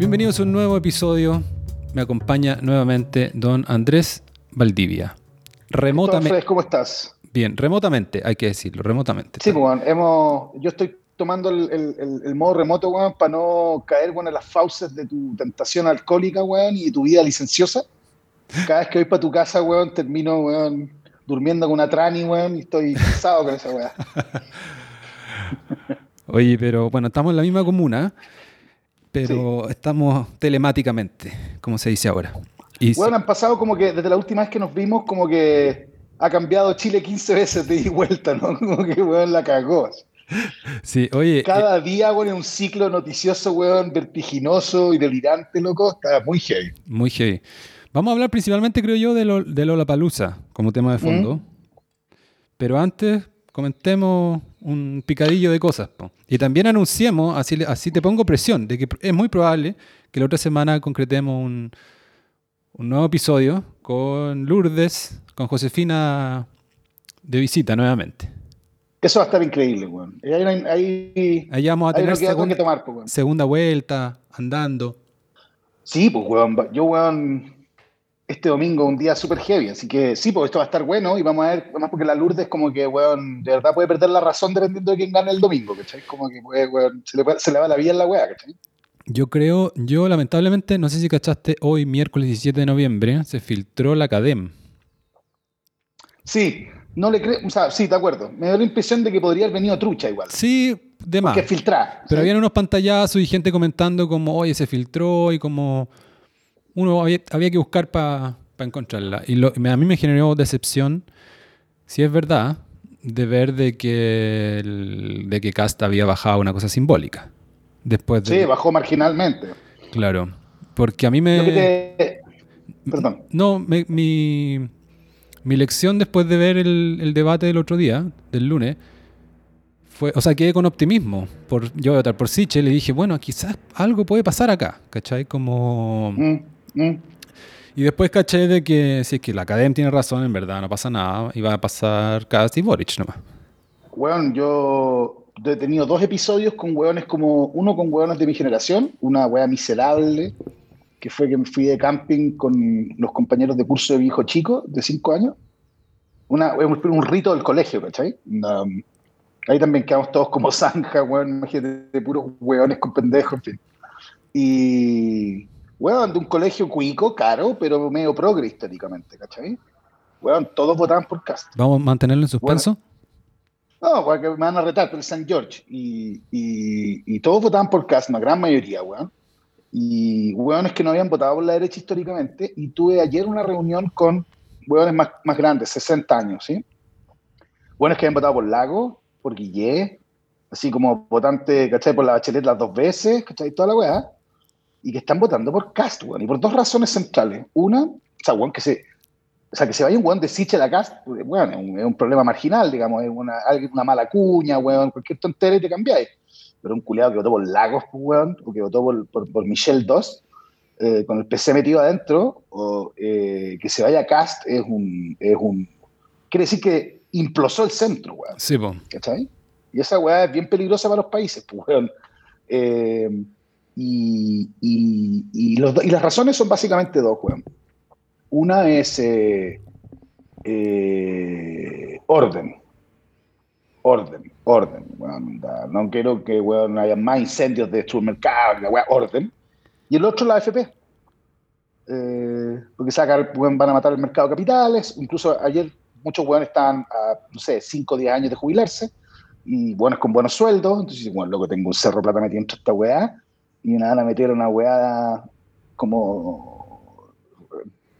Bienvenidos a un nuevo episodio. Me acompaña nuevamente don Andrés Valdivia. Remotamente. ¿Cómo estás? Bien, remotamente, hay que decirlo, remotamente. Sí, pues, hemos, yo estoy tomando el, modo remoto, weón, para no caer, bueno, en las fauces de tu tentación alcohólica, weón, y tu vida licenciosa. Cada vez que voy para tu casa, weón, termino, weón, durmiendo con una trani, weón, y estoy cansado con esa weón. Oye, pero bueno, estamos en la misma comuna, pero estamos telemáticamente, como se dice ahora. Y bueno, han pasado como que desde la última vez que nos vimos, como que ha cambiado Chile 15 veces de vuelta, ¿no? Como que, weón, la cagó. Sí, oye. Cada eh, día, weón, un ciclo noticioso, weón, vertiginoso y delirante, loco. Está muy heavy. Muy heavy. Vamos a hablar principalmente, creo yo, de, lo, de Lollapalooza como tema de fondo. ¿Mm? Pero antes, comentemos un picadillo de cosas. Y también anunciemos, así, así te pongo presión, de que es muy probable que la otra semana concretemos un, un nuevo episodio con Lourdes, con Josefina de visita nuevamente. Eso va a estar increíble, weón. Ahí, ahí, vamos a tener segunda, tomar, pues, segunda vuelta, andando. Sí, pues, weón. Yo, weón, este domingo un día súper heavy, así que sí, pues esto va a estar bueno y vamos a ver, además porque la Lourdes como que, weón, de verdad puede perder la razón dependiendo de quién gane el domingo, ¿cachai? Como que, weón, se le, se le va la vida en la weá, ¿cachai? Yo creo, yo lamentablemente, no sé si cachaste, hoy miércoles 17 de noviembre se filtró la CADEM. Sí, no le creo, o sea, sí, de acuerdo. Me da la impresión de que podría haber venido trucha igual. Sí, de más. Que filtrar. Pero había unos pantallazos y gente comentando como, oye, se filtró y como uno había, que buscar para encontrarla. Y a mí me generó decepción, si es verdad, de ver de que, de que Casta había bajado una cosa simbólica. Después sí, bajó marginalmente. Claro, porque a mí me... Perdón. No, mi, mi, lección después de ver el, debate del otro día, del lunes, fue, o sea, quedé con optimismo. Por, yo votar por Siche, le dije, bueno, quizás algo puede pasar acá, ¿cachai? Como... Mm. Y después caché de que si es que la academia tiene razón, en verdad no pasa nada, va a pasar casi Boric nomás. Weón, yo he tenido dos episodios con weones como, uno con weones de mi generación, una wea miserable, que fue que me fui de camping con los compañeros de curso de viejo chico, de cinco años. Una, un rito del colegio, ¿cachai? ahí también quedamos todos como zanja, weón, de puros weones con pendejos, en fin. Y, weón, de un colegio cuico, caro, pero medio progre históricamente, ¿cachai? Weón, todos votaban por Cast. ¿Vamos a mantenerlo en suspenso? no, porque me van a retar, pero es San George. Y, y, todos votaban por Cast, la gran mayoría, weón. Y weones que no habían votado por la derecha históricamente. Y tuve ayer una reunión con weones más, más grandes, 60 años, ¿sí? Weones que habían votado por Lago, por Guillé, así como votante, ¿cachai? Por la bachelet las dos veces, ¿cachai? Toda la weá y que están votando por Cast, weón. Y por dos razones centrales. Una, o sea, weón, que se, o sea, que se vaya un weón de Siche a Cast, bueno, es un, problema marginal, digamos, es una, una mala cuña, weón, cualquier tontera y te cambiáis. Pero un culiado que votó por Lagos, pues, weón, o que votó por, por, Michelle 2, eh, con el PC metido adentro, o eh, que se vaya a Cast es un, es un. Quiere decir que implosó el centro, weón. Sí, weón. ¿Cachai? Y esa weá es bien peligrosa para los países, pues, weón. Eh, y, y, las razones son básicamente dos, weón. Una es eh, eh, orden. Orden, orden. no quiero que weón, haya más incendios de supermercados, orden. Y el otro, la AFP. Eh, porque sacar, van a matar el mercado de capitales. Incluso ayer muchos weones estaban a, no sé, 5 o 10 años de jubilarse. Y buenos con buenos sueldos. Entonces, bueno, loco, tengo un cerro plata metido entre esta weá y nada, la metieron una weá como,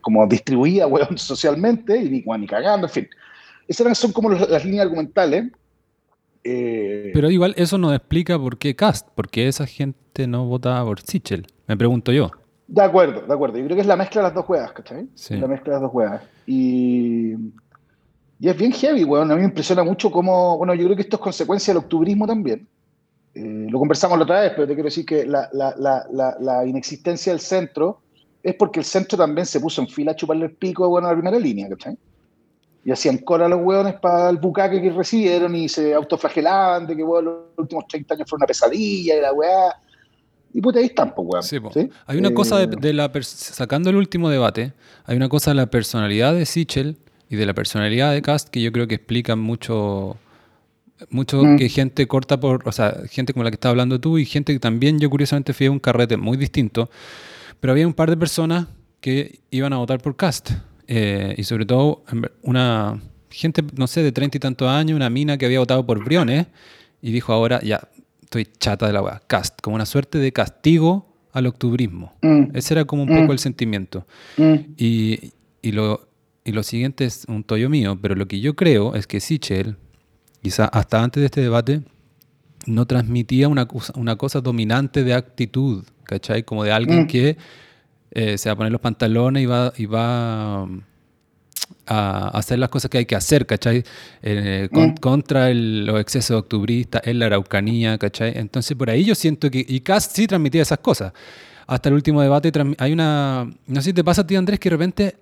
como distribuida, weón, socialmente, y ni, ni cagando, en fin. Esas son como las líneas argumentales. Eh, Pero igual eso no explica por qué Cast, porque esa gente no votaba por Sichel, me pregunto yo. De acuerdo, de acuerdo. Yo creo que es la mezcla de las dos juegas, ¿cachai? Sí. La mezcla de las dos juegas. Y, y es bien heavy, weón. A mí me impresiona mucho cómo, bueno, yo creo que esto es consecuencia del octubrismo también. Eh, lo conversamos la otra vez, pero te quiero decir que la, la, la, la, inexistencia del centro es porque el centro también se puso en fila a chuparle el pico bueno, a la primera línea, ¿cachai? Y hacían cola a los hueones para el bucaque que recibieron y se autoflagelaban de que bueno, los últimos 30 años fue una pesadilla y la weá. Y puta, ahí están, pues, weón. Sí. ¿sí? Hay una cosa de, Eh, de la pers- sacando el último debate, hay una cosa de la personalidad de Sichel y de la personalidad de Cast que yo creo que explican mucho mucho Mm. que gente corta por, o sea, gente como la que estás hablando tú y gente que también yo curiosamente fui a un carrete muy distinto, pero había un par de personas que iban a votar por Cast eh, y sobre todo una gente, no sé, de treinta y tantos años, una mina que había votado por Briones y dijo ahora ya estoy chata de la weá, Cast, como una suerte de castigo al octubrismo. Mm. Ese era como un Mm. poco el sentimiento. mm, Y, y lo, y lo siguiente es un tollo mío, pero lo que yo creo es que Sichel, quizá hasta antes de este debate, no transmitía una, cosa- una cosa dominante de actitud, ¿cachai? Como de alguien Mm. que eh, se va a poner los pantalones y va, y va a hacer las cosas que hay que hacer, ¿cachai? Eh, con- Mm. Contra el- los excesos octubristas, en la Araucanía, ¿cachai? Entonces por ahí yo siento que, y Cast sí transmitía esas cosas. Hasta el último debate hay una, no sé si te pasa a ti Andrés, que de repente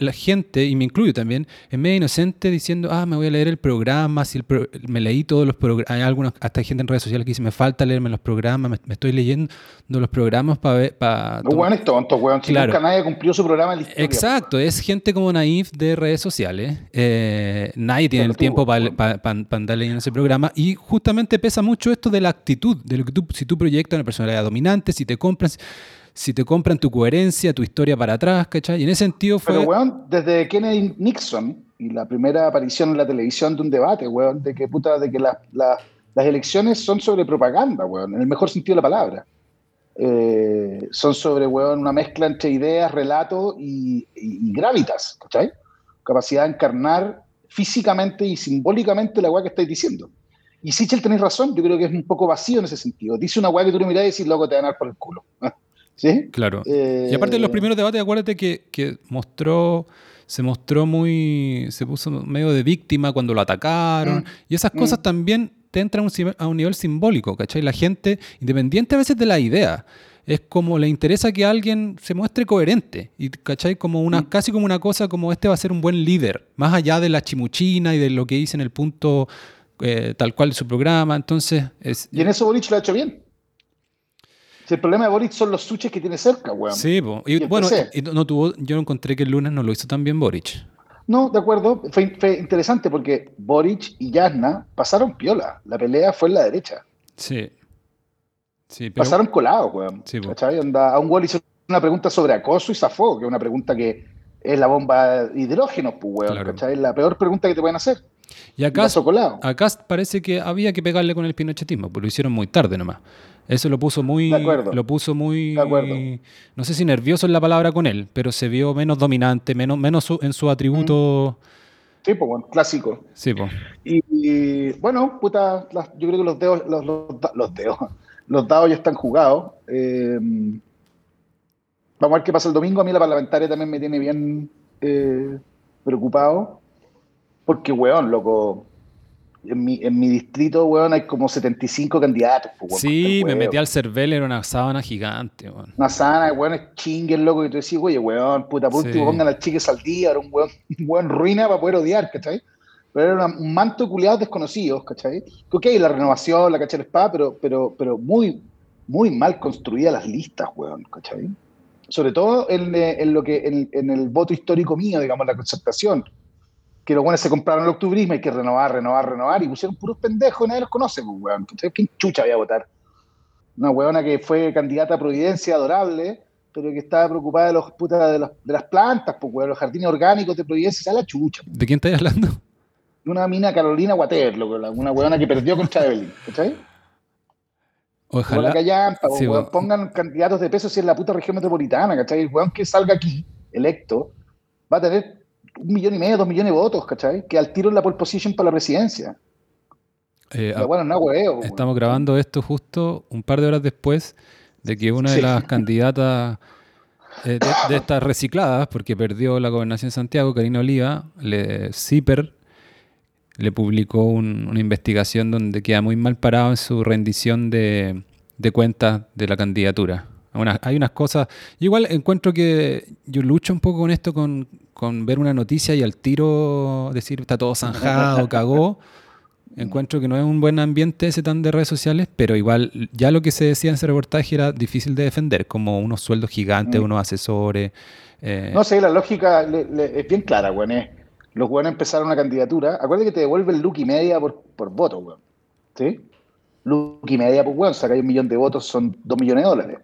la gente, y me incluyo también, es medio inocente diciendo, ah, me voy a leer el programa, si el pro- me leí todos los programas, hay algunos, hasta hay gente en redes sociales que dice, me falta leerme los programas, me, me estoy leyendo los programas para ver, para Los weones tontos, weón. Si Claro. nunca nadie cumplió su programa en la historia. Exacto, es gente como naif de redes sociales. Eh, nadie tiene el tú, tiempo para bueno. andar leyendo ese programa. Y justamente pesa mucho esto de la actitud, de lo que tú, si tú proyectas una personalidad dominante, si te compras, si te compran tu coherencia, tu historia para atrás, ¿cachai? Y en ese sentido fue. Pero, weón, desde Kennedy Nixon y la primera aparición en la televisión de un debate, weón, de que puta, de que la- la- las elecciones son sobre propaganda, weón, en el mejor sentido de la palabra. Eh, son sobre, weón, una mezcla entre ideas, relato y, y, y gravitas, ¿cachai? Capacidad de encarnar físicamente y simbólicamente la weá que estáis diciendo. Y Sichel tenéis razón, yo creo que es un poco vacío en ese sentido. Dice una weá que tú le mirás y decís, loco, te van a dar por el culo. ¿Sí? Claro. Eh, Y aparte de los primeros debates, acuérdate que, que mostró, se mostró muy, se puso medio de víctima cuando lo atacaron. Mm. Y esas Mm. cosas también te entran a un, nivel simbólico, ¿cachai? La gente, independiente a veces de la idea, es como le interesa que alguien se muestre coherente. Y, ¿cachai? Como una, Mm. casi como una cosa como este va a ser un buen líder, más allá de la chimuchina y de lo que dice en el punto eh, tal cual de su programa. Entonces, es, Y en eso Boric lo ha hecho bien. Si el problema de Boric son los suches que tiene cerca, weón. Sí, po. y bueno, y no tuvo, yo encontré que el lunes no lo hizo tan bien Boric. No, de acuerdo. Fue, fue interesante porque Boric y Yasna pasaron piola. La pelea fue en la derecha. Sí. Sí, pero Pasaron colados, weón. Sí. Onda, a un le hizo una pregunta sobre acoso y zafó, que es una pregunta que es la bomba de hidrógeno, pues, weón. Claro. ¿Cachai? La peor pregunta que te pueden hacer. y acá, acá parece que había que pegarle con el pinochetismo, pues lo hicieron muy tarde nomás. Eso lo puso muy, De acuerdo. lo puso muy, De acuerdo. no sé si nervioso en la palabra con él, pero se vio menos dominante, menos, menos su- en su atributo. Sí, pues, bueno, clásico. Sí, pues. Y, y, bueno, puta, las- yo creo que los dedos, los, los da- los dedos, los dados ya están jugados. Eh, vamos a ver qué pasa el domingo. A mí la parlamentaria también me tiene bien eh, preocupado. Porque, weón, loco, en mi, en mi distrito, weón, hay como 75 candidatos. pues, weón, Sí, me el metí al cervel, era una sábana gigante, weón. Una sana, weón, es chinguen, loco, y tú decís, oye, weón, puta, por Sí. último pongan al chiques al día, era un weón, un weón ruina para poder odiar, ¿cachai? Pero era una- un manto de culiados desconocidos, ¿cachai? Que, Ok, la renovación, la cachai la espada, pero, pero, pero muy, muy mal construidas las listas, weón, ¿cachai? Sobre todo en, eh, en lo que, en, en el voto histórico mío, digamos, la concertación. Que los buenos se compraron el octubrismo, hay que renovar, renovar, renovar, y pusieron puros pendejos y nadie los conoce, pues, weón. ¿Quién chucha voy a votar? Una weona que fue candidata a Providencia, adorable, pero que estaba preocupada de los putas de, las- de las plantas, pues, weón, los jardines orgánicos de Providencia, es la chucha. ¿De quién estáis hablando? De una mina Carolina la- una weona que perdió contra Evelyn, ¿cachai? Como la Ojalá. callampa, Sí, weón, weón. pongan candidatos de peso si es la puta región metropolitana, ¿cachai? El weón que salga aquí, electo, va a tener un millón y medio, dos millones de votos, ¿cachai? Que al tiro en la pole position para la presidencia. Eh, La weona no weón. Estamos grabando esto justo un par de horas después de que una de Sí. las candidatas eh, de, de estas recicladas, porque perdió la gobernación de Santiago, Karina Oliva, le, CIPER, le publicó un- una investigación donde queda muy mal parado en su rendición de, de cuentas de la candidatura. Una- hay unas cosas. yo igual encuentro que yo lucho un poco con esto, con, con ver una noticia y al tiro decir está todo zanjado, cagó. Encuentro que no es un buen ambiente ese tan de redes sociales, pero igual ya lo que se decía en ese reportaje era difícil de defender, como unos sueldos gigantes, mm. unos asesores. Eh. No sé, la lógica es bien clara, weón. los weones empezaron una candidatura. Acuérdate que te devuelve el look y media por, por voto, weón. ¿Sí? Look y media por weón. Saca un millón de votos, son dos millones de dólares.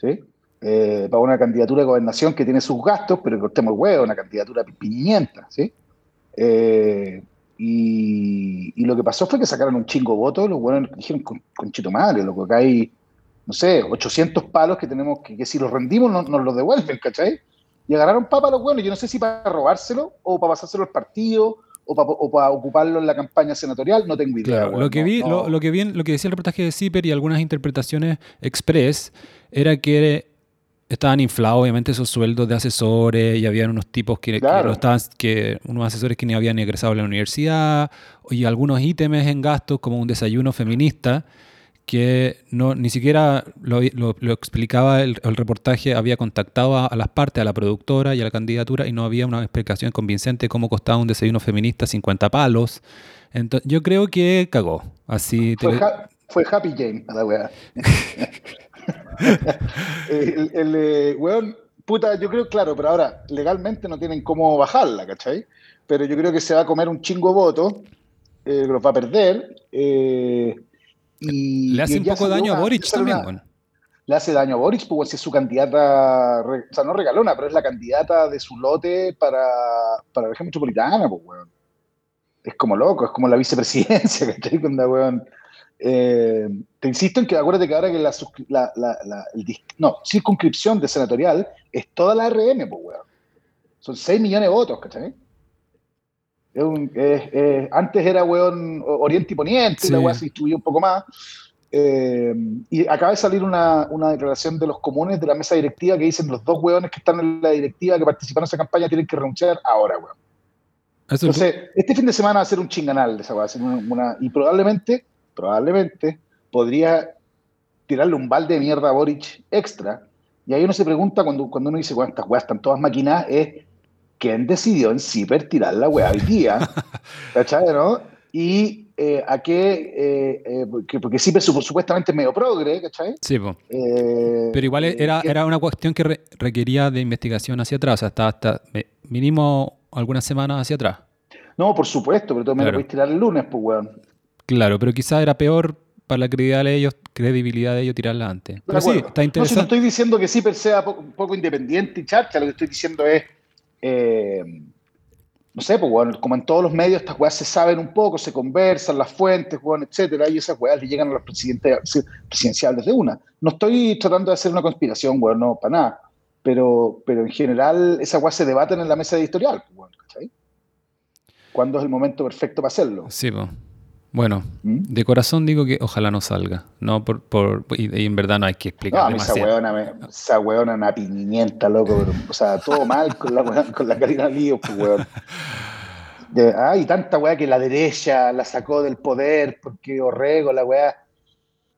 ¿Sí? Eh, para una candidatura de gobernación que tiene sus gastos, pero que costemos huevo, una candidatura pimienta, ¿sí? Eh, y, lo que pasó fue que sacaron un chingo votos, los buenos dijeron, con, chito madre, loco, acá hay, no sé, 800 palos que tenemos que, si los rendimos nos los devuelven, ¿cachai? Y agarraron papa los buenos, yo no sé si para robárselo o para pasárselo al partido o para, ocuparlo en la campaña senatorial, no tengo idea. lo, que vi, Lo, que vi, lo que decía el reportaje de CIPER y algunas interpretaciones express era que estaban inflados obviamente esos sueldos de asesores y habían unos tipos que, estaban, que unos asesores que ni habían egresado a la universidad y algunos ítems en gastos como un desayuno feminista que no, ni siquiera lo, explicaba el, reportaje, había contactado a, las partes, a la productora y a la candidatura y no había una explicación convincente de cómo costaba un desayuno feminista 50 palos. Entonces, yo creo que cagó. Así fue, Happy Jane la weá. el, el eh, weón, puta, yo creo, claro, pero ahora legalmente no tienen cómo bajarla, ¿cachai? Pero yo creo que se va a comer un chingo voto, eh, los va a perder. Eh, y, le hace un poco daño a Boric también, Le hace daño a Boric, porque si es su candidata, o sea, no regalona, pero es la candidata de su lote para, para la región metropolitana, pues, weón. Es como loco, es como la vicepresidencia, ¿cachai? Cuando, weón eh, te insisto en que acuérdate que ahora que la, no, circunscripción de senatorial es toda la RM, pues, weón. Son 6 millones de votos, ¿cachai? Antes era, weón, Oriente y Poniente, la weón se distribuyó un poco más. Eh, y acaba de salir una, declaración de los comunes de la mesa directiva que dicen los dos weones que están en la directiva que participaron en esa campaña tienen que renunciar ahora, weón. Entonces, este fin de semana va a ser un chinganal de esa weón, y probablemente probablemente podría tirarle un balde de mierda a Boric extra. Y ahí uno se pregunta, cuando, cuando uno dice, bueno, estas weas están todas maquinadas, es quién decidió en CIPER tirar la wea hoy día. ¿Cachai, no? Y eh, a qué, eh, eh, porque, porque CIPER supuestamente es medio progre, ¿cachai? Sí, pero igual era, era una cuestión que requería de investigación hacia atrás, hasta, hasta mínimo algunas semanas hacia atrás. No, por supuesto, pero tú me lo puedes tirar el lunes, pues, weón. Claro, pero quizá era peor para la credibilidad de ellos, credibilidad de ellos tirarla antes. Pero sí, está interesante. No, si no estoy diciendo que sí sea un poco independiente y charcha, lo que estoy diciendo es, eh, no sé, pues, como en todos los medios, estas weas se saben un poco, se conversan, las fuentes, bueno, etcétera, y esas weas le llegan a los presidenciales de una. No estoy tratando de hacer una conspiración, weón, no, para nada. Pero, pero en general, esas weas se debaten en la mesa editorial, pues. ¿Cuándo es el momento perfecto para hacerlo? Sí, pues. Bueno, ¿Mm? de corazón digo que ojalá no salga. No por, por y, en verdad no hay que explicar. No, esa hueona, esa hueona una pimienta, loco. o sea, todo mal con la, con la Karina Lío, pues, weón. ah, y tanta weá que la derecha la sacó del poder porque Orrego, la weá.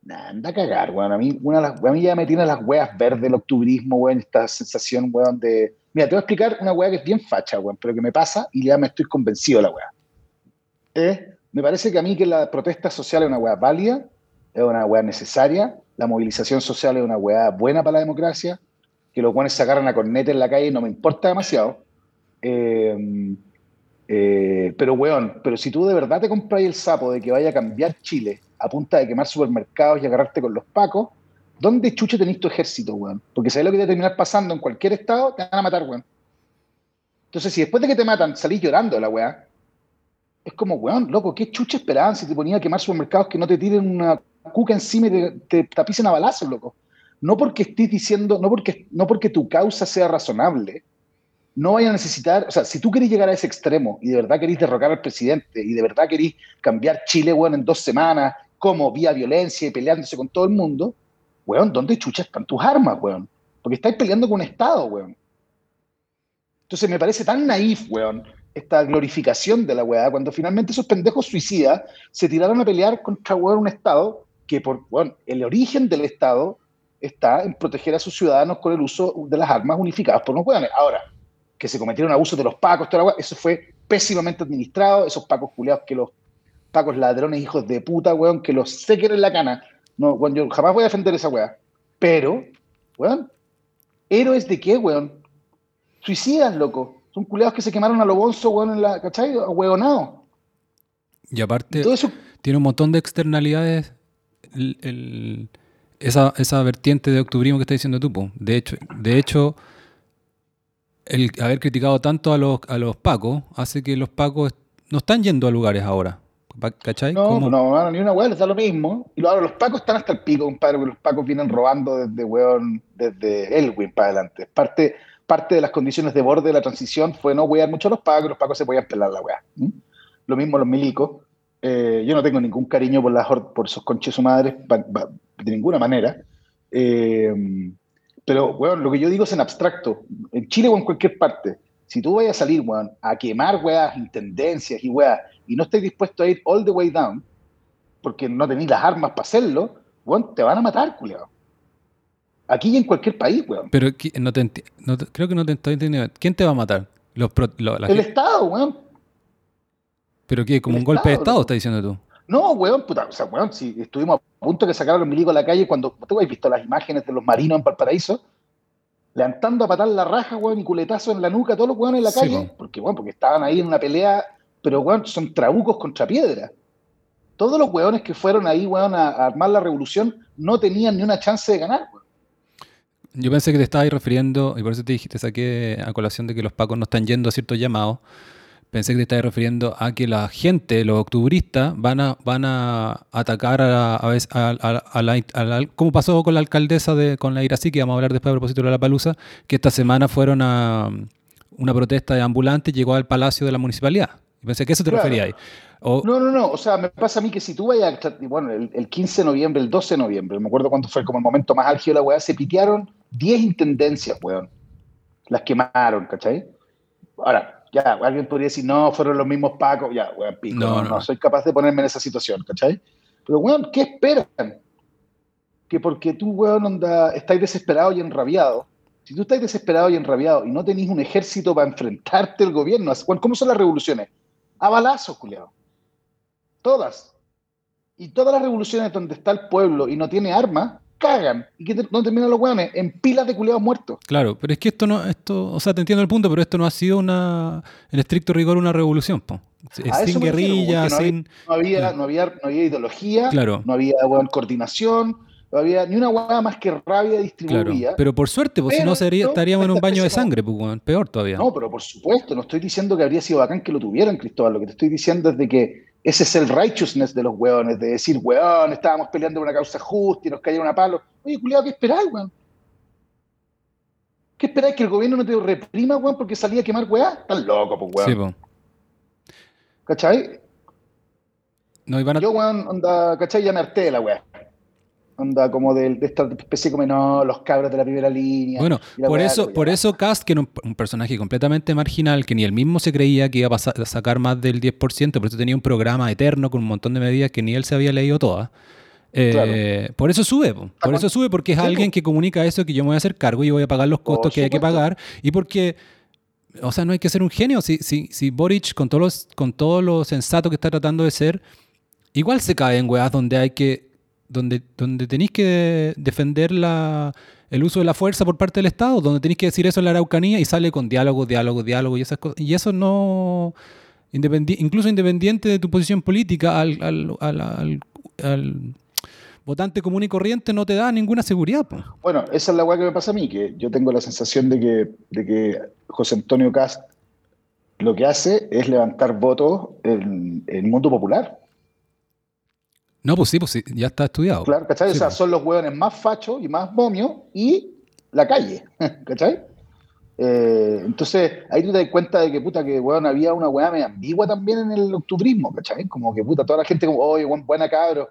anda a cagar, weón. A mí, una a mí ya me tiene las weas verdes, el octubrismo, weón, esta sensación, weón, de. Mira, te voy a explicar una weá que es bien facha, weón, pero que me pasa y ya me estoy convencido de la weá. ¿Eh? Me parece que a mí que la protesta social es una weá válida, es una weá necesaria, la movilización social es una weá buena para la democracia, que los buenos se agarran a corneta en la calle no me importa demasiado. Eh, eh, pero weón, pero si tú de verdad te compras el sapo de que vaya a cambiar Chile a punta de quemar supermercados y agarrarte con los pacos, ¿dónde chuche tenés tu ejército, weón? Porque sabes lo que te va a terminar pasando en cualquier estado, te van a matar, weón. Entonces, si después de que te matan salís llorando la weá, es como, weón, loco, qué chucha esperaban si te ponía a quemar supermercados que no te tiren una cuca encima y te, te tapicen a balazos, loco. No porque estés diciendo, no porque, no porque tu causa sea razonable, no vaya a necesitar, o sea, si tú querés llegar a ese extremo y de verdad querés derrocar al presidente y de verdad querés cambiar Chile, weón, en dos semanas, como vía violencia y peleándose con todo el mundo, weón, ¿dónde chucha están tus armas, weón? Porque estáis peleando con un Estado, weón. Entonces me parece tan naif, weón, esta glorificación de la weá, cuando finalmente esos pendejos suicidas se tiraron a pelear contra un Estado que, por bueno, el origen del Estado está en proteger a sus ciudadanos con el uso de las armas unificadas por los weones. Ahora, que se cometieron abusos de los pacos, toda la eso fue pésimamente administrado, esos pacos culiados que los pacos ladrones, hijos de puta, weón, que los sé que en la cana. No, weón, yo jamás voy a defender esa weá. Pero, weón, ¿héroes de qué, weón? Suicidas, loco. Son culeados que se quemaron a lo bonzo, weón, en la, ¿cachai? Hueonado. Y aparte, tiene un montón de externalidades esa, esa vertiente de octubrismo que está diciendo tú. Po. De hecho, de hecho el haber criticado tanto a los, a los pacos hace que los pacos no están yendo a lugares ahora. ¿Cachai? No, no, no, ni una weá, les da lo mismo. Y ahora los pacos están hasta el pico, compadre, porque los pacos vienen robando desde weón, desde Elwin para adelante. Parte, parte de las condiciones de borde de la transición fue no wear mucho a los pacos, los pacos se podían pelar la weá. Lo mismo los milicos. Eh, yo no tengo ningún cariño por, las, por esos conches su madre, de ninguna manera. Eh, pero, weón, lo que yo digo es en abstracto. En Chile o en cualquier parte, si tú vayas a salir, weón, a quemar weas, intendencias y weas, y no estás dispuesto a ir all the way down, porque no tenéis las armas para hacerlo, weón, te van a matar, culiado. Aquí y en cualquier país, weón. Pero no te creo que no te estoy entendiendo. ¿Quién te va a matar? Los el Estado, weón. ¿Pero qué? ¿Como un golpe de Estado, estás diciendo tú? No, weón, puta, o sea, weón, si estuvimos a punto de sacar a los milicos a la calle cuando, ¿tú has visto las imágenes de los marinos en Valparaíso? Levantando a patar la raja, weón, y culetazo en la nuca, todos los weones en la calle, porque, weón, porque estaban ahí en una pelea, pero, weón, son trabucos contra piedra. Todos los weones que fueron ahí, weón, a, armar la revolución no tenían ni una chance de ganar, weón. Yo pensé que te estabas refiriendo, y por eso te, dije, te saqué a colación de que los pacos no están yendo a ciertos llamados, Pensé que te estabas refiriendo a que la gente, los octubristas, van a, van a atacar a, a, a, la, como pasó con la alcaldesa de, con la Irací, que vamos a hablar después a propósito de la Palusa, que esta semana fueron a una protesta de ambulantes, llegó al palacio de la municipalidad. Y pensé que eso te refería ahí. no, no, no. O sea, me pasa a mí que si tú vayas, bueno, el, 15 de noviembre, el 12 de noviembre, me acuerdo cuándo fue como el momento más álgido de la weá, se pitearon 10 intendencias, weón. Las quemaron, ¿cachai? Ahora, ya, alguien podría decir, no, fueron los mismos pacos, ya, weón, pico, no, no, soy capaz de ponerme en esa situación, ¿cachai? Pero, weón, ¿qué esperan? Que porque tú, weón, onda, estáis desesperado y enrabiado, si tú estás desesperado y enrabiado y no tenéis un ejército para enfrentarte al gobierno, ¿cómo son las revoluciones? A balazos, culiado. Todas. Y todas las revoluciones donde está el pueblo y no tiene armas, cagan. ¿Y que no terminan los hueones? En pilas de culeados muertos. Claro, pero es que esto no, esto, o sea, te entiendo el punto, pero esto no ha sido una, en estricto rigor, una revolución, po. Sin guerrilla, sin. No había, no había, no había, ideología, no había coordinación, no había ni una hueá más que rabia distribuida. pero por suerte, pues si no sería, estaríamos en un baño de sangre, pues, peor todavía. No, pero por supuesto, no estoy diciendo que habría sido bacán que lo tuvieran, Cristóbal. Lo que te estoy diciendo es de que ese es el righteousness de los weones, de decir, weón, estábamos peleando por una causa justa y nos cayeron a palo. Oye, culiado, ¿qué esperáis, weón? ¿Qué esperáis? ¿Que el gobierno no te reprima, weón, porque salía a quemar weá? Están loco, pues, weón. Sí, po. ¿Cachai? No, a... Yo, weón, onda, ¿cachai? Ya me harté de la weá. Onda como de, esta especie como, no, los cabros de la primera línea. Bueno, por eso, por eso Cast, que era un, personaje completamente marginal, que ni él mismo se creía que iba a, sacar más del 10%, por eso tenía un programa eterno con un montón de medidas que ni él se había leído todas. Eh, por eso sube, por eso sube, porque es alguien que comunica eso, que yo me voy a hacer cargo y voy a pagar los costos que hay que pagar, y porque, o sea, no hay que ser un genio. Si, si, si Boric, con todos los, con todo lo sensato que está tratando de ser, igual se cae en weas donde hay que donde, donde tenéis que defender la, el uso de la fuerza por parte del Estado, donde tenéis que decir eso en la Araucanía y sale con diálogo, diálogo, diálogo y esas cosas. Y eso no, incluso independiente de tu posición política, al, al, al, votante común y corriente no te da ninguna seguridad. Bueno, esa es la weá que me pasa a mí, que yo tengo la sensación de que, de que José Antonio Cast lo que hace es levantar votos en el mundo popular. No, pues sí, pues sí, ya está estudiado. Claro, ¿cachai? o sea, pues. son los hueones más fachos y más momios y la calle, ¿cachai? Eh, entonces, ahí tú te das cuenta de que, puta, que, weón, había una weá medio ambigua también en el octubrismo, ¿cachai? Como que, puta, toda la gente como, oye, weón, buena cabro,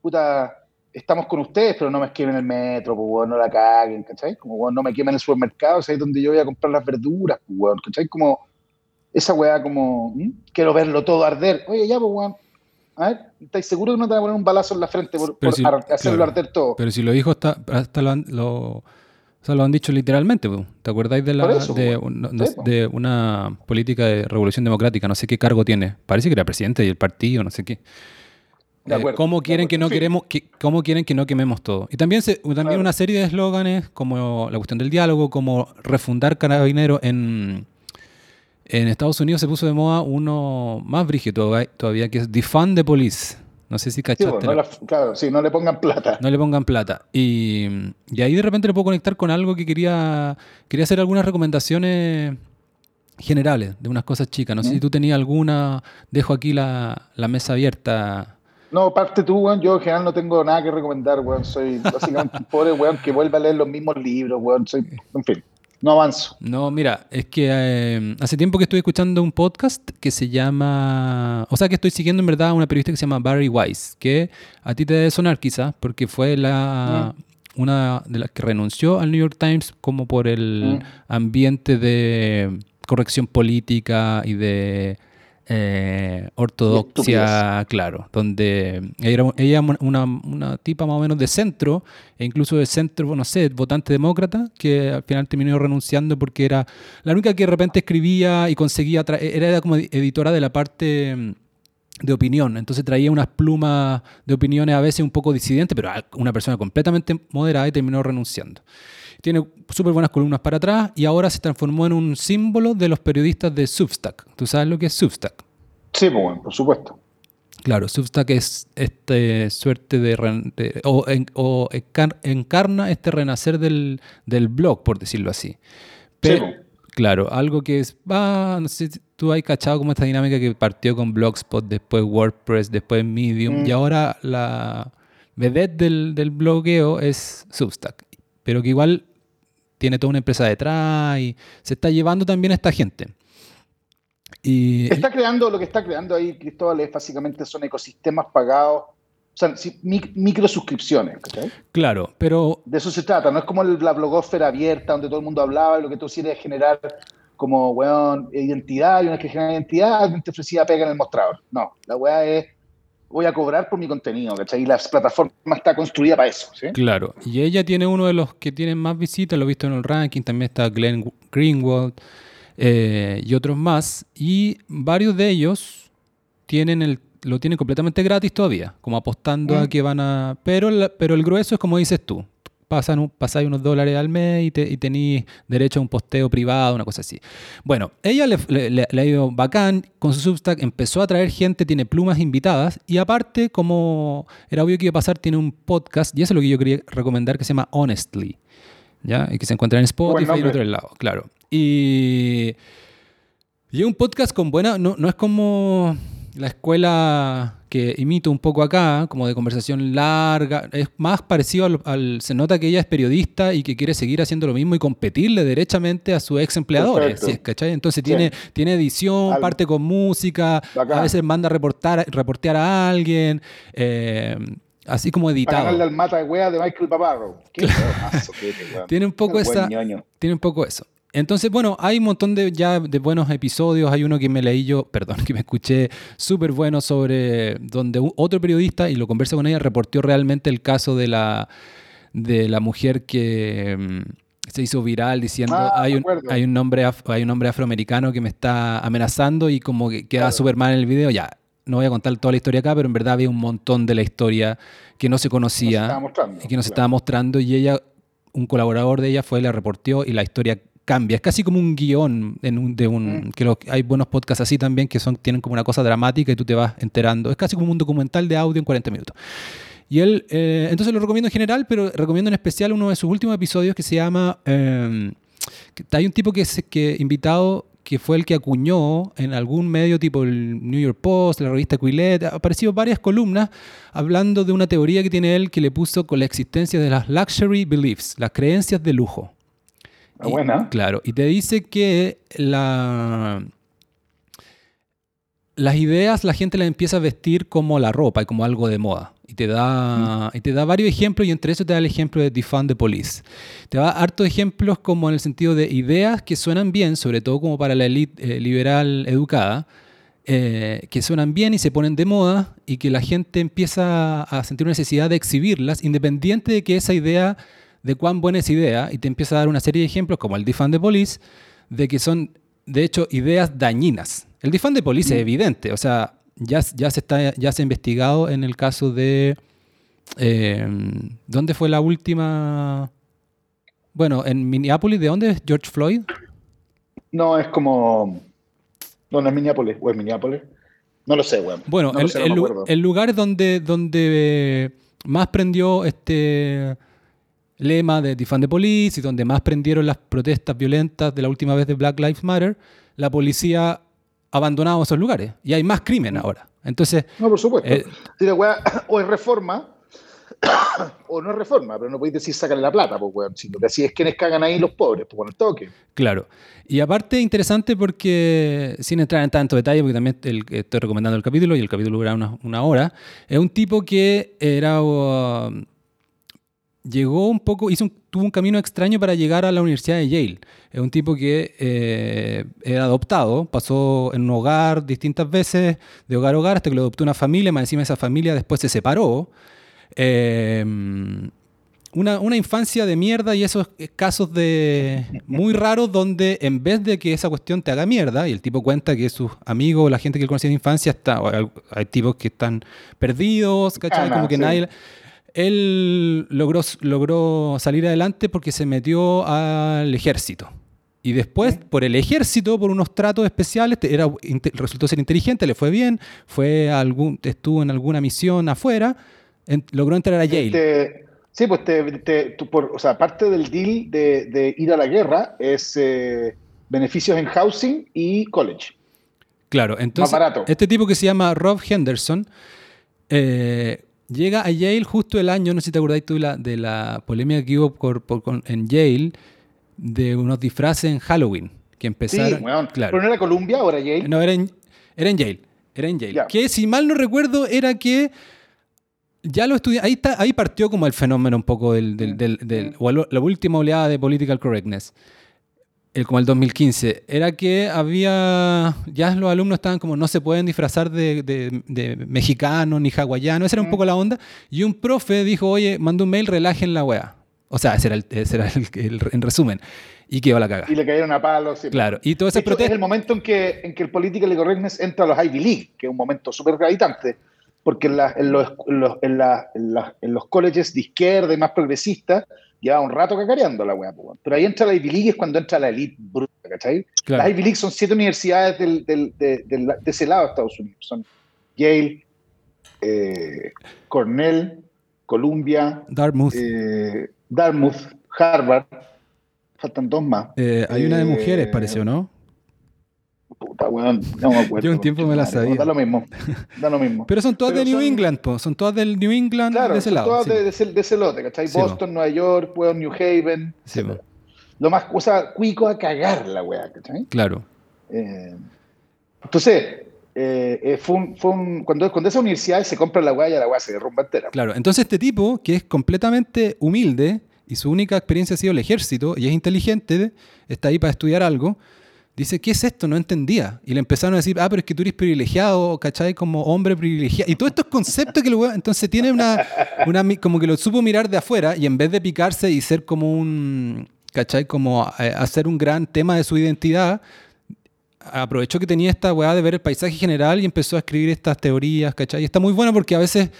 puta, estamos con ustedes, pero no me quemen el metro, pues, weón, no la caguen, ¿cachai? Como, weón, no me quemen el supermercado, ahí donde yo voy a comprar las verduras, pues, weón, ¿cachai? Como, esa weá como, quiero verlo todo arder. Oye, ya, pues, weón, a ver, ¿estáis seguros que no te van a poner un balazo en la frente por, hacerlo arder todo? Pero si lo dijo hasta, hasta lo, O sea, lo han dicho literalmente. ¿Te acordáis de, la, de, de, una política de revolución democrática? No sé qué cargo tiene. Parece que era presidente del partido, no sé qué. Eh, ¿Cómo quieren que no queremos, que, cómo quieren que no quememos todo? Y también se, también una serie de eslóganes como la cuestión del diálogo, como refundar carabinero en en Estados Unidos se puso de moda uno más brígido todavía, que es Defund the Police. No sé si cachaste. no claro, sí, no le pongan plata. No le pongan plata. Y, ahí de repente le puedo conectar con algo que quería, quería hacer algunas recomendaciones generales de unas cosas chicas. No sé si tú tenías alguna. Dejo aquí la, mesa abierta. No, parte tú, weón. Yo en general no tengo nada que recomendar, weón. Soy básicamente un pobre weón que vuelve a leer los mismos libros, weón. Soy, en fin no avanzo. No, mira, es que eh, hace tiempo que estoy escuchando un podcast que se llama, o sea, que estoy siguiendo en verdad una periodista que se llama Barry Weiss, que a ti te debe sonar quizás, porque fue la... Mm. Una de las que renunció al New York Times como por el mm. ambiente de corrección política y de eh, ortodoxia, claro, donde ella era una, una, tipa más o menos de centro, e incluso de centro, no sé, votante demócrata, que al final terminó renunciando porque era la única que de repente escribía y conseguía, era como editora de la parte mm, de opinión, entonces traía unas plumas de opiniones a veces un poco disidentes, pero una persona completamente moderada y terminó renunciando. Tiene súper buenas columnas para atrás y ahora se transformó en un símbolo de los periodistas de Substack. ¿Tú sabes lo que es Substack? Sí, pues, bueno, por supuesto. Claro, Substack es este suerte de, o, encarna este renacer del, blog, por decirlo así. Pero, sí, claro, algo que es, va, no sé, tú has cachado como esta dinámica que partió con Blogspot, después WordPress, después Medium, y mm. ahora la vedette del, del blogueo es Substack. Pero que igual tiene toda una empresa detrás y se está llevando también a esta gente. Y, está creando, lo que está creando ahí, Cristóbal, es básicamente son ecosistemas pagados, o sea, micro suscripciones. Claro, pero... De eso se trata, no es como la blogósfera abierta donde todo el mundo hablaba y lo que tú quieres es generar como, weón, identidad y una vez que genera identidad, alguien te ofrecía pega en el mostrador. No, la weá es voy a cobrar por mi contenido, ¿cachai? Y la plataforma está construida para eso, ¿sí? Claro, y ella tiene uno de los que tienen más visitas, lo he visto en el ranking, también está Glenn Greenwald eh, y otros más, y varios de ellos tienen el, lo tienen completamente gratis todavía, como apostando a mm. que van a... Pero, pero el grueso es como dices tú, pasan pasáis unos dólares al mes y, te, tenéis derecho a un posteo privado, una cosa así. Bueno, ella le, ha ido bacán con su Substack, empezó a traer gente, tiene plumas invitadas y aparte, como era obvio que iba a pasar, tiene un podcast y eso es lo que yo quería recomendar que se llama Honestly, ¿ya? Y que se encuentra en Spotify y en otro lado, claro. Y, y un podcast con buena, no, no es como la escuela que imito un poco acá, como de conversación larga, es más parecido al, Se nota que ella es periodista y que quiere seguir haciendo lo mismo y competirle derechamente a sus ex empleadores. Entonces tiene, tiene edición, parte con música, a veces manda a reportar, reportear a alguien. Eh, así como editado. Para al mata de de Michael Paparro. tiene un poco esa, tiene un poco eso. Entonces, bueno, hay un montón de ya de buenos episodios. Hay uno que me leí yo, perdón, que me escuché súper bueno sobre donde otro periodista, y lo conversa con ella, reportó realmente el caso de la, de la mujer que mm, se hizo viral diciendo ah, hay, un, hay, un hombre hay un hombre afroamericano que me está amenazando y como que queda súper mal en el video. Ya, no voy a contar toda la historia acá, pero en verdad había un montón de la historia que no se conocía y que nos estaba mostrando y ella, un colaborador de ella fue, la reportó y la historia cambia. Es casi como un guion en de un. Mm. que hay buenos podcasts así también que son, tienen como una cosa dramática y tú te vas enterando. Es casi como un documental de audio en 40 minutos. Y él, eh, entonces lo recomiendo en general, pero recomiendo en especial uno de sus últimos episodios que se llama. Eh, hay un tipo que es que, invitado que fue el que acuñó en algún medio tipo el New York Post, la revista Quillette, ha aparecido varias columnas hablando de una teoría que tiene él que le puso con la existencia de las luxury beliefs, las creencias de lujo. Ah, buena. claro, y te dice que la, las ideas la gente las empieza a vestir como la ropa y como algo de moda. Y te da, y te da varios ejemplos y entre eso te da el ejemplo de Defund the Police. Te da hartos ejemplos como en el sentido de ideas que suenan bien, sobre todo como para la élite eh, liberal educada, eh, que suenan bien y se ponen de moda y que la gente empieza a sentir una necesidad de exhibirlas, independiente de que esa idea de cuán buena es idea y te empieza a dar una serie de ejemplos, como el Defund the Police, de que son, de hecho, ideas dañinas. El Defund the Police es mm. evidente, o sea, ya, ya, se está, ya se ha investigado en el caso de... Eh, ¿Dónde fue la última? Bueno, en Minneapolis, ¿de dónde es George Floyd? No, es como... No, no es Minneapolis, o es Minneapolis. No lo sé, weón. Bueno, el, lugar donde, donde más prendió este lema de Defund the Police y donde más prendieron las protestas violentas de la última vez de Black Lives Matter, la policía ha abandonado esos lugares y hay más crimen ahora. Entonces. No, por supuesto. Eh, o es reforma o no es reforma, pero no podéis decir sacarle la plata, pues, weón. Si lo que así es quienes cagan ahí los pobres, pues, bueno, el toque. Claro. Y aparte, interesante porque, sin entrar en tanto detalle, porque también estoy recomendando el capítulo y el capítulo dura una, hora, es un tipo que era. Uh, llegó un poco, hizo tuvo un camino extraño para llegar a la Universidad de Yale. Es un tipo que eh, era adoptado, pasó en un hogar distintas veces, de hogar a hogar, hasta que lo adoptó una familia, más encima esa familia después se separó. Em, una, una, infancia de mierda y esos casos de muy raros donde en vez de que esa cuestión te haga mierda y el tipo cuenta que sus amigos, la gente que él conocía de infancia, está, hay, tipos que están perdidos, ¿cachai? Como que nadie... Él logró, logró salir adelante porque se metió al ejército. Y después, por el ejército, por unos tratos especiales, era, resultó ser inteligente, le fue bien, fue algún, estuvo en alguna misión afuera logró entrar a Yale. Este, sí, pues te, por, o sea, parte del deal de, ir a la guerra es eh, beneficios en housing y college. Claro, entonces este tipo que se llama Rob Henderson eh, llega a Yale justo el año, no sé si te acordáis tú de la, de la polémica que hubo en Yale de unos disfraces en Halloween que empezaron. Sí, claro. ¿Pero no era Columbia era Yale? No, era en, era en Yale. Era en Yale. Que si mal no recuerdo era que ya lo estudié, ahí, ahí partió como el fenómeno un poco del, del, del, o la última oleada de political correctness, el, como el 2015, era que había, ya los alumnos estaban como no se pueden disfrazar de, de, mexicano ni hawaiano, esa era un poco la onda, y un profe dijo, oye, manda un mail, relajen la wea. O sea, ese era el, ese era el, en resumen. Y quedó la caga. Y le cayeron a palos. Claro. Y todo ese Es el momento en que, en que el political correctness entra a los Ivy League, que es un momento súper gravitante porque en, en, los, en, en, los colleges de izquierda y más progresistas lleva un rato cacareando la weá. Pero ahí entra la Ivy League es cuando entra la elite bruta, ¿cachai? Las Ivy League son siete universidades del, del, de, ese lado de Estados Unidos. Son Yale, eh, Cornell, Columbia, Dartmouth, eh, Dartmouth Harvard. Faltan dos más. Eh, hay una de mujeres, parece, ¿no? Puta, weón, no me acuerdo. Yo un tiempo me la sabía. Da lo mismo, da lo mismo. Pero son todas de New England, po. son todas del New England de ese lado. Todas de, ese, de, ese, lote, ¿cachai? Boston, Nueva York, weón, New Haven. Sí, lo más, o sea, cuico a cagar la weá, ¿cachai? Claro. Eh, entonces, eh, eh, fue un, fue un, cuando, cuando esa universidad se compra la weá, ya la weá se derrumba entera. Claro, entonces este tipo, que es completamente humilde y su única experiencia ha sido el ejército y es inteligente, está ahí para estudiar algo Dice, ¿qué es esto? No entendía. Y le empezaron a decir, ah, pero es que tú eres privilegiado, ¿cachai? Como hombre privilegiado. Y todos estos conceptos que lo Entonces tiene una, una. Como que lo supo mirar de afuera y en vez de picarse y ser como un. ¿cachai? Como eh, hacer un gran tema de su identidad, aprovechó que tenía esta weá de ver el paisaje general y empezó a escribir estas teorías, ¿cachai? Y está muy bueno porque a veces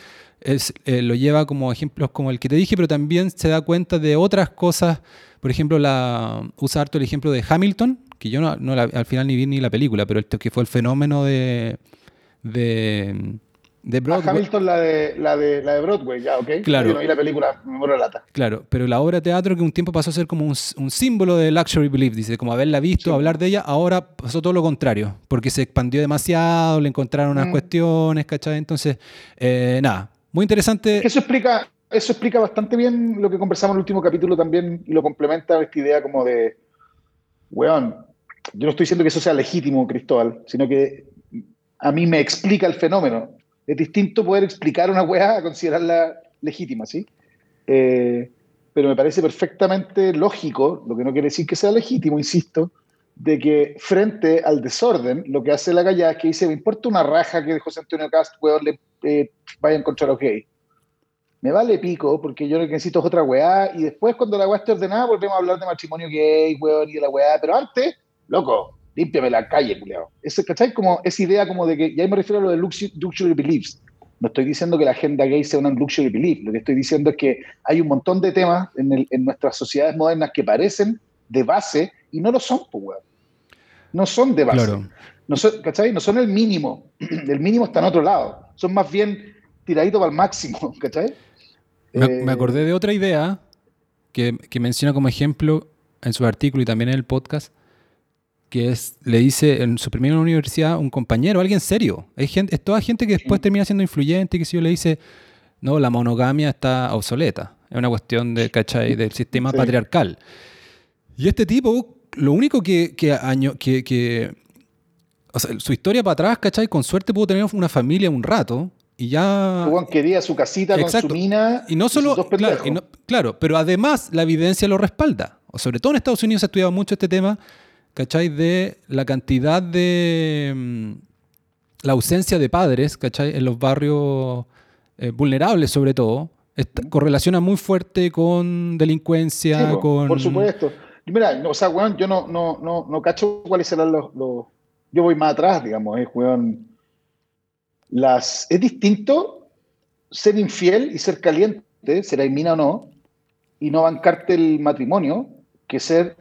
eh, lo lleva como ejemplos como el que te dije, pero también se da cuenta de otras cosas. Por ejemplo, la, usa harto el ejemplo de Hamilton, que yo no, al final ni vi ni la película, pero este que fue el fenómeno de, de, de Broadway. Ah, Hamilton, la de, la, de, la de Broadway, ya, ok. Claro. Yo no vi la película, me muero lata. Claro, pero la obra de teatro que un tiempo pasó a ser como un, un símbolo de luxury belief, dice, como haberla visto, hablar de ella, ahora pasó todo lo contrario, porque se expandió demasiado, le encontraron unas mm. cuestiones, ¿cachai? Entonces, eh, nada, muy interesante. Eso explica, eso explica bastante bien lo que conversamos en el último capítulo también y lo complementa esta idea como de, weón, yo no estoy diciendo que eso sea legítimo, Cristóbal, sino que a mí me explica el fenómeno. Es distinto poder explicar una weá a considerarla legítima, ¿sí? Eh, pero me parece perfectamente lógico, lo que no quiere decir que sea legítimo, insisto, de que frente al desorden, lo que hace la gallada es que dice, me importa una raja que José Antonio Cast, weón, le eh, vaya a encontrar gays. me vale pico, porque yo lo que necesito es otra weá, y después cuando la weá esté ordenada volvemos a hablar de matrimonio gay, weón, y de la weá, pero antes, loco, límpiame la calle, culiao. Ese, ¿cachai? Como esa idea como de que, y ahí me refiero a lo de luxury, beliefs. No estoy diciendo que la agenda gay sea una luxury belief, lo que estoy diciendo es que hay un montón de temas en, en nuestras sociedades modernas que parecen de base y no lo son, pues, weón. No son de base. No son, ¿cachai? No son el mínimo. El mínimo está en otro lado. Son más bien tiraditos para el máximo, ¿cachai? Me, me, eh, acordé de otra idea que, que, menciona como ejemplo en su artículo y también en el podcast, que es, le dice en su primera universidad un compañero, alguien serio. Hay gente, es toda gente que después termina siendo influyente y que si yo le dice, no, la monogamia está obsoleta. Es una cuestión de, ¿cachai? del sistema patriarcal. Y este tipo, lo único que, que, año, que, que o sea, su historia para atrás, ¿cachai? Con suerte pudo tener una familia un rato, y ya. Juan quería su casita con su mina. Y no solo. claro, pero además la evidencia lo respalda. O sobre todo en Estados Unidos se ha estudiado mucho este tema, ¿cachai? De la cantidad de. Mm, la ausencia de padres, ¿cachai? En los barrios eh, vulnerables, sobre todo. correlaciona muy fuerte con delincuencia, con. Por supuesto. Mira, o sea, weón, yo no, no, no, no cacho cuáles serán los, los. Yo voy más atrás, digamos, es, weón las, es distinto ser infiel y ser caliente, será mina o no, y no bancarte el matrimonio, que ser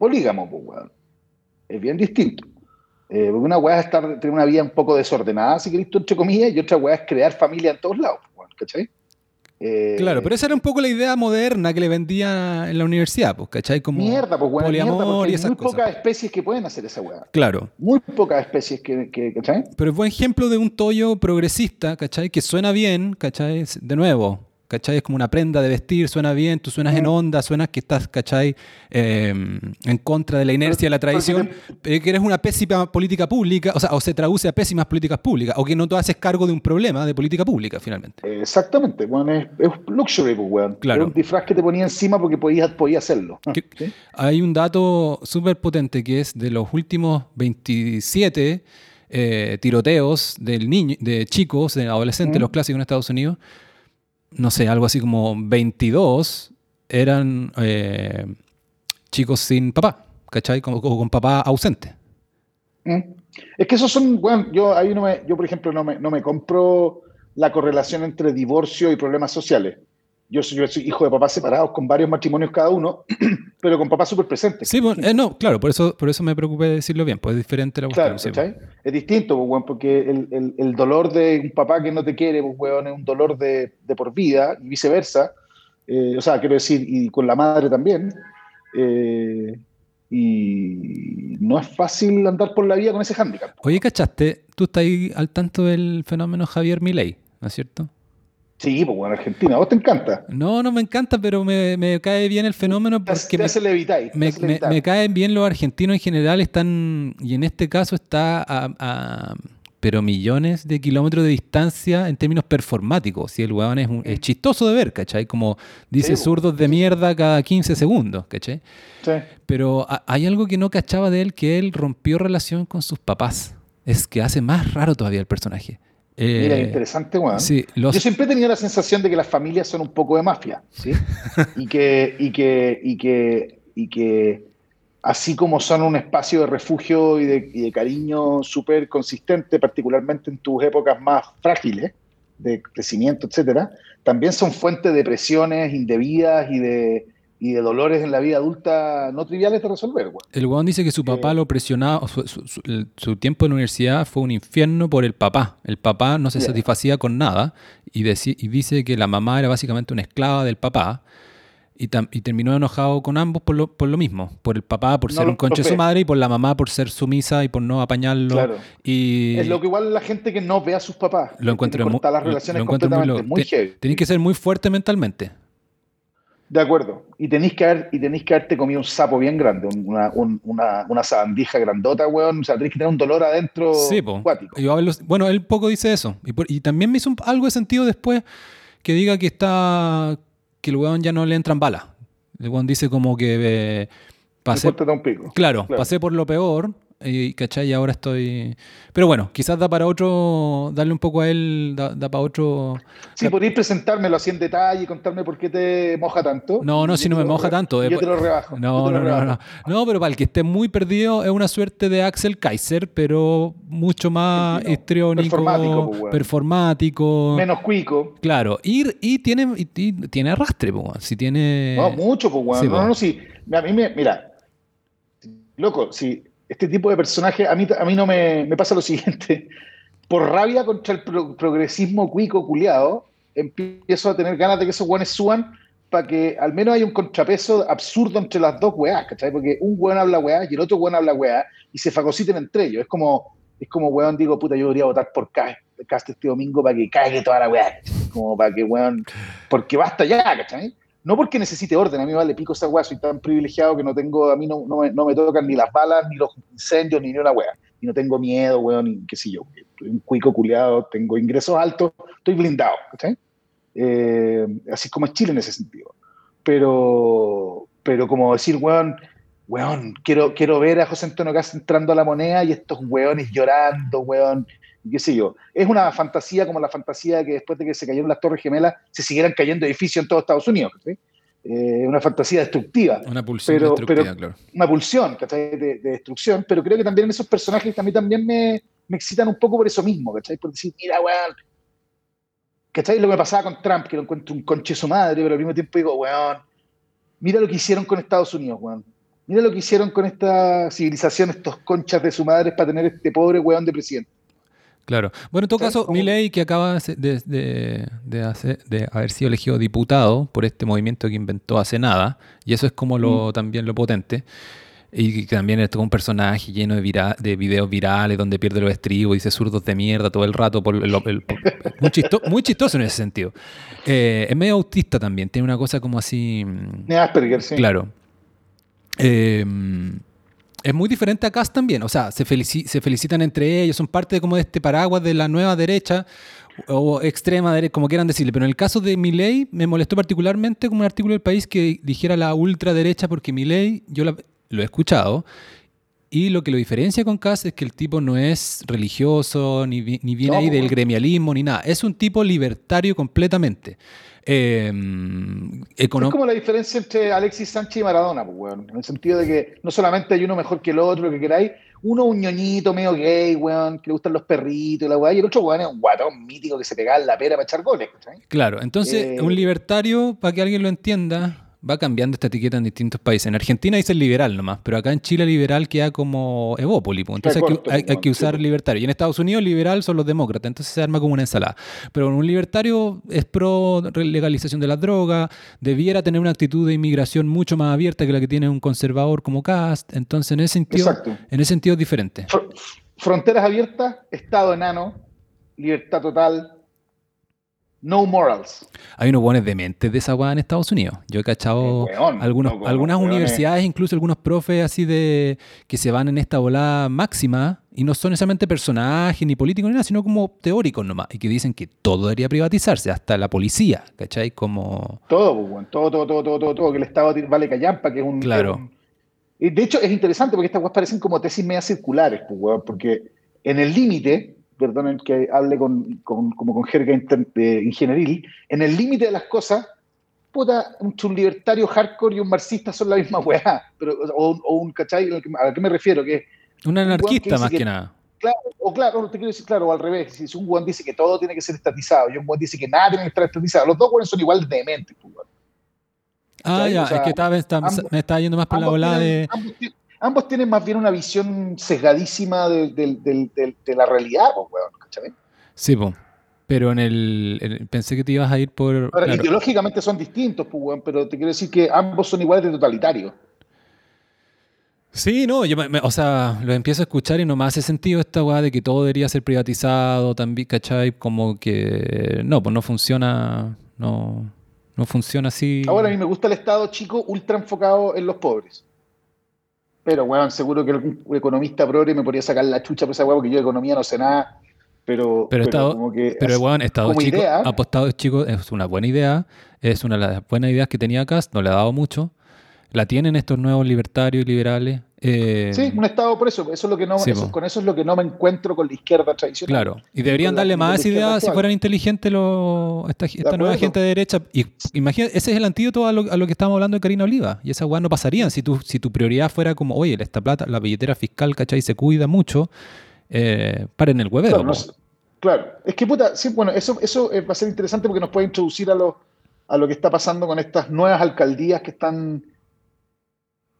polígamo, pues, Es bien distinto. Eh, una weá es estar, tener una vida un poco desordenada, si querés, entre comillas, y otra weá es crear familia en todos lados, ¿cachai? Eh, claro, pero esa era un poco la idea moderna que le vendía en la universidad, pues, ¿cachai? Como mierda, pues, bueno, poliamor y esas muy pocas especies que pueden hacer esa weá. Claro. Muy pocas especies que, que, ¿cachai? Pero es buen ejemplo de un tollo progresista, ¿cachai? Que suena bien, ¿cachai? De nuevo, ¿cachai? Es como una prenda de vestir, suena bien, tú suenas en onda, suenas que estás, ¿cachai? Em, en contra de la inercia de la tradición, que eres una pésima política pública, o sea, o se traduce a pésimas políticas públicas, o que no te haces cargo de un problema de política pública, finalmente. Exactamente, bueno, es, luxury, pues, weón. Claro. un disfraz que te ponía encima porque podías, podías hacerlo. Hay un dato súper potente que es de los últimos 27 eh, tiroteos del niño, de chicos, de adolescentes, los clásicos en Estados Unidos, no sé, algo así como 22 eran eh, chicos sin papá, ¿cachai? O con, papá ausente. Mm. Es que esos son, yo ahí no me, yo por ejemplo no me, no me compro la correlación entre divorcio y problemas sociales. Yo soy, hijo de papás separados con varios matrimonios cada uno, pero con papás súper presentes. Sí, eh, no, claro, por eso, por eso me preocupé de decirlo bien, pues es diferente la cuestión. Claro, Es distinto, pues, porque el, el, dolor de un papá que no te quiere, pues, weón, es un dolor de, de por vida y viceversa. Eh, o sea, quiero decir, y con la madre también. Eh, y no es fácil andar por la vida con ese hándicap. Oye, ¿cachaste? Tú estás ahí al tanto del fenómeno Javier Milei, ¿no es cierto? Sí, pues bueno, Argentina. ¿A vos te encanta? No, no me encanta, pero me, cae bien el fenómeno porque me, me, me, caen bien los argentinos en general, están, y en este caso está a, pero millones de kilómetros de distancia en términos performáticos. Si el weón es, es chistoso de ver, ¿cachai? Como dice zurdos de mierda cada 15 segundos, ¿cachai? Sí. Pero hay algo que no cachaba de él, que él rompió relación con sus papás. Es que hace más raro todavía el personaje. Mira, eh, interesante, weón. Yo siempre he tenido la sensación de que las familias son un poco de mafia, ¿sí? y, que, y, que, y, que, y que así como son un espacio de refugio y de, cariño súper consistente, particularmente en tus épocas más frágiles, de crecimiento, etcétera, también son fuente de presiones indebidas y de, y de dolores en la vida adulta no triviales de resolver. El weón dice que su papá eh, lo presionaba, su, tiempo en la universidad fue un infierno por el papá. El papá no se satisfacía con nada y, y, dice que la mamá era básicamente una esclava del papá. Y, y terminó enojado con ambos por lo, por lo mismo, por el papá por ser un conche de su madre y por la mamá por ser sumisa y por no apañarlo. Y es lo que igual la gente que no ve a sus papás. Lo encuentro muy, las relaciones lo, muy, Tenéis que ser muy fuerte mentalmente. De acuerdo. Y tenéis que, haber, y tenéis que haberte comido un sapo bien grande, una, una, una sabandija grandota, weón. O sea, tenéis que tener un dolor adentro sí, bueno, él poco dice eso. Y, también me hizo algo de sentido después que diga que está. que el weón ya no le entran balas. El weón dice como que. Eh, pasé, un pico. Claro, pasé por lo peor y, ¿cachai? Y ahora estoy... Pero bueno, quizás da para otro, darle un poco a él, da, para otro... Sí, podéis presentármelo así en detalle y contarme por qué te moja tanto. No, no, si no me moja tanto. Yo te lo rebajo. No, no, no, no. No, pero para el que esté muy perdido es una suerte de Axel Kaiser, pero mucho más histriónico, performático, pues, performático, Menos cuico. Claro, y, y tiene, y, tiene arrastre, pues, si tiene... No, mucho, pues, bueno. no, no, sí. A mí me, mira, loco, si este tipo de personaje, a mí, a mí no me, pasa lo siguiente. Por rabia contra el progresismo cuico culiado, empiezo a tener ganas de que esos guanes suban para que al menos haya un contrapeso absurdo entre las dos weas, ¿cachai? Porque un weón habla weá y el otro weón habla weá y se fagociten entre ellos. Es como, es como weón, digo, puta, yo debería votar por Cast este domingo para que caiga toda la weá. Como para que weón, porque basta ya, ¿cachai? No porque necesite orden, a mí vale pico esa weá, soy tan privilegiado que no tengo, a mí no, no, me, tocan ni las balas, ni los incendios, ni, ni una weá. Y no tengo miedo, weón, ni qué sé yo. Estoy un cuico culiado, tengo ingresos altos, estoy blindado, ¿cachai? Eh, así como es Chile en ese sentido. Pero, pero como decir, weón, weón, quiero, quiero ver a José Antonio Cast entrando a la moneda y estos weones llorando, weón, qué sé yo. Es una fantasía como la fantasía de que después de que se cayeron las Torres Gemelas se siguieran cayendo edificios en todo Estados Unidos. ¿sí? Eh, una fantasía destructiva. Una pulsión destructiva, claro. Una pulsión de, de, destrucción, pero creo que también esos personajes también, también me, me excitan un poco por eso mismo, ¿cachai? Por decir, mira, weón. ¿Cachai? Lo que me pasaba con Trump, que lo encuentro un conche su madre, pero al mismo tiempo digo, weón, mira lo que hicieron con Estados Unidos, weón. Mira lo que hicieron con esta civilización, estos conchas de su madre para tener este pobre weón de presidente. Claro. Bueno, en todo caso, Milei, que acaba de, de, haber sido elegido diputado por este movimiento que inventó hace nada, y eso es como lo, mm. también lo potente, y que también es un personaje lleno de, de videos virales donde pierde los estribos, dice zurdos de mierda todo el rato, por, muy, muy, chistoso en ese sentido. Eh, es medio autista también, tiene una cosa como así... De Asperger, sí. Claro. Eh, es muy diferente a Cast también. O sea, se, se felicitan entre ellos, son parte de, como de este paraguas de la nueva derecha o extrema derecha, como quieran decirle. Pero en el caso de Milley me molestó particularmente como un artículo del país que dijera la ultraderecha, porque Milley, yo lo he escuchado, y lo que lo diferencia con Cast es que el tipo no es religioso, ni, ni viene ahí del gremialismo, ni nada. Es un tipo libertario completamente. Eh, es como la diferencia entre Alexis Sánchez y Maradona, pues, en el sentido de que no solamente hay uno mejor que el otro, lo que queráis, uno un ñoñito medio gay, weón, que le gustan los perritos y la weá, y el otro weón es un guatón mítico que se pega en la pera para echar goles. Claro, entonces eh, un libertario, para que alguien lo entienda, va cambiando esta etiqueta en distintos países. En Argentina dice liberal nomás, pero acá en Chile liberal queda como evópoli. Entonces hay, que, usar libertario. Y en Estados Unidos liberal son los demócratas, entonces se arma como una ensalada. Pero un libertario es pro legalización de la droga, debiera tener una actitud de inmigración mucho más abierta que la que tiene un conservador como Cast. Entonces en ese sentido, en ese sentido es diferente. Fronteras abiertas, Estado enano, libertad total, no morals. Hay unos buenos dementes de esa weá en Estados Unidos. Yo he cachado algunos, algunas universidades, incluso algunos profes así de que se van en esta volada máxima y no son necesariamente personajes ni políticos ni nada, sino como teóricos nomás. Y que dicen que todo debería privatizarse, hasta la policía, ¿cachai? Como... Todo, pues, todo, todo, todo, todo, todo, que el Estado vale callampa, que es un... Claro. Y de hecho es interesante porque estas weas parecen como tesis media circulares, pues, porque en el límite perdonen que hable con, como con jerga ingenieril, en el límite de las cosas, puta, un, libertario hardcore y un marxista son la misma weá, pero, o, un, ¿cachai? ¿A qué me refiero? Que un anarquista más que, nada. Claro, o claro, te quiero decir, claro, o al revés, si un guan dice que todo tiene que ser estatizado y un guan dice que nada tiene que estar estatizado, los dos guanes son igual de dementes, pues, Ah, ya, es que estaba, me está yendo más por la volada de ambos tienen más bien una visión sesgadísima de, la realidad, pues, weón, ¿cachai? Sí, pues. Pero en el, Pensé que te ibas a ir por. Ideológicamente son distintos, pues, weón, pero te quiero decir que ambos son iguales de totalitarios. Sí, no, yo o sea, lo empiezo a escuchar y no me hace sentido esta weá de que todo debería ser privatizado, también, ¿cachai? Como que no, pues no funciona, no, no funciona así. Ahora a mí me gusta el Estado chico ultra enfocado en los pobres. Pero, weón, seguro que algún economista progre me podría sacar la chucha por esa weón, porque yo de economía no sé nada. Pero, pero, estado, como que pero weón, Estado chico, idea, apostado chico es una buena idea, es una de las buenas ideas que tenía Cast, no le ha dado mucho. La tienen estos nuevos libertarios y liberales. Eh, sí, un Estado por eso. es lo que no, con eso es lo que no me encuentro con la izquierda tradicional. Claro, y deberían darle más ideas si fueran inteligentes esta, nueva gente de derecha. Y imagínate, ese es el antídoto a lo, a lo que estábamos hablando de Karina Oliva. Y esas weas no pasarían si tu, si tu prioridad fuera como, oye, esta plata, la billetera fiscal, ¿cachai? Se cuida mucho. Eh, paren el huevero. Claro, es que puta, sí, bueno, eso, eso eh, va a ser interesante porque nos puede introducir a lo, a lo que está pasando con estas nuevas alcaldías que están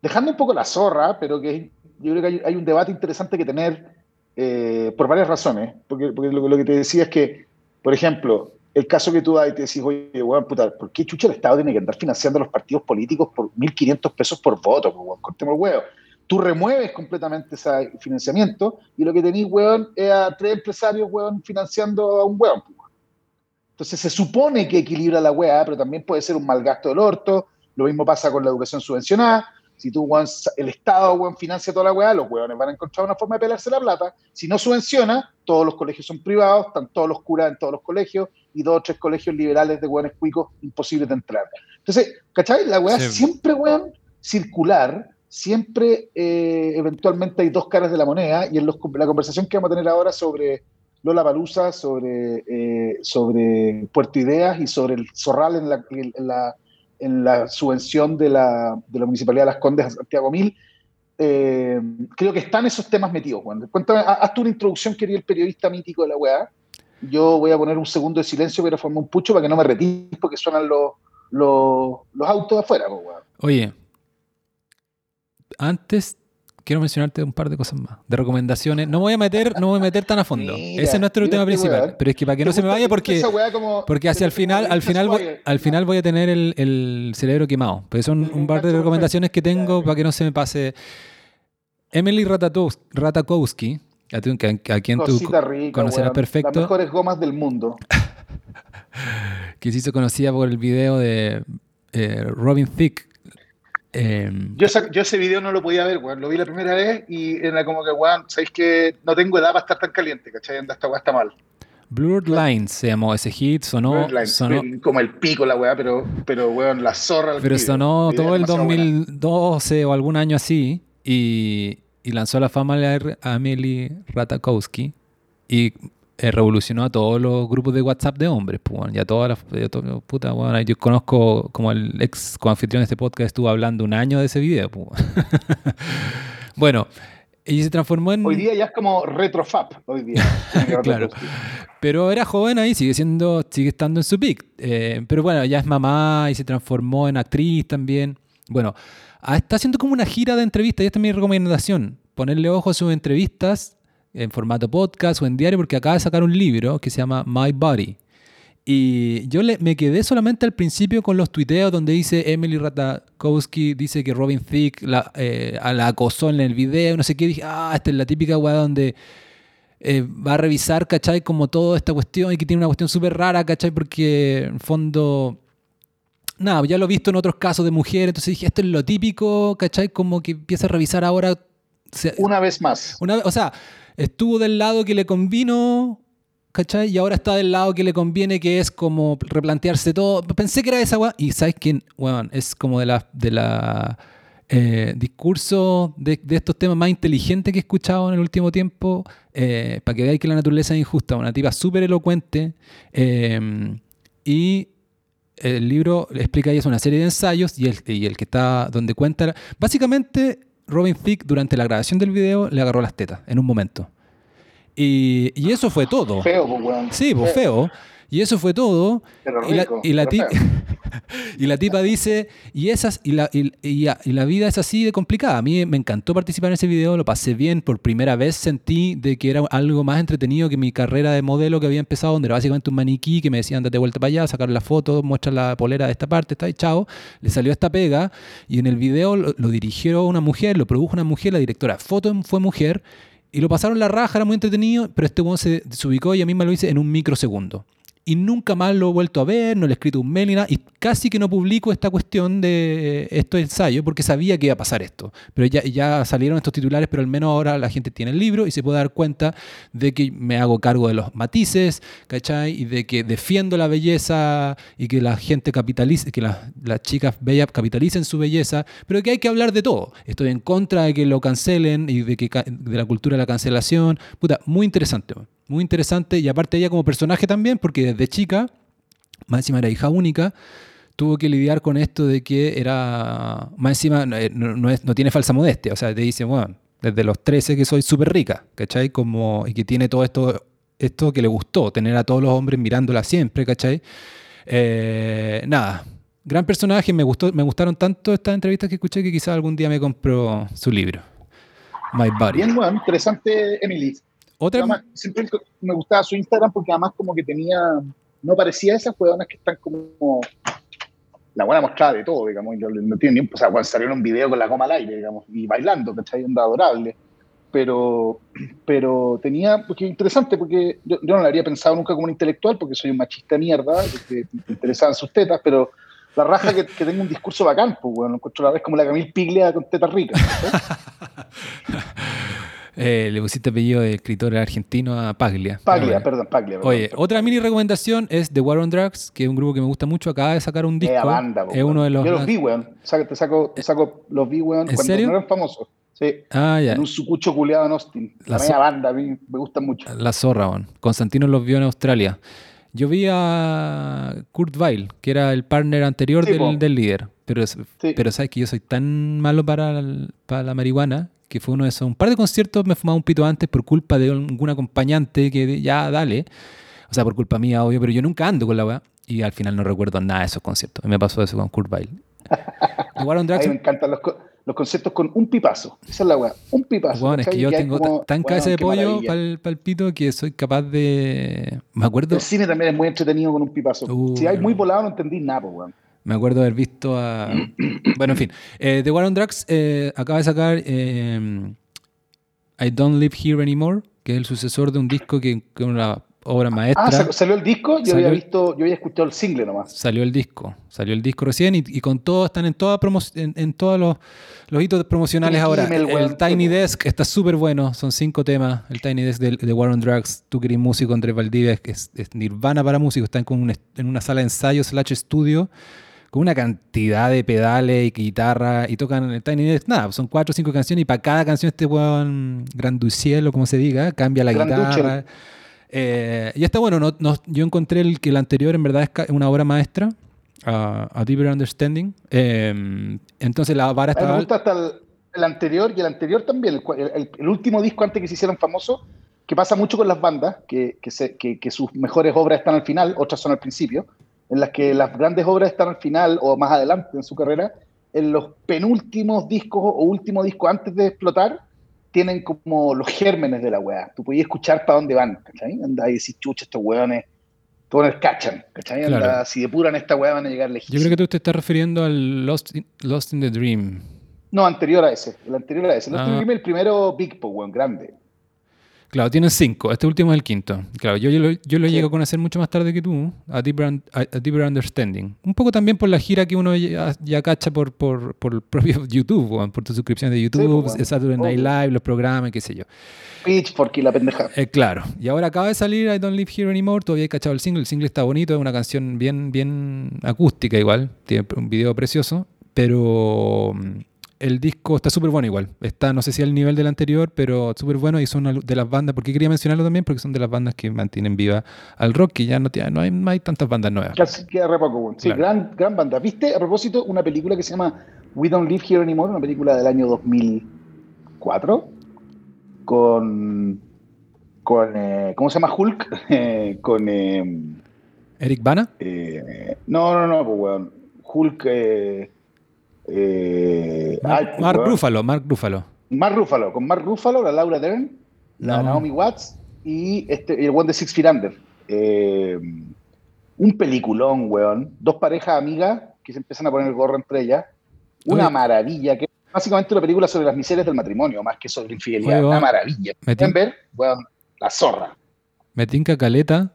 dejando un poco la zorra, pero que yo creo que hay, un debate interesante que tener eh, por varias razones. Porque, porque lo, que te decía es que, por ejemplo, el caso que tú das y te decís, oye, weón, puta, ¿por qué chucha el Estado tiene que andar financiando a los partidos políticos por 1.500 pesos por voto? Weón, cortemos el huevo tú remueves completamente ese financiamiento y lo que tenéis, weón, es a tres empresarios, weón, financiando a un weón. Pues, Entonces se supone que equilibra la weá, pero también puede ser un mal gasto del orto. Lo mismo pasa con la educación subvencionada. Si tú, weón, el Estado, weón, financia toda la weá, los weones van a encontrar una forma de pelarse la plata. Si no subvenciona, todos los colegios son privados, están todos los curas en todos los colegios y dos o tres colegios liberales de weones cuicos imposibles de entrar. Entonces, ¿cachai? La weá siempre, weón, circular siempre eh, eventualmente hay dos caras de la moneda y en la conversación que vamos a tener ahora sobre Lola Palusa, sobre, eh, sobre Puerto Ideas y sobre el Zorral en la, en la, en la subvención de la, de la, Municipalidad de Las Condes a Santiago Mil, eh, creo que están esos temas metidos, Juan. Cuéntame, haz tú una introducción, quería el periodista mítico de la weá. Yo voy a poner un segundo de silencio, pero formar un pucho para que no me retire porque suenan los, los, los autos afuera, Oye, antes quiero mencionarte un par de cosas más, de recomendaciones. No me voy a meter, no voy a meter tan a fondo. Ese es nuestro tema principal. Pero es que para que no se me vaya, porque, porque hacia el final, al final, voy, al final voy a tener el, cerebro quemado. Pero son un par de recomendaciones que tengo para que no se me pase. Emily Ratakowski, a, quien tú conocerás perfecto. Las mejores gomas del mundo. que se hizo conocida por el video de eh, Robin Thicke Em, yo, yo, ese video no lo podía ver, weón. Lo vi la primera vez y era como que, weón, sabéis que no tengo edad para estar tan caliente, ¿cachai? Anda, esta weá está mal. Blurred Lines se llamó ese hit, sonó, sonó como el pico la weá, pero, pero weón, la zorra. Pero sonó todo el 2012 o algún año así y, y lanzó la fama a Emily Ratakowski y eh, revolucionó a todos los grupos de WhatsApp de hombres, pues, ya todas las puta, bueno, yo conozco como el ex coanfitrión de este podcast estuvo hablando un año de ese video, pues. bueno, y se transformó en... Hoy día ya es como retrofap, hoy día. claro. Pero era joven ahí, sigue siendo, sigue estando en su peak. Eh, pero bueno, ya es mamá y se transformó en actriz también. Bueno, ah, está haciendo como una gira de entrevistas y esta es mi recomendación. Ponerle ojo a sus entrevistas en formato podcast o en diario porque acaba de sacar un libro que se llama My Body. Y yo le, me quedé solamente al principio con los tuiteos donde dice Emily Ratakowski, dice que Robin Thicke la, eh, la acosó en el video, no sé qué. Dije, ah, esta es la típica weá donde eh, va a revisar, ¿cachai? Como toda esta cuestión y que tiene una cuestión súper rara, ¿cachai? Porque en fondo nada, ya lo he visto en otros casos de mujeres, entonces dije, esto es lo típico, ¿cachai? Como que empieza a revisar ahora. una vez más. Una, o sea, estuvo del lado que le convino, ¿cachai? Y ahora está del lado que le conviene, que es como replantearse todo. Pensé que era esa weá. Y ¿sabes quién? Weón, es como de la, de la eh, discurso de, estos temas más inteligentes que he escuchado en el último tiempo, eh, para que veáis que la naturaleza es injusta. Una tipa súper elocuente. Eh, y el libro explica eso, una serie de ensayos y el, y el que está donde cuenta. Básicamente Robin Thicke durante la grabación del video le agarró las tetas en un momento. Y, y eso fue todo. Feo, pues. Sí, pues feo. Y eso fue todo. y, la, y, la y, la, tipa dice, y, esas, y, la, y, la vida es así de complicada. A mí me encantó participar en ese video, lo pasé bien. Por primera vez sentí de que era algo más entretenido que mi carrera de modelo que había empezado, donde era básicamente un maniquí que me decían, date vuelta para allá, sacar la foto, muestra la polera de esta parte, está ahí, chao. Le salió esta pega y en el video lo, dirigió una mujer, lo produjo una mujer, la directora foto fue mujer. Y lo pasaron la raja, era muy entretenido, pero este weón se, se ubicó y a mí me lo hice en un microsegundo. Y nunca más lo he vuelto a ver, no le he escrito un mail ni nada, y casi que no publico esta cuestión de estos ensayos porque sabía que iba a pasar esto. Pero ya, ya salieron estos titulares, pero al menos ahora la gente tiene el libro y se puede dar cuenta de que me hago cargo de los matices, ¿cachai? Y de que defiendo la belleza y que la gente capitalice, que las, las chicas bellas capitalicen su belleza, pero que hay que hablar de todo. Estoy en contra de que lo cancelen y de, que, de la cultura de la cancelación. Puta, muy interesante, muy interesante y aparte ella como personaje también, porque desde chica, más encima era hija única, tuvo que lidiar con esto de que era, más encima eh, no, no, es, no tiene falsa modestia, o sea, te dice, bueno, desde los 13 que soy súper rica, ¿cachai? Como, y que tiene todo esto, esto que le gustó, tener a todos los hombres mirándola siempre, ¿cachai? Eh, nada, gran personaje, me, gustó, me gustaron tanto estas entrevistas que escuché que quizás algún día me compro su libro. My Body. Bien, bueno, interesante, Emily. Otra Además, siempre me gustaba su Instagram porque además como que tenía, no parecía esas huevonas que están como la buena mostrada de todo, digamos, no, no tiene ni, o sea, cuando salió en un video con la goma al aire, digamos, y bailando, ¿cachai? Onda adorable. Pero, pero tenía, porque interesante, porque yo, yo no lo habría pensado nunca como un intelectual, porque soy un machista mierda, que me interesaban sus tetas, pero la raja que, que tenga un discurso bacán, pues, bueno, encuentro la vez como la Camille Piglia con tetas ricas. Eh, le pusiste apellido de escritor argentino a Paglia. Paglia, perdón, Paglia. Perdón, Oye, perdón. otra mini recomendación es The War on Drugs, que es un grupo que me gusta mucho. Acaba de sacar un disco. Eh, banda, es uno de los. Yo los vi, weón. Te saco, te saco los vi, weón, ¿En cuando serio? no eran famosos. Sí. Ah, ya. En un sucucho culeado en Austin. La, La media banda, a mí me gustan mucho. La zorra, weón. Constantino los vio en Australia. Yo vi a Kurt Weill, que era el partner anterior Sí, del, del líder. Pero, Sí. pero sabes que yo soy tan malo para, el- para la marihuana que fue uno de esos. Un par de conciertos me fumaba un pito antes por culpa de algún acompañante que de- ya dale. O sea, por culpa mía, obvio, pero yo nunca ando con la weá. Y al final no recuerdo nada de esos conciertos. Me pasó eso con Kurt Weill. The War on A Drugs, mí me encantan los, los conciertos con un pipazo. Esa es la weá. Un pipazo. weón, es que yo tengo como, ta- tan weón, cabeza de pollo para el, pito que soy capaz de. Me acuerdo. El cine también es muy entretenido con un pipazo. Uh, si hay muy volado, no entendí nada, weón. Me acuerdo haber visto a. bueno, en fin. Eh, The War on Drugs eh, acaba de sacar eh, I Don't Live Here Anymore, que es el sucesor de un disco que, que es una obra maestra. Ah, sal- salió el disco, yo Salió había visto, yo había escuchado el single nomás. Salió el disco, salió el disco recién y, y con todo, están en, toda promo- en, en todos los, los hitos promocionales ahora. El. Tiny Desk está súper bueno, son cinco temas. El Tiny Desk de, de War on Drugs, tú querés músico, Andrés Valdivia, es, es, es Nirvana para músicos, están con un en una sala de ensayo slash estudio con una cantidad de pedales y guitarra y tocan el Tiny Desk, nada, son cuatro o cinco canciones y para cada canción este weón Granduciel o como se diga, cambia la Granduchel. guitarra. Eh, y está bueno, no, no- yo encontré el que el anterior en verdad es una obra maestra, a A Deeper Understanding. Eh, entonces la vara mí me gusta hasta el, el anterior y el anterior también, el, cua- el- el último disco antes que se hicieran famosos, que pasa mucho con las bandas, que, que, se- que- que sus mejores obras están al final, otras son al principio, en las que las grandes obras están al final o más adelante en su carrera, en los penúltimos discos o último disco antes de explotar, tienen como los gérmenes de la weá. Tú podías escuchar para dónde van, ¿cachai? Anda y decís, chucha, estos weones, todos les cachan, ¿cachai? Anda, Claro. si depuran esta weá van a llegar lejísimos. Yo creo que tú te estás refiriendo al Lost in, Lost in the Dream. No, anterior a ese. El anterior a ese. El, Ah. anterior, el primero Big Po, weón, grande. Claro, tienen cinco. Este último es el quinto. Claro, yo, yo lo, yo lo Sí. llego a conocer mucho más tarde que tú, a Deeper, a- a Deeper Understanding. Un poco también por la gira que uno ya, ya cacha por, por, por el propio YouTube, por tu suscripción de YouTube, pues, weón. Saturday Night. Live, los programas, qué sé yo. Pitchfork y la pendeja. Eh, claro, y ahora acaba de salir I Don't Live Here Anymore, todavía he cachado el single, el single está bonito, es una canción bien, bien acústica igual, tiene un video precioso, pero mm, el disco está súper bueno igual, está no sé si al nivel del anterior, pero súper bueno y son de las bandas, porque quería mencionarlo también, porque son de las bandas que mantienen viva al rock, que ya no, tiene, no, hay, no hay tantas bandas nuevas. Casi queda re poco. Sí, Claro. gran, gran banda. ¿Viste? A propósito, una película que se llama We Don't Live Here Anymore, una película del año 2004, con. con eh, ¿Cómo se llama Hulk? Eh, con. eh, Eric Bana, eh, no, no, no, pues, weón. Hulk. Eh, ay, Mark, Mark. Ruffalo, Mark Ruffalo. Mark Ruffalo, con Mark Ruffalo, la Laura Dern, la No. Naomi Watts y, este, el One de Six Feet Under. Eh, un peliculón, weón. Dos parejas amigas que se empiezan a poner el gorro entre ellas. Una maravilla, que es básicamente una película sobre las miserias del matrimonio, más que sobre infidelidad. Oye, una maravilla. Me ¿Pueden ver? Weón, la zorra. Me tinca caleta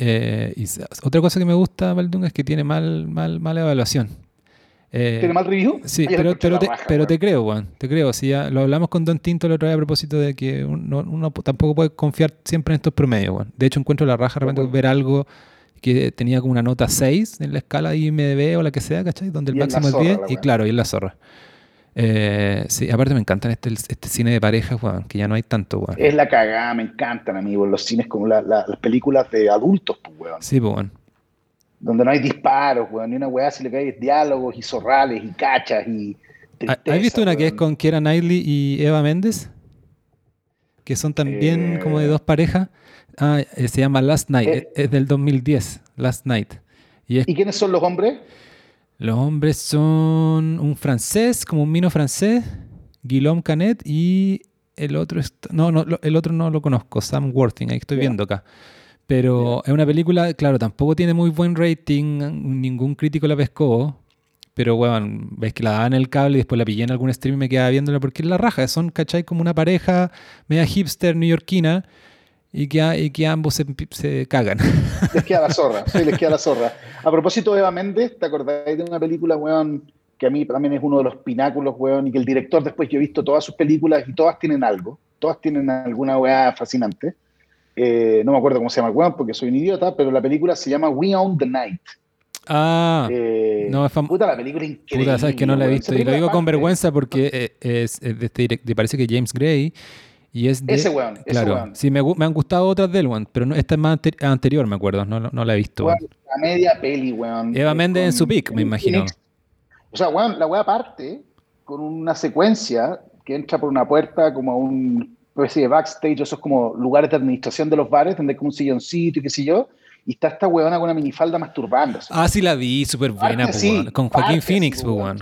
Eh, y otra cosa que me gusta Baldung es que tiene mal, mal, mala evaluación. Eh, ¿Tiene mal review? Sí, pero, pero, te, pero te, creo, Juan. Te creo. Si ya lo hablamos con Don Tinto la otra vez a propósito de que uno, uno tampoco puede confiar siempre en estos promedios, Juan. De hecho, encuentro la raja de repente ver algo que tenía como una nota 6 en la escala IMDB o la que sea, ¿cachai? Donde el máximo es 10 y claro, y en la zorra. Eh, sí, aparte me encantan este, este cine de parejas, weón, que ya no hay tanto, weón. Es la cagada, me encantan, amigos, los cines como las películas de adultos, pues, weón. Sí, pues, weón. Donde no hay disparos, weón, ni una weá si le cae diálogos y zorrales y cachas y... ¿Has visto una que es con Kiera Knightley y Eva Méndez? Que son también como de eh. dos parejas. Ah, eh, se llama Last Night, eh. es del 2010, Last Night. ¿Y, ¿Y quiénes son los hombres? Los hombres son un francés, como un mino francés, Guillaume Canet, y el otro, no, no, el otro no lo conozco, Sam Worthing, ahí estoy viendo acá. Pero es una película, claro, tampoco tiene muy buen rating, ningún crítico la pescó, pero bueno, ves que la daban en el cable y después la pillé en algún stream y me quedaba viéndola porque es la raja, son, ¿cachai? Como una pareja media hipster neoyorquina y que, que ambos se, se, cagan. Les queda la zorra, sí, les queda la zorra. A propósito de Eva Méndez, ¿te acordáis de una película, weón, que a mí también es uno de los pináculos, weón, y que el director después yo he visto todas sus películas y todas tienen algo, todas tienen alguna weá fascinante. Eh, no me acuerdo cómo se llama el weón porque soy un idiota, pero la película se llama We Own the Night. Ah, eh, no, es Puta, la película increíble. Puta, sabes que no la he visto. Y lo digo con vergüenza porque eh, es, de este, parece que James Gray y es de, ese weón, claro, Sí, me, me, han gustado otras del weón, pero no, esta es más anterior, me acuerdo, no, no, la he visto. la media peli, weón. Eva Méndez en su pick, me imagino. O sea, weón, la weá parte con una secuencia que entra por una puerta como a un especie de backstage, esos como lugares de administración de los bares, donde hay como un silloncito y qué sé yo, y está esta weona con una minifalda masturbándose. Ah, sí la vi, súper buena, pues, con Joaquín Phoenix, pues, weón.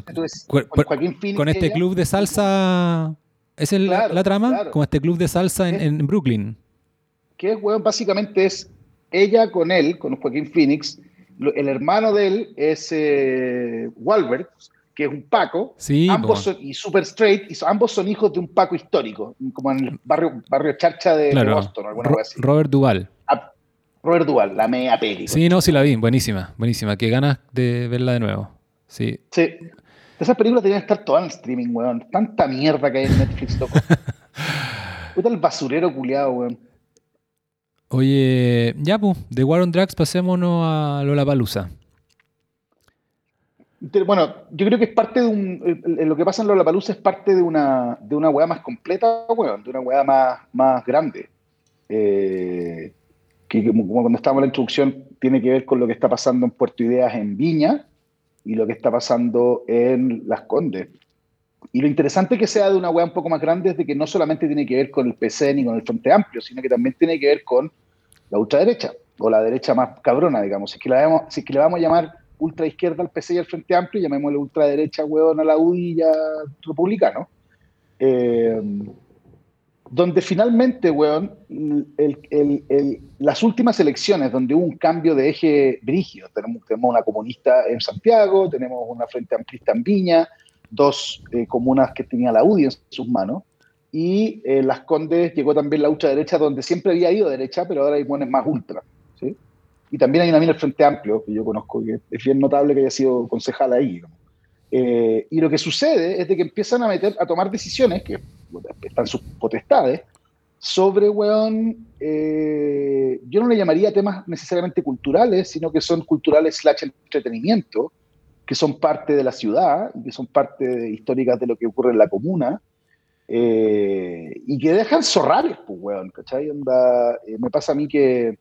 Con, Joaquín Phoenix. Con este club de salsa ¿Es la trama? Como este club de salsa en, Brooklyn. Que es, weón, básicamente es ella con él, con Joaquín Phoenix. el hermano de él es eh, Walbert, que es un Paco. Sí, ambos son, y super straight, y ambos son hijos de un Paco histórico, como en el barrio, barrio Charcha de, Boston, alguna así. Robert Duval. Ah, Robert Duval, la media peli. Sí, no, sí la vi, buenísima, buenísima. Qué ganas de verla de nuevo. Sí. Sí. Esas películas deberían estar todas en streaming, weón. Tanta mierda que hay en Netflix, loco. Puta el basurero culiado, weón. Oye, ya, pues, de War on Drugs pasémonos a Lollapalooza. Bueno, yo creo que es parte de un. Lo que pasa en Lollapalooza es parte de una, de una weá más completa, de una weá más, más grande. Eh, que como, cuando estábamos en la introducción, tiene que ver con lo que está pasando en Puerto Ideas en Viña y lo que está pasando en Las Condes. Y lo interesante que sea de una web un poco más grande es de que no solamente tiene que ver con el PC ni con el Frente Amplio, sino que también tiene que ver con la ultraderecha, o la derecha más cabrona, digamos. Si es que, la si es que le vamos a llamar ultraizquierda al PC y al Frente Amplio, llamémosle ultraderecha, huevón, a la UDI y a republicano. Eh, donde finalmente, weón, las últimas elecciones donde hubo un cambio de eje brígido, tenemos, una comunista en Santiago, tenemos una frente amplista en Viña, dos eh, comunas que tenía la UDI en sus manos, y eh, Las Condes llegó también la ultraderecha, donde siempre había ido derecha, pero ahora hay buenos más ultra. ¿sí? Y también hay una mina el Frente Amplio, que yo conozco, que es bien notable que haya sido concejal ahí. Eh, y lo que sucede es de que empiezan a meter, a tomar decisiones que están sus potestades sobre, weón, eh, yo no le llamaría temas necesariamente culturales, sino que son culturales slash entretenimiento, que son parte de la ciudad que son parte históricas de lo que ocurre en la comuna, eh, y que dejan zorrales, pues, weón, ¿cachai? me pasa a mí que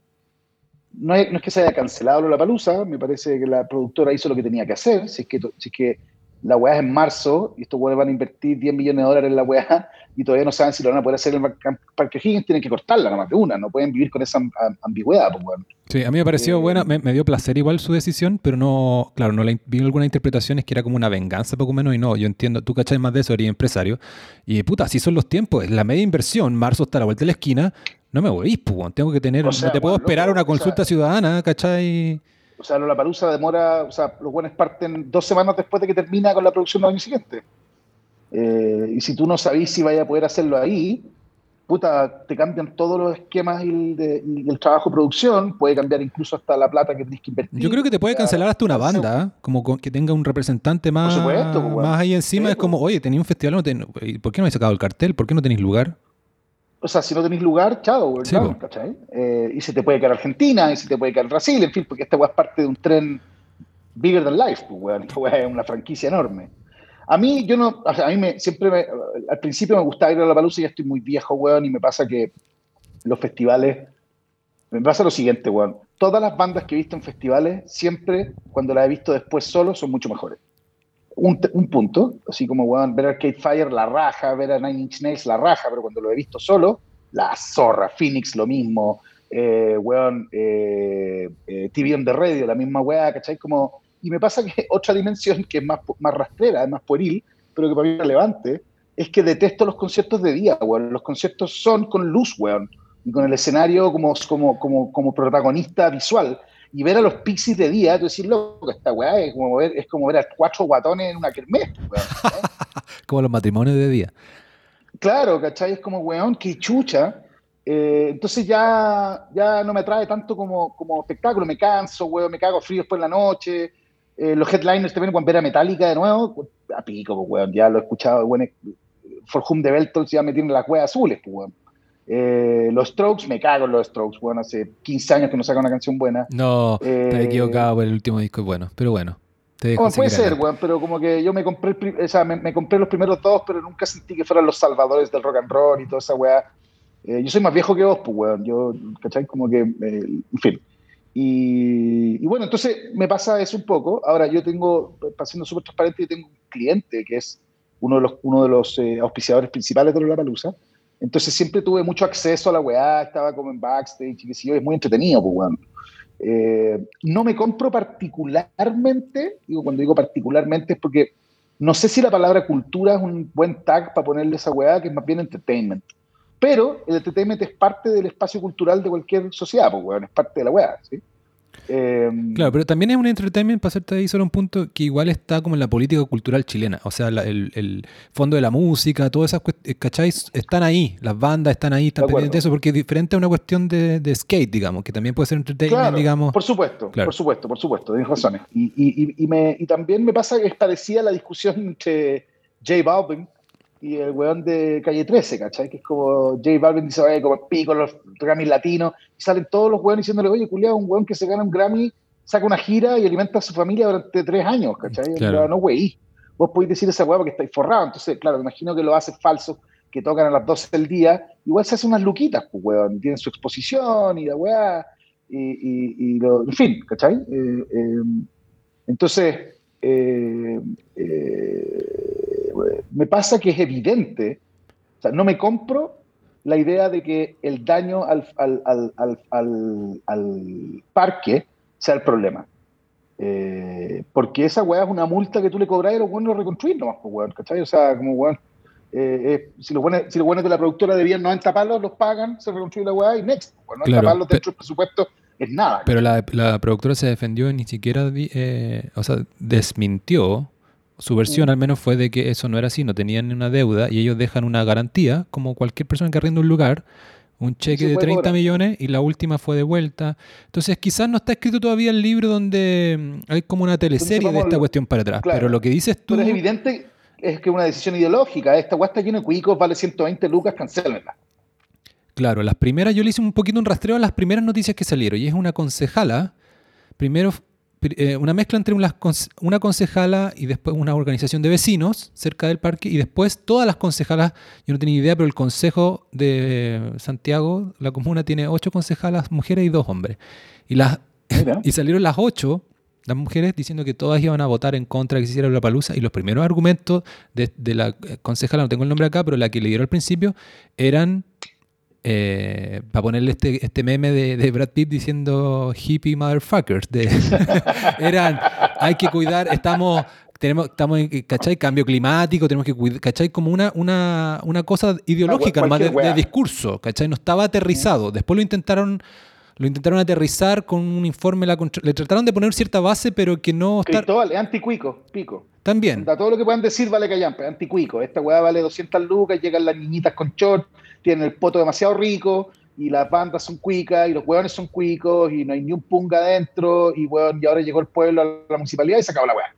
no, es que se haya cancelado la palusa, me parece que la productora hizo lo que tenía que hacer, si es que, si es que la weá es en marzo y estos weones van a invertir 10 millones de dólares en la weá y todavía no saben si lo van a poder hacer en el Parque Higgins, tienen que cortarla nomás de una, no pueden vivir con esa ambigüedad. Pues, bueno. Sí, a mí me pareció eh, buena, me, dio placer igual su decisión, pero no, claro, no la, vi algunas interpretaciones que era como una venganza poco menos y no, yo entiendo, tú cachai más de eso, eres empresario y puta, así son los tiempos, la media inversión, marzo está a la vuelta de la esquina, no me voy, pues, tengo que tener, no te puedo esperar una consulta ciudadana, ¿cachai? O sea, la palusa demora, o sea, los buenos parten dos semanas después de que termina con la producción del año siguiente. Eh, y si tú no sabes si vaya a poder hacerlo ahí, puta, te cambian todos los esquemas y, el trabajo de producción, puede cambiar incluso hasta la plata que tienes que invertir. Yo creo que te puede cancelar hasta una banda, ¿eh? como que tenga un representante más, pues, más ahí encima. es como, oye, tenía un festival, ¿por qué no habéis sacado el cartel? ¿Por qué no tenéis lugar? O sea, si no tenéis lugar, chao, ¿cachai? Eh, y se te puede caer Argentina, y se te puede caer Brasil, en fin, porque esta weá es parte de un tren bigger than life, pues, weón. Esta es una franquicia enorme. A mí, yo no, a mí me, siempre, me, al principio me gustaba ir a la palusa y ya estoy muy viejo, weón, y me pasa que los festivales, me pasa lo siguiente, weón. Todas las bandas que he visto en festivales, siempre, cuando las he visto después solo, son mucho mejores. Un, un punto, así como, weón, ver Arcade Fire, la raja, ver a Nine Inch Nails, la raja, pero cuando lo he visto solo, la zorra, Phoenix, lo mismo, eh, weón, eh, eh, TV on the Radio, la misma weá, ¿cachai? Como y me pasa que otra dimensión que es más, más rastrera, es más pueril, pero que para mí es relevante, es que detesto los conciertos de día, weón. Los conciertos son con luz, weón. Y con el escenario como, como, como, como protagonista visual. Y ver a los pixies de día, tú decís, loco, esta weá es como ver, es como ver a cuatro guatones en una kermés, weón. como los matrimonios de día. Claro, ¿cachai? Es como, weón, que chucha. Eh, entonces ya, ya no me atrae tanto como, como espectáculo. Me canso, weón, me cago frío después en la noche. Eh, los headliners también, cuando era Metallica de nuevo, a pico, pues, weón, ya lo he escuchado, bueno, For Whom the Bell ya me tienen las weas azules, pues, weón. Eh, los Strokes, me cago en los Strokes, weón, hace 15 años que no saca una canción buena. No, eh, te he equivocado, el último disco es bueno, pero bueno. Te dejo puede ser, weón, pero como que yo me compré, o sea, me, compré los primeros dos, pero nunca sentí que fueran los salvadores del rock and roll y toda esa weá. yo soy más viejo que vos, pues, weón. Yo, ¿cachai? Como que, en fin. Y, bueno, entonces me pasa eso un poco. Ahora, yo tengo, para siendo súper transparente, yo tengo un cliente que es uno de los, uno de los eh, auspiciadores principales de la Palusa. Entonces siempre tuve mucho acceso a la weá, estaba como en backstage y sé yo, es muy entretenido, pues bueno. Eh, no me compro particularmente, digo, cuando digo particularmente es porque no sé si la palabra cultura es un buen tag para ponerle esa weá, que es más bien entertainment. Pero el entertainment es parte del espacio cultural de cualquier sociedad, pues, weón, es parte de la weá, ¿sí? Em, claro, pero también es un entertainment, para hacerte ahí solo un punto, que igual está como en la política cultural chilena. O sea, el, fondo de la música, todas esas cuestiones, ¿cachai? Están ahí, las bandas están ahí, están pendientes de eso, porque es diferente a una cuestión de, skate, digamos, que también puede ser entertainment, digamos. Por supuesto, por supuesto, por supuesto, tienes razones. Y, y, y, me, y también me pasa que es parecida la discusión entre J Balvin y el weón de Calle 13, ¿cachai? Que es como J Balvin dice, oye, como pico los Grammys latinos, y salen todos los weones diciéndole, oye, culiado, un weón que se gana un Grammy, saca una gira y alimenta a su familia durante tres años, ¿cachai? Claro. No, wey. Vos podéis decir esa weá porque estáis forrados. Entonces, claro, me imagino que lo hace falso, que tocan a las 12 del día, igual se hacen unas luquitas, pues, weón, tienen su exposición y la weá, y, y, lo, en fin, ¿cachai? Eh, eh, entonces, eh, me pasa que es evidente, o sea, no me compro la idea de que el daño al, parque sea el problema. Eh, porque esa weá es una multa que tú le cobras y los buenos lo reconstruyen nomás, pues, weón, ¿cachai? O sea, como weón, eh, si, los buenos, si los buenos de la productora debían 90 palos, los pagan, se reconstruye la weá y next. Bueno, pues, 90 palos dentro del presupuesto es nada. Pero la, la, productora se defendió y ni siquiera, eh, o sea, desmintió su versión al menos fue de que eso no era así, no tenían una deuda y ellos dejan una garantía, como cualquier persona que arrienda un lugar, un cheque de 30 millones y la última fue de vuelta. Entonces quizás no está escrito todavía el libro donde mm, hay como una teleserie de esta cuestión para atrás, pero lo que dices tú... Pero es evidente es que una decisión ideológica, esta guasta llena de cuicos, vale 120 lucas, cancelenla. Claro, las primeras, yo le hice un poquito un rastreo a las primeras noticias que salieron y es una concejala, primero eh, una mezcla entre una, una concejala y después una organización de vecinos cerca del parque y después todas las concejalas, yo no tenía idea, pero el Consejo de Santiago, la comuna tiene ocho concejalas mujeres y dos hombres. Y, las, y salieron las ocho, las mujeres, diciendo que todas iban a votar en contra de que se hiciera la palusa y los primeros argumentos de, de la concejala, no tengo el nombre acá, pero la que le dieron al principio, eran eh, para ponerle este, este meme de, Brad Pitt diciendo hippie motherfuckers. De, eran, hay que cuidar, estamos, tenemos, estamos en, ¿cachai? Cambio climático, tenemos que cuidar, ¿cachai? Como una, una, una cosa ideológica, más de, discurso, ¿cachai? No estaba aterrizado. Después lo intentaron lo intentaron aterrizar con un informe, la, le trataron de poner cierta base, pero que no... Cristóbal, es anticuico, pico. También. todo lo que puedan decir vale callampa, anticuico. Esta weá vale 200 lucas, llegan las niñitas con short, tienen el poto demasiado rico, y las bandas son cuicas, y los hueones son cuicos, y no hay ni un punga adentro, y weón, y ahora llegó el pueblo a la municipalidad y se acabó la weá.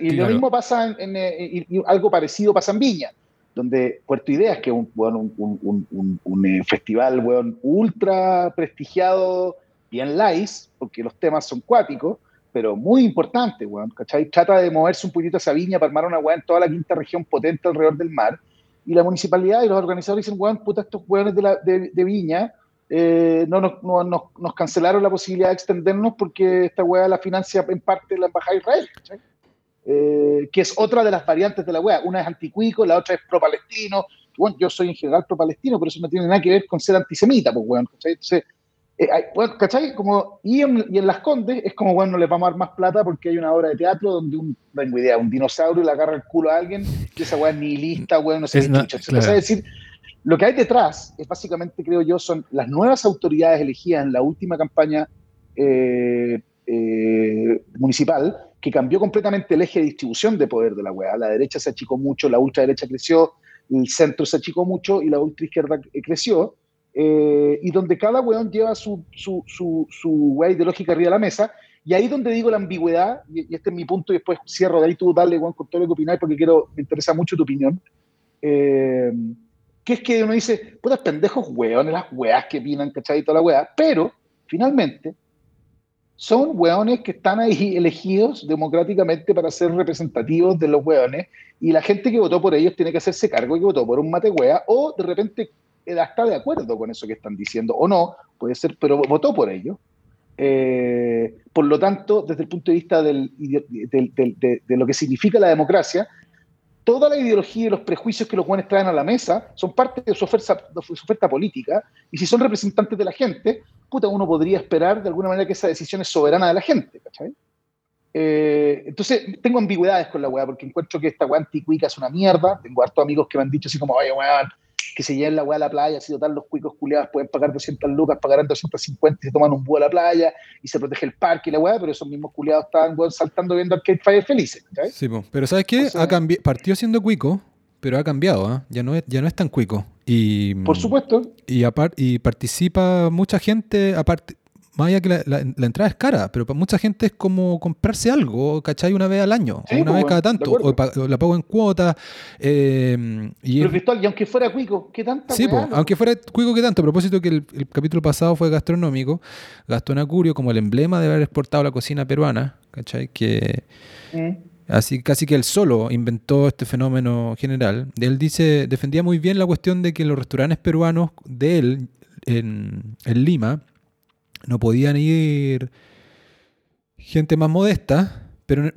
y lo mismo pasa en, eh, y, algo parecido pasa en Viña, donde Puerto Ideas, que es un, un, un, eh, festival weón, ultra prestigiado, bien lice, porque los temas son cuáticos, pero muy importante, weón, ¿cachai? Trata de moverse un poquito a esa viña para armar una weá en toda la quinta región potente alrededor del mar, y la municipalidad y los organizadores dicen, weón, puta, estos weones de, la, de, Viña eh, no, nos, no, nos, cancelaron la posibilidad de extendernos porque esta weá la financia en parte la Embajada de Israel, eh, que es otra de las variantes de la weá. Una es anticuico, la otra es pro-palestino. Bueno, yo soy en general pro-palestino, pero eso no tiene nada que ver con ser antisemita, pues, weón. Entonces, eh, ¿cachai? Como, y, en, y en Las Condes es como, bueno, no les vamos a dar más plata porque hay una obra de teatro donde un, no tengo idea, un dinosaurio le agarra el culo a alguien y esa weá es nihilista, weón, no sé qué chucha. Es decir, lo que hay detrás es básicamente, creo yo, son las nuevas autoridades elegidas en la última campaña eh, eh, municipal que cambió completamente el eje de distribución de poder de la weá. La derecha se achicó mucho, la ultraderecha creció, el centro se achicó mucho y la ultraizquierda creció eh, y donde cada weón lleva su, su, su, su ideológica arriba de la mesa, y ahí donde digo la ambigüedad, y, este es mi punto, y después cierro de ahí tú dale, weón, con todo lo que opináis, porque quiero, me interesa mucho tu opinión, eh, que es que uno dice, putas pendejos weones, las weas que opinan, ¿cachai? Y toda la wea, pero, finalmente, son weones que están ahí elegidos democráticamente para ser representativos de los weones, y la gente que votó por ellos tiene que hacerse cargo y que votó por un mate wea, o de repente está de acuerdo con eso que están diciendo, o no, puede ser, pero votó por ello. Eh, por lo tanto, desde el punto de vista del, de, lo que significa la democracia, toda la ideología y los prejuicios que los jóvenes traen a la mesa son parte de su, oferta, de su oferta política, y si son representantes de la gente, puta, uno podría esperar de alguna manera que esa decisión es soberana de la gente, eh, entonces, tengo ambigüedades con la weá, porque encuentro que esta weá anticuica es una mierda. Tengo hartos amigos que me han dicho así como, oye, weón, que se lleven la weá a la playa, si total los cuicos culiados pueden pagar 200 lucas, pagarán 250 y se toman un búho a la playa y se protege el parque y la weá, pero esos mismos culiados estaban saltando viendo Arcade Fire felices. Sí, pero ¿sabes qué? ha partió siendo cuico, pero ha cambiado, ¿ah? ya, no es, ya no es tan cuico. Y, Por supuesto. Y, y participa mucha gente, aparte, más allá que la, entrada es cara, pero para mucha gente es como comprarse algo, ¿cachai? Una vez al año, o una pues, vez cada tanto, o, la pago en cuota. Eh, y pero y aunque fuera cuico, ¿qué tanto? Sí, pues, aunque fuera cuico, ¿qué tanto? A propósito que el, capítulo pasado fue gastronómico, Gastón Acurio como el emblema de haber exportado la cocina peruana, ¿cachai? Que... Mm. Así casi que él solo inventó este fenómeno general. Él dice, defendía muy bien la cuestión de que los restaurantes peruanos de él en, en Lima no podían ir gente más modesta, pero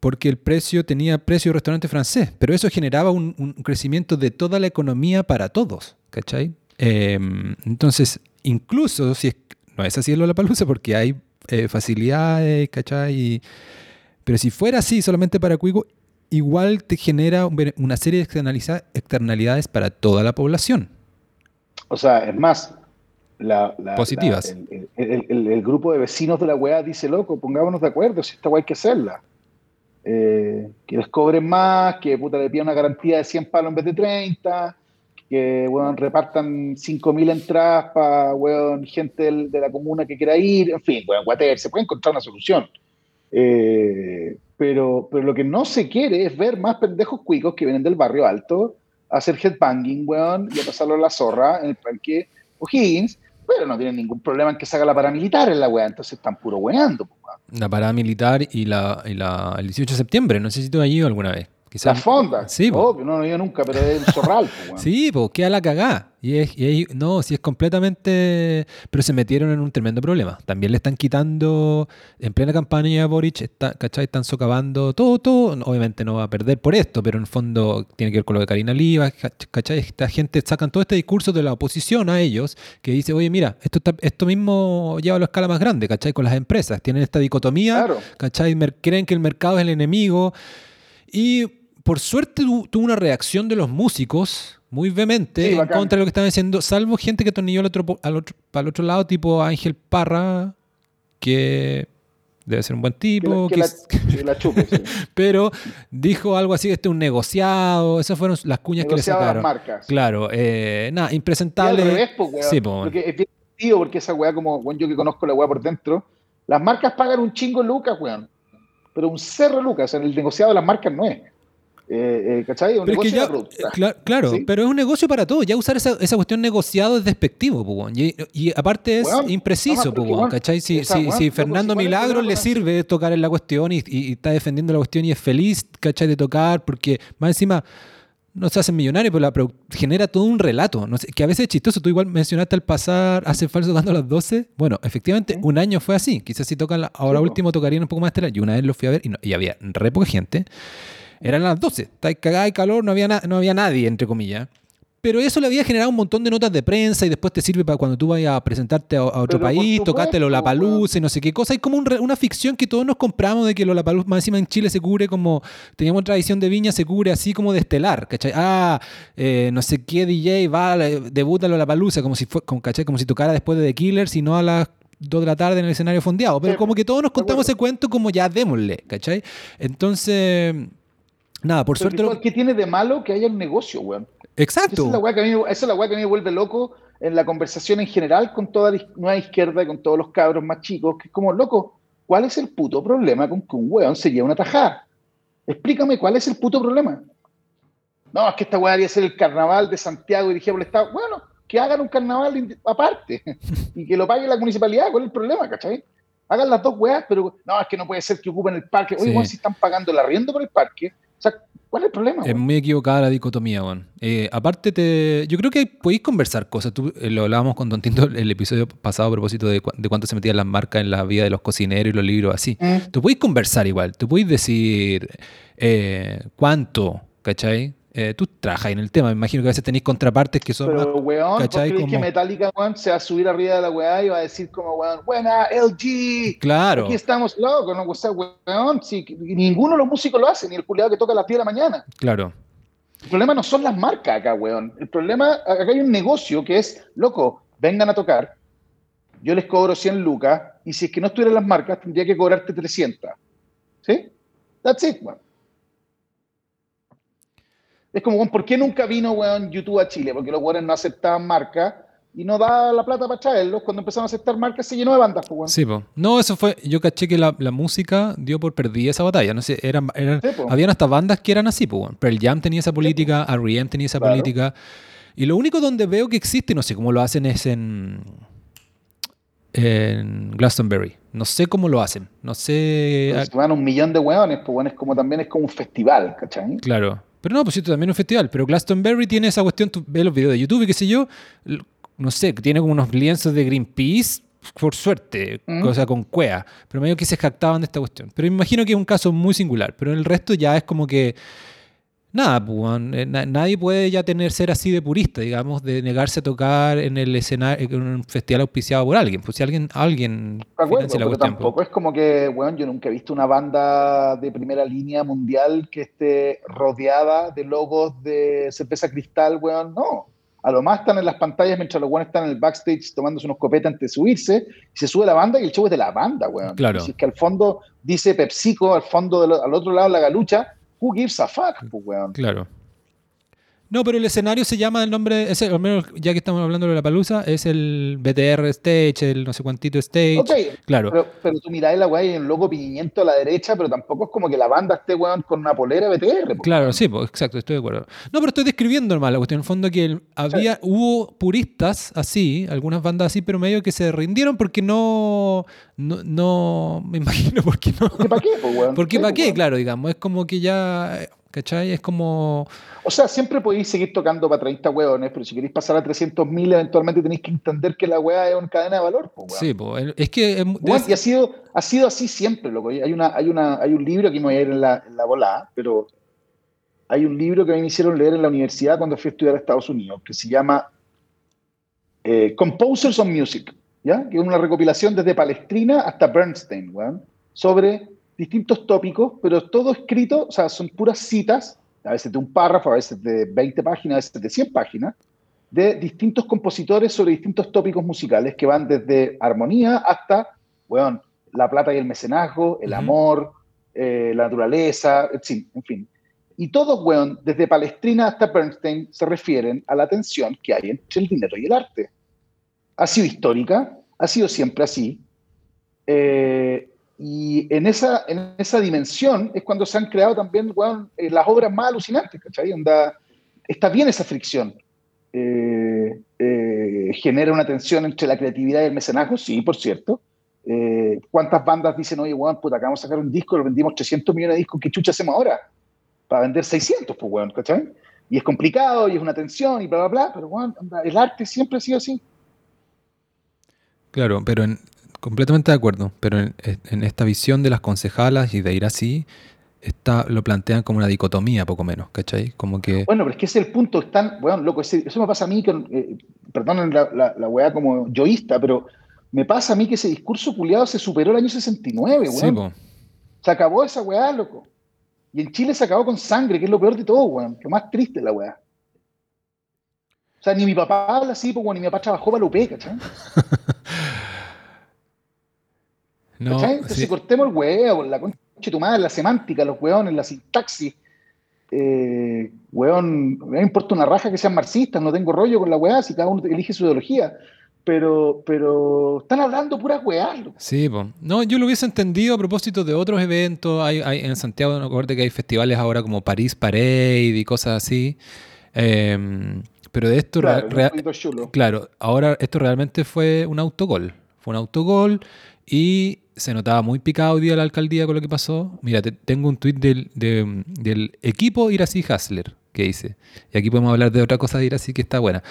porque el precio tenía precio de restaurante francés, pero eso generaba un, crecimiento de toda la economía para todos, ¿cachai? Em, entonces, incluso si es, no es así la palusa porque hay eh, facilidades, ¿cachai? pero si fuera así solamente para Cuico, igual te genera una serie de externalidades para toda la población. O sea, es más, positivas. el, grupo de vecinos de la weá dice, loco, pongámonos de acuerdo, si esta weá hay que hacerla. Eh, que les cobren más, que puta le pidan una garantía de 100 palos en vez de 30, que bueno, repartan 5.000 entradas para gente de la comuna que quiera ir, en fin, bueno, se puede encontrar una solución. Eh, pero, pero lo que no se quiere es ver más pendejos cuicos que vienen del barrio alto a hacer headbanging, weón, y a pasarlo a la zorra en el parque O'Higgins, pero no tienen ningún problema en que se haga la paramilitar en la weá, entonces están puro weando. La paramilitar y, la, y la, el 18 de septiembre, no sé si tú has ido alguna vez. Quizás, la fonda. Sí, no lo nunca, pero es un zorral. sí, pues queda la cagá. Y, es, y no, si es completamente. Pero se metieron en un tremendo problema. También le están quitando, en plena campaña Boric, está, ¿cachai? Están socavando todo, todo. Obviamente no va a perder por esto, pero en el fondo tiene que ver con lo de Karina Liva, ¿cachai? Esta gente sacan todo este discurso de la oposición a ellos, que dice, oye, mira, esto, esto mismo lleva a la escala más grande, ¿cachai? Con las empresas. Tienen esta dicotomía, ¿cachai? Creen que el mercado es el enemigo. Y por suerte tuvo una reacción de los músicos muy vehemente en contra de lo que estaban diciendo, salvo gente que atornilló al otro, al otro, para el otro lado, tipo Ángel Parra, que debe ser un buen tipo. Que la, que la chupe, sí. pero dijo algo así, este es un negociado, esas fueron las cuñas que le sacaron. Las marcas. Claro, eh, nada, impresentable. Y al revés, po, weón. Sí, po, Porque es bien tío, porque esa weá, como bueno, yo que conozco la weá por dentro, las marcas pagan un chingo lucas, weón. Pero un cerro lucas, en el negociado de las marcas no es. Eh, eh, ¿Cachai? Un Pero negocio ya, productora. cla- claro, ¿Sí? pero es un negocio para todo. Ya usar esa, esa cuestión negociado es despectivo, y, y aparte es Weón, impreciso, no, ¿cachai? Si, esa, si- weón, si Fernando si Milagros le sirve tocar en la cuestión y, y- y está defendiendo la cuestión y es feliz, ¿cachai? De tocar, porque más encima no se hacen millonarios, pero la produ- genera todo un relato, no sé, que a veces es chistoso. Tú igual mencionaste al pasar, hace falso tocando a las 12. Bueno, efectivamente, Sí. un año fue así. Quizás si tocan, la- ahora Sí, último tocarían un poco más estelar. Y una vez lo fui a ver y, no- y había re poca gente. Eran las 12. Está cagada de calor, no había, no había nadie, entre comillas. Pero eso le había generado un montón de notas de prensa y después te sirve para cuando tú vayas a presentarte a, a otro Pero país, tocaste supuesto, Lollapalooza y no sé qué cosa. Hay como un una ficción que todos nos compramos de que Lollapalooza, más encima en Chile se cubre como, teníamos tradición de viña, se cubre así como de estelar, ¿cachai? Ah, eh, no sé qué DJ va, debuta Lollapalooza, como si, fue, como, ¿cachai? como si tocara después de The Killers y no a las 2 de la tarde en el escenario fondeado. Pero como que todos nos contamos ese cuento como ya démosle, ¿cachai? Entonces, nada, por Pero, suerte... lo- ¿Qué tiene de malo que haya un negocio, weón? Esa Exacto. es la weá que a mí, esa es la weá que a mí me vuelve loco en la conversación en general con toda la nueva izquierda y con todos los cabros más chicos, que es como, loco, ¿cuál es el puto problema con que un weón se lleve una tajada? Explícame cuál es el puto problema. No, es que esta weá debería ser el carnaval de Santiago dirigido por el Estado. Bueno, que hagan un carnaval aparte y que lo pague la municipalidad. ¿Cuál es el problema, cachai? Hagan las dos weas, pero no, es que no puede ser que ocupen el parque. Oye, Sí. weón, si están pagando el arriendo por el parque, o sea, ¿cuál es el problema? Es muy equivocada la dicotomía, weón. Eh, aparte, te, yo creo que podéis conversar cosas. Tú, eh, lo hablábamos con Don Tinto el episodio pasado a propósito de, cu- de cuánto se metían las marcas en la vida de los cocineros y los libros así. Mm. Tú podéis conversar igual. Tú podéis decir eh, cuánto, ¿cachai? Eh, tú trabajas en el tema. Me imagino que a veces tenéis contrapartes que son Pero, más- weón, ¿vos crees que Como- Metallica, weón, se va a subir arriba de la weá y va a decir como, weón, buena, LG, Claro. aquí estamos locos, ¿no? O sea, weón, si, ninguno de los músicos lo hace, ni el culiado que toca a las 10 de la mañana. Claro. El problema no son las marcas acá, weón. El problema, acá hay un negocio que es, loco, vengan a tocar, yo les cobro 100 lucas, y si es que no estuvieran las marcas, tendría que cobrarte 300. ¿Sí? That's it, weón. Es como, ¿por qué nunca vino, weón, YouTube a Chile? Porque los weones no aceptaban marcas y no daba la plata para traerlos. Cuando empezaron a aceptar marcas se llenó de bandas, pues, weón. Sí, po. No, eso fue. Yo caché que la, la música dio por perdida esa batalla. No sé, eran, eran, Sí, habían hasta bandas que eran así, po. weón. Pearl Jam tenía esa política, R.E.M. tenía esa Claro. política. Y lo único donde veo que existe, no sé cómo lo hacen, es en. En Glastonbury. No sé cómo lo hacen. No sé. Pues, van un millón de weones, pues, weón, es como también es como un festival, ¿cachai? Claro. Pero no, pues esto también es un festival. Pero Glastonbury tiene esa cuestión, tú ves los videos de YouTube y qué sé yo, no sé, tiene como unos lienzos de Greenpeace, por suerte, Mm. cosa con cuea. Pero medio que se jactaban de esta cuestión. Pero me imagino que es un caso muy singular. Pero el resto ya es como que. Nada, pues, eh, na- nadie puede ya tener ser así de purista, digamos, de negarse a tocar en el escenario, en un festival auspiciado por alguien. Pues si alguien, alguien acuerdo, la pero pues. tampoco es como que, weón, yo nunca he visto una banda de primera línea mundial que esté rodeada de logos de cerveza cristal, weón, no. A lo más están en las pantallas mientras los weones están en el backstage tomándose unos copetes antes de subirse, y se sube la banda y el show es de la banda, weón. Claro. Si es que al fondo dice PepsiCo, al fondo, del- al otro lado la galucha, who gives a fuck, pues, weón. Claro. No, pero el escenario se llama el nombre, ese, al menos ya que estamos hablando de la palusa, es el BTR Stage, el no sé cuantito Stage. Ok, Claro. Pero, pero tú mirás la weá y un logo piñimiento a la derecha, pero tampoco es como que la banda esté, weón, con una polera BTR. Claro, sí, pues, exacto, estoy de acuerdo. No, pero estoy describiendo nomás la cuestión. En el fondo que el- había, hubo puristas así, algunas bandas así, pero medio que se rindieron porque no, no, no me imagino por qué no. ¿Por qué para qué, weón? Porque para qué, claro, digamos, es como que ya, ¿cachai? Es como... O sea, siempre podéis seguir tocando para 30 weones, pero si queréis pasar a 300.000, eventualmente tenéis que entender que la weá es una cadena de valor, weón. Sí, el- es que... es- y ha sido, ha sido así siempre, loco. Hay, una, hay, una, hay un libro que me voy a ir en la, en la pero hay un libro que a mí me hicieron leer en la universidad cuando fui a estudiar a Estados Unidos, que se llama eh, Composers on Music, ¿ya? que es una recopilación desde Palestrina hasta Bernstein, weón, sobre distintos tópicos, pero todo escrito, o sea, son puras citas, a veces de un párrafo, a veces de 20 páginas, a veces de 100 páginas, de distintos compositores sobre distintos tópicos musicales que van desde armonía hasta, weón, la plata y el mecenazgo, el amor, eh, la naturaleza, en fin. Y todos, weón, desde Palestrina hasta Bernstein, se refieren a la tensión que hay entre el dinero y el arte. Ha sido histórica, ha sido siempre así. Eh, y en esa, en esa dimensión es cuando se han creado también eh, las obras más alucinantes, ¿cachai? está bien esa fricción. genera una tensión entre la creatividad y el mecenazgo, sí, por cierto, eh, ¿Cuántas bandas dicen, oye, weón, puta, acabamos de sacar un disco, lo vendimos 300 millones de discos, ¿qué chucha hacemos ahora? Para vender 600, pues, weón, ¿cachai? Y es complicado, y es una tensión, y bla, bla, bla, pero, weón, el arte siempre ha sido así. Claro, pero completamente de acuerdo, pero en, esta visión de las concejalas y de ir así, está, lo plantean como una dicotomía, poco menos, ¿cachai? Como que... Bueno, pero es que ese es el punto, están, weón, loco, eso me pasa a mí, que, eh, perdonen la, la, la weá como yoísta, pero me pasa a mí que ese discurso culiado se superó el año 69, weón. se acabó esa weá, loco. Y en Chile se acabó con sangre, que es lo peor de todo, weón. Lo más triste la weá. O sea, ni mi papá habla así, pues, ni mi papá trabajó para UP, ¿cachai? no. Entonces cortemos el huevo, la concha de tu madre, la semántica, los weones, la sintaxis. Eh, weón, me importa una raja que sean marxistas, no tengo rollo con la weá, si cada uno elige su ideología pero, pero están hablando pura weá. Sí, pues. No, yo lo hubiese entendido a propósito de otros eventos. Hay, hay en Santiago, no acuerdo que hay festivales ahora como París Parade y cosas así. Em, pero de esto, claro, claro, ahora esto realmente fue un autogol. Fue un autogol y se notaba muy picado hoy día la alcaldía con lo que pasó. Mira, tengo un tuit del, del equipo Iracy Hasler que dice. Y aquí podemos hablar de otra cosa de Iracy que está buena.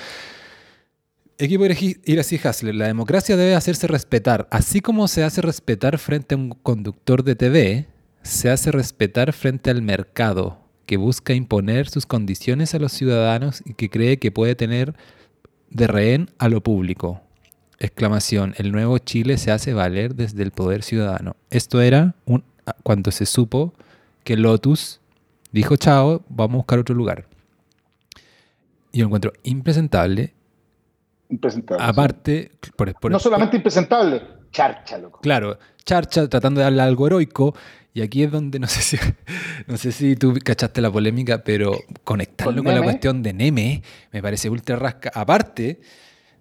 Equipo Iracy Hasler, la democracia debe hacerse respetar. Así como se hace respetar frente a un conductor de TV, se hace respetar frente al mercado, que busca imponer sus condiciones a los ciudadanos y que cree que puede tener de rehén a lo público. Exclamación, el nuevo Chile se hace valer desde el poder ciudadano. Esto era un, cuando se supo que Lotus dijo, chao, vamos a buscar otro lugar. Y yo encuentro impresentable impresentable. Aparte, no solamente impresentable, charcha, loco. Claro, charcha tratando de darle algo heroico. Y aquí es donde no sé si, no sé si tú cachaste la polémica, pero conectarlo con, la cuestión de Neme me parece ultra rasca. Aparte,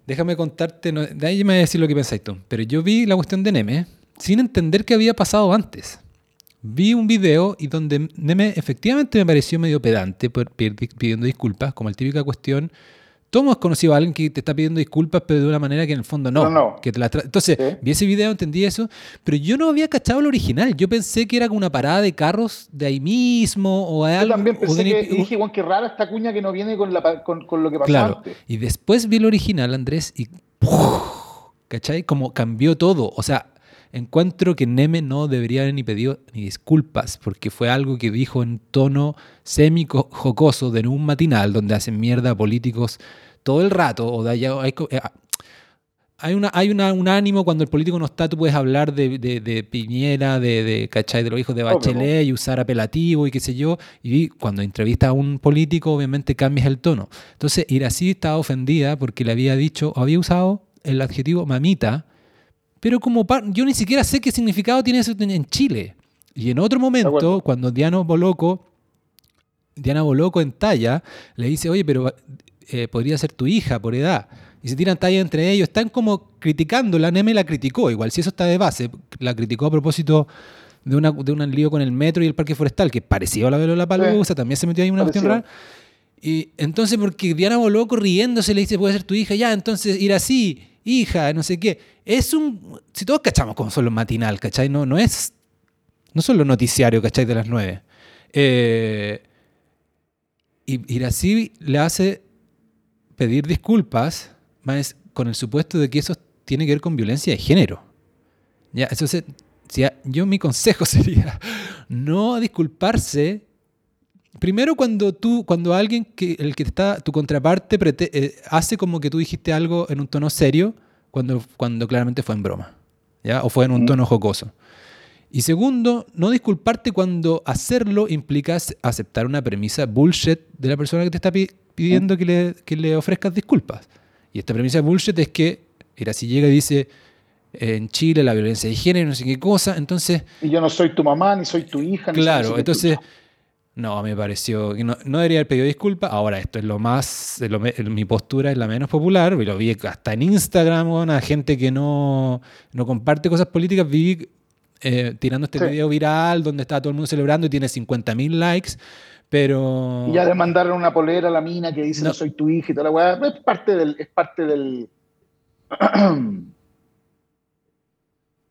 déjame contarte, de ahí me a decir lo que pensáis tú, pero yo vi la cuestión de Neme sin entender qué había pasado antes. Vi un video y donde Neme efectivamente me pareció medio pedante pidiendo disculpas, como la típica cuestión todos hemos conocido a alguien que te está pidiendo disculpas, pero de una manera que en el fondo no. Que te Entonces, vi ese video, entendí eso, pero yo no había cachado el original. Yo pensé que era como una parada de carros de ahí mismo o algo. Yo también pensé que, dije, Juan, qué rara esta cuña que no viene con, lo que pasó claro. Y después vi el original, Andrés, y ¿cachai? Como cambió todo. O sea, encuentro que Neme no debería haber ni pedido ni disculpas, porque fue algo que dijo en tono semi-jocoso de un matinal donde hacen mierda políticos todo el rato. O de allá, hay, eh, hay, una, hay una, un ánimo cuando el político no está, tú puedes hablar de, de, Piñera, de, de, ¿cachai? de los hijos de Bachelet y usar apelativo y qué sé yo. Y cuando entrevista a un político, obviamente cambias el tono. Entonces, Irací estaba ofendida porque le había dicho, había usado el adjetivo mamita pero como yo ni siquiera sé qué significado tiene eso en Chile. Y en otro momento, cuando Diana Boloco, Diana Boloco en talla, le dice, oye, pero eh, podría ser tu hija por edad. Y se tiran talla entre ellos. Están como criticando. La NEME la criticó. Igual, si eso está de base, la criticó a propósito de, una, de un lío con el metro y el parque forestal, que parecía a la de la Palusa, también se metió ahí una cuestión rara. Y entonces, porque Diana Boloco riéndose le dice, puede ser tu hija, ya, entonces ir así hija, no sé qué. Es un. Si todos cachamos como son los matinal, ¿cachai? No, no es. No son los noticiarios, ¿cachai? De las nueve. Eh, y Irací le hace pedir disculpas, más con el supuesto de que eso tiene que ver con violencia de género. Ya, eso se, yo mi consejo sería no disculparse Primero cuando tú, cuando alguien que el que está, tu contraparte eh, hace como que tú dijiste algo en un tono serio, cuando, cuando claramente fue en broma, ¿ya? O fue en un tono jocoso. Y segundo, no disculparte cuando hacerlo implica aceptar una premisa bullshit de la persona que te está pidiendo que le, que le ofrezcas disculpas. Y esta premisa bullshit es que, era si llega y dice, en Chile la violencia de género, no sé qué cosa. Entonces. Y yo no soy tu mamá, ni soy tu hija. Ni claro, entonces. No, me pareció que no, debería haber pedido disculpas. Ahora, esto es lo más. mi postura es la menos popular. Lo vi hasta en Instagram, a gente que no, no comparte cosas políticas. Vi eh, tirando este video viral donde está todo el mundo celebrando y tiene 50.000 likes. Pero. Y ya de mandarle una polera a la mina que dice no, soy tu hija y toda la weá. Es parte del. Es parte del.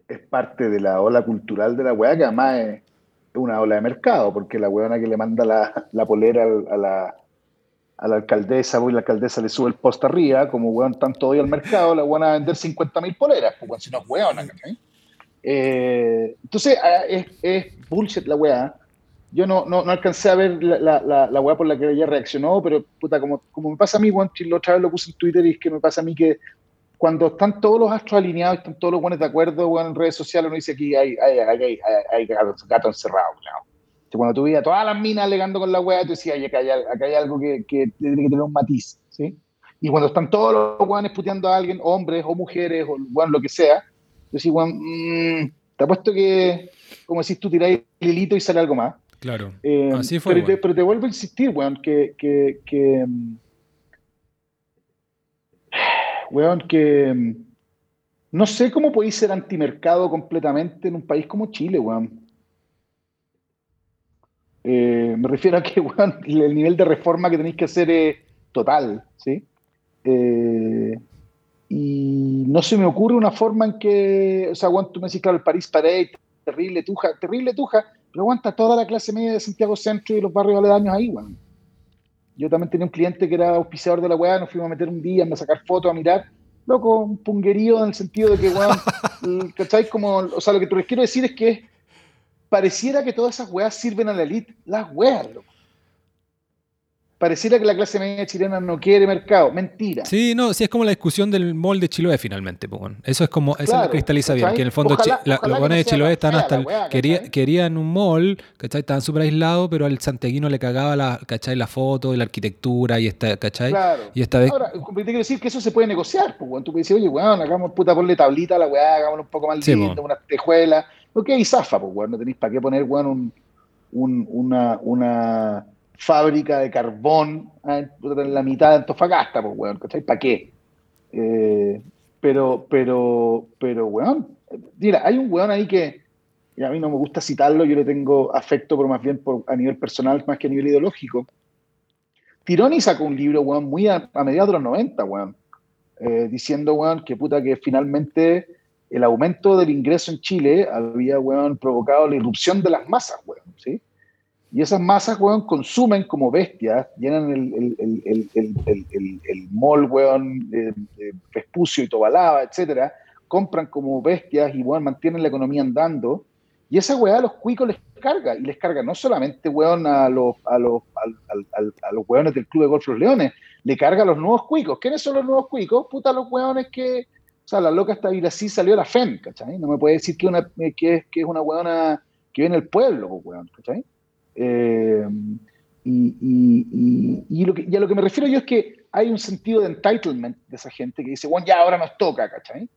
es parte de la ola cultural de la weá, que además es una ola de mercado, porque la weona que le manda la, polera a la, a la alcaldesa, y la alcaldesa le sube el post arriba, como weón tanto hoy al mercado, la weona a vender 50 mil poleras, pues si no es weona, eh, entonces, ah, es, bullshit la weá. Yo no, no, no, alcancé a ver la, la, por la que ella reaccionó, pero puta, como, como me pasa a mí, weón, la otra vez lo puse en Twitter y es que me pasa a mí que cuando están todos los astros alineados, están todos los buenos de acuerdo, en redes sociales uno dice aquí hay, hay, hay, hay gato, encerrado, Cuando tú veías todas las minas alegando con la wea, tú decías, acá hay, acá hay algo que, que, tiene que tener un matiz, ¿sí? Y cuando están todos los weones puteando a alguien, hombres o mujeres, o weón, lo que sea, yo decís, weón, mmm, te apuesto que, como decís tú, tiráis el hilito y sale algo más. Claro, eh, así fue. Pero, te, pero, te, vuelvo a insistir, weón, que, que, que weón, que mm, no sé cómo podéis ser antimercado completamente en un país como Chile, weón. Eh, me refiero a que, weón, el nivel de reforma que tenéis que hacer es total, ¿sí? Eh, y no se me ocurre una forma en que, o sea, weón, tú me decís, claro, el París Parade, terrible tuja, terrible tuja, pero aguanta toda la clase media de Santiago Centro y los barrios aledaños ahí, weón. Yo también tenía un cliente que era auspiciador de la weá, nos fuimos a meter un día, a sacar fotos, a mirar. Loco, un punguerío en el sentido de que, weón, ¿cachai? Como, o sea, lo que te les quiero decir es que pareciera que todas esas weas sirven a la elite. Las weas, loco pareciera que la clase media chilena no quiere mercado. Mentira. Sí, no, sí, es como la discusión del molde de Chiloé finalmente. Pues, eso es como, eso lo cristaliza bien, que en el fondo los buenos de Chiloé están hasta, querían un mall, ¿cachai? Estaban súper aislados, pero al santiaguino le cagaba la, ¿cachai? La foto y la arquitectura y esta, ¿cachai? Claro. Y esta vez... Ahora, te quiero decir que eso se puede negociar, pues, tú puedes decir, oye, weón, hagamos puta, ponle tablita a la weá, hagámoslo un poco más lindo, una tejuela. Ok, zafa, pues, weón, no tenéis para qué poner, weón, un, un, una, una fábrica de carbón ¿eh? en la mitad de Antofagasta, pues, weón, ¿cachai? ¿Para qué? Eh, pero, pero, pero, weón, mira, hay un weón ahí que a mí no me gusta citarlo, yo le tengo afecto, pero más bien por, a nivel personal, más que a nivel ideológico. Tironi sacó un libro, weón, muy a, mediados de los 90, weón, eh, diciendo, weón, que puta que finalmente el aumento del ingreso en Chile había, weón, provocado la irrupción de las masas, weón, ¿sí? Y esas masas, weón, consumen como bestias, llenan el, el, el, el, mall, weón, Vespucio y Tobalaba, etcétera, compran como bestias y, weón, mantienen la economía andando. Y esa weá a los cuicos les carga, y les carga no solamente, weón, a los, a los, a, los weones del Club de Golf Los Leones, le carga a los nuevos cuicos. ¿Quiénes son los nuevos cuicos? Puta, los weones que, o sea, la loca y así salió la FEM, ¿cachai? No me puede decir que, una, que, es, que es una weona que viene del pueblo, weón, ¿cachai? Eh, y, lo que, a lo que me refiero yo es que hay un sentido de entitlement de esa gente que dice, bueno, ya ahora nos toca, ¿cachai?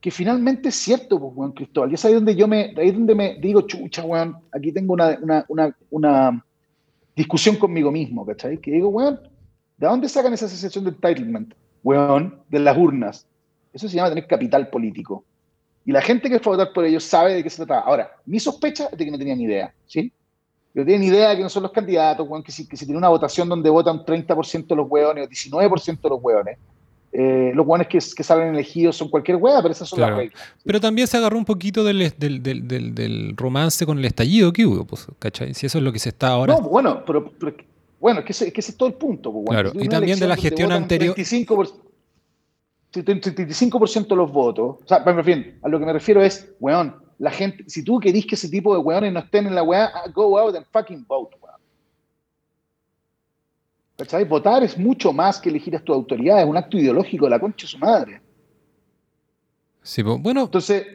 Que finalmente es cierto, pues, Juan Cristóbal. Y es ahí donde yo me, ahí donde me digo, chucha, Juan, aquí tengo una, una, una, discusión conmigo mismo, ¿cachai? Que digo, weón, ¿de dónde sacan esa sensación de entitlement? Weón, de las urnas. Eso se llama tener capital político. Y la gente que fue a votar por ellos sabe de qué se trataba. Ahora, mi sospecha es de que no tenían idea, ¿sí? Pero tienen idea de que no son los candidatos, que si, que si tiene una votación donde votan 30% de los hueones o 19% de los hueones, eh, los hueones que, que, salen elegidos son cualquier hueá, pero esas son las reglas. Pero también se agarró un poquito del, del, del, del, romance con el estallido que hubo, pues, ¿cachai? Si eso es lo que se está ahora. No, bueno, pero, bueno, es que, ese, que ese es todo el punto. Pues, claro, y también de la gestión anterior. 35%, 35% de los votos, o sea, en fin, a lo que me refiero es, weón, la gente, si tú querís que ese tipo de weones no estén en la weá, ah, go out and fucking vote, weón. ¿Cachai? Votar es mucho más que elegir a tu autoridad, es un acto ideológico de la concha de su madre. Sí, bueno. Entonces.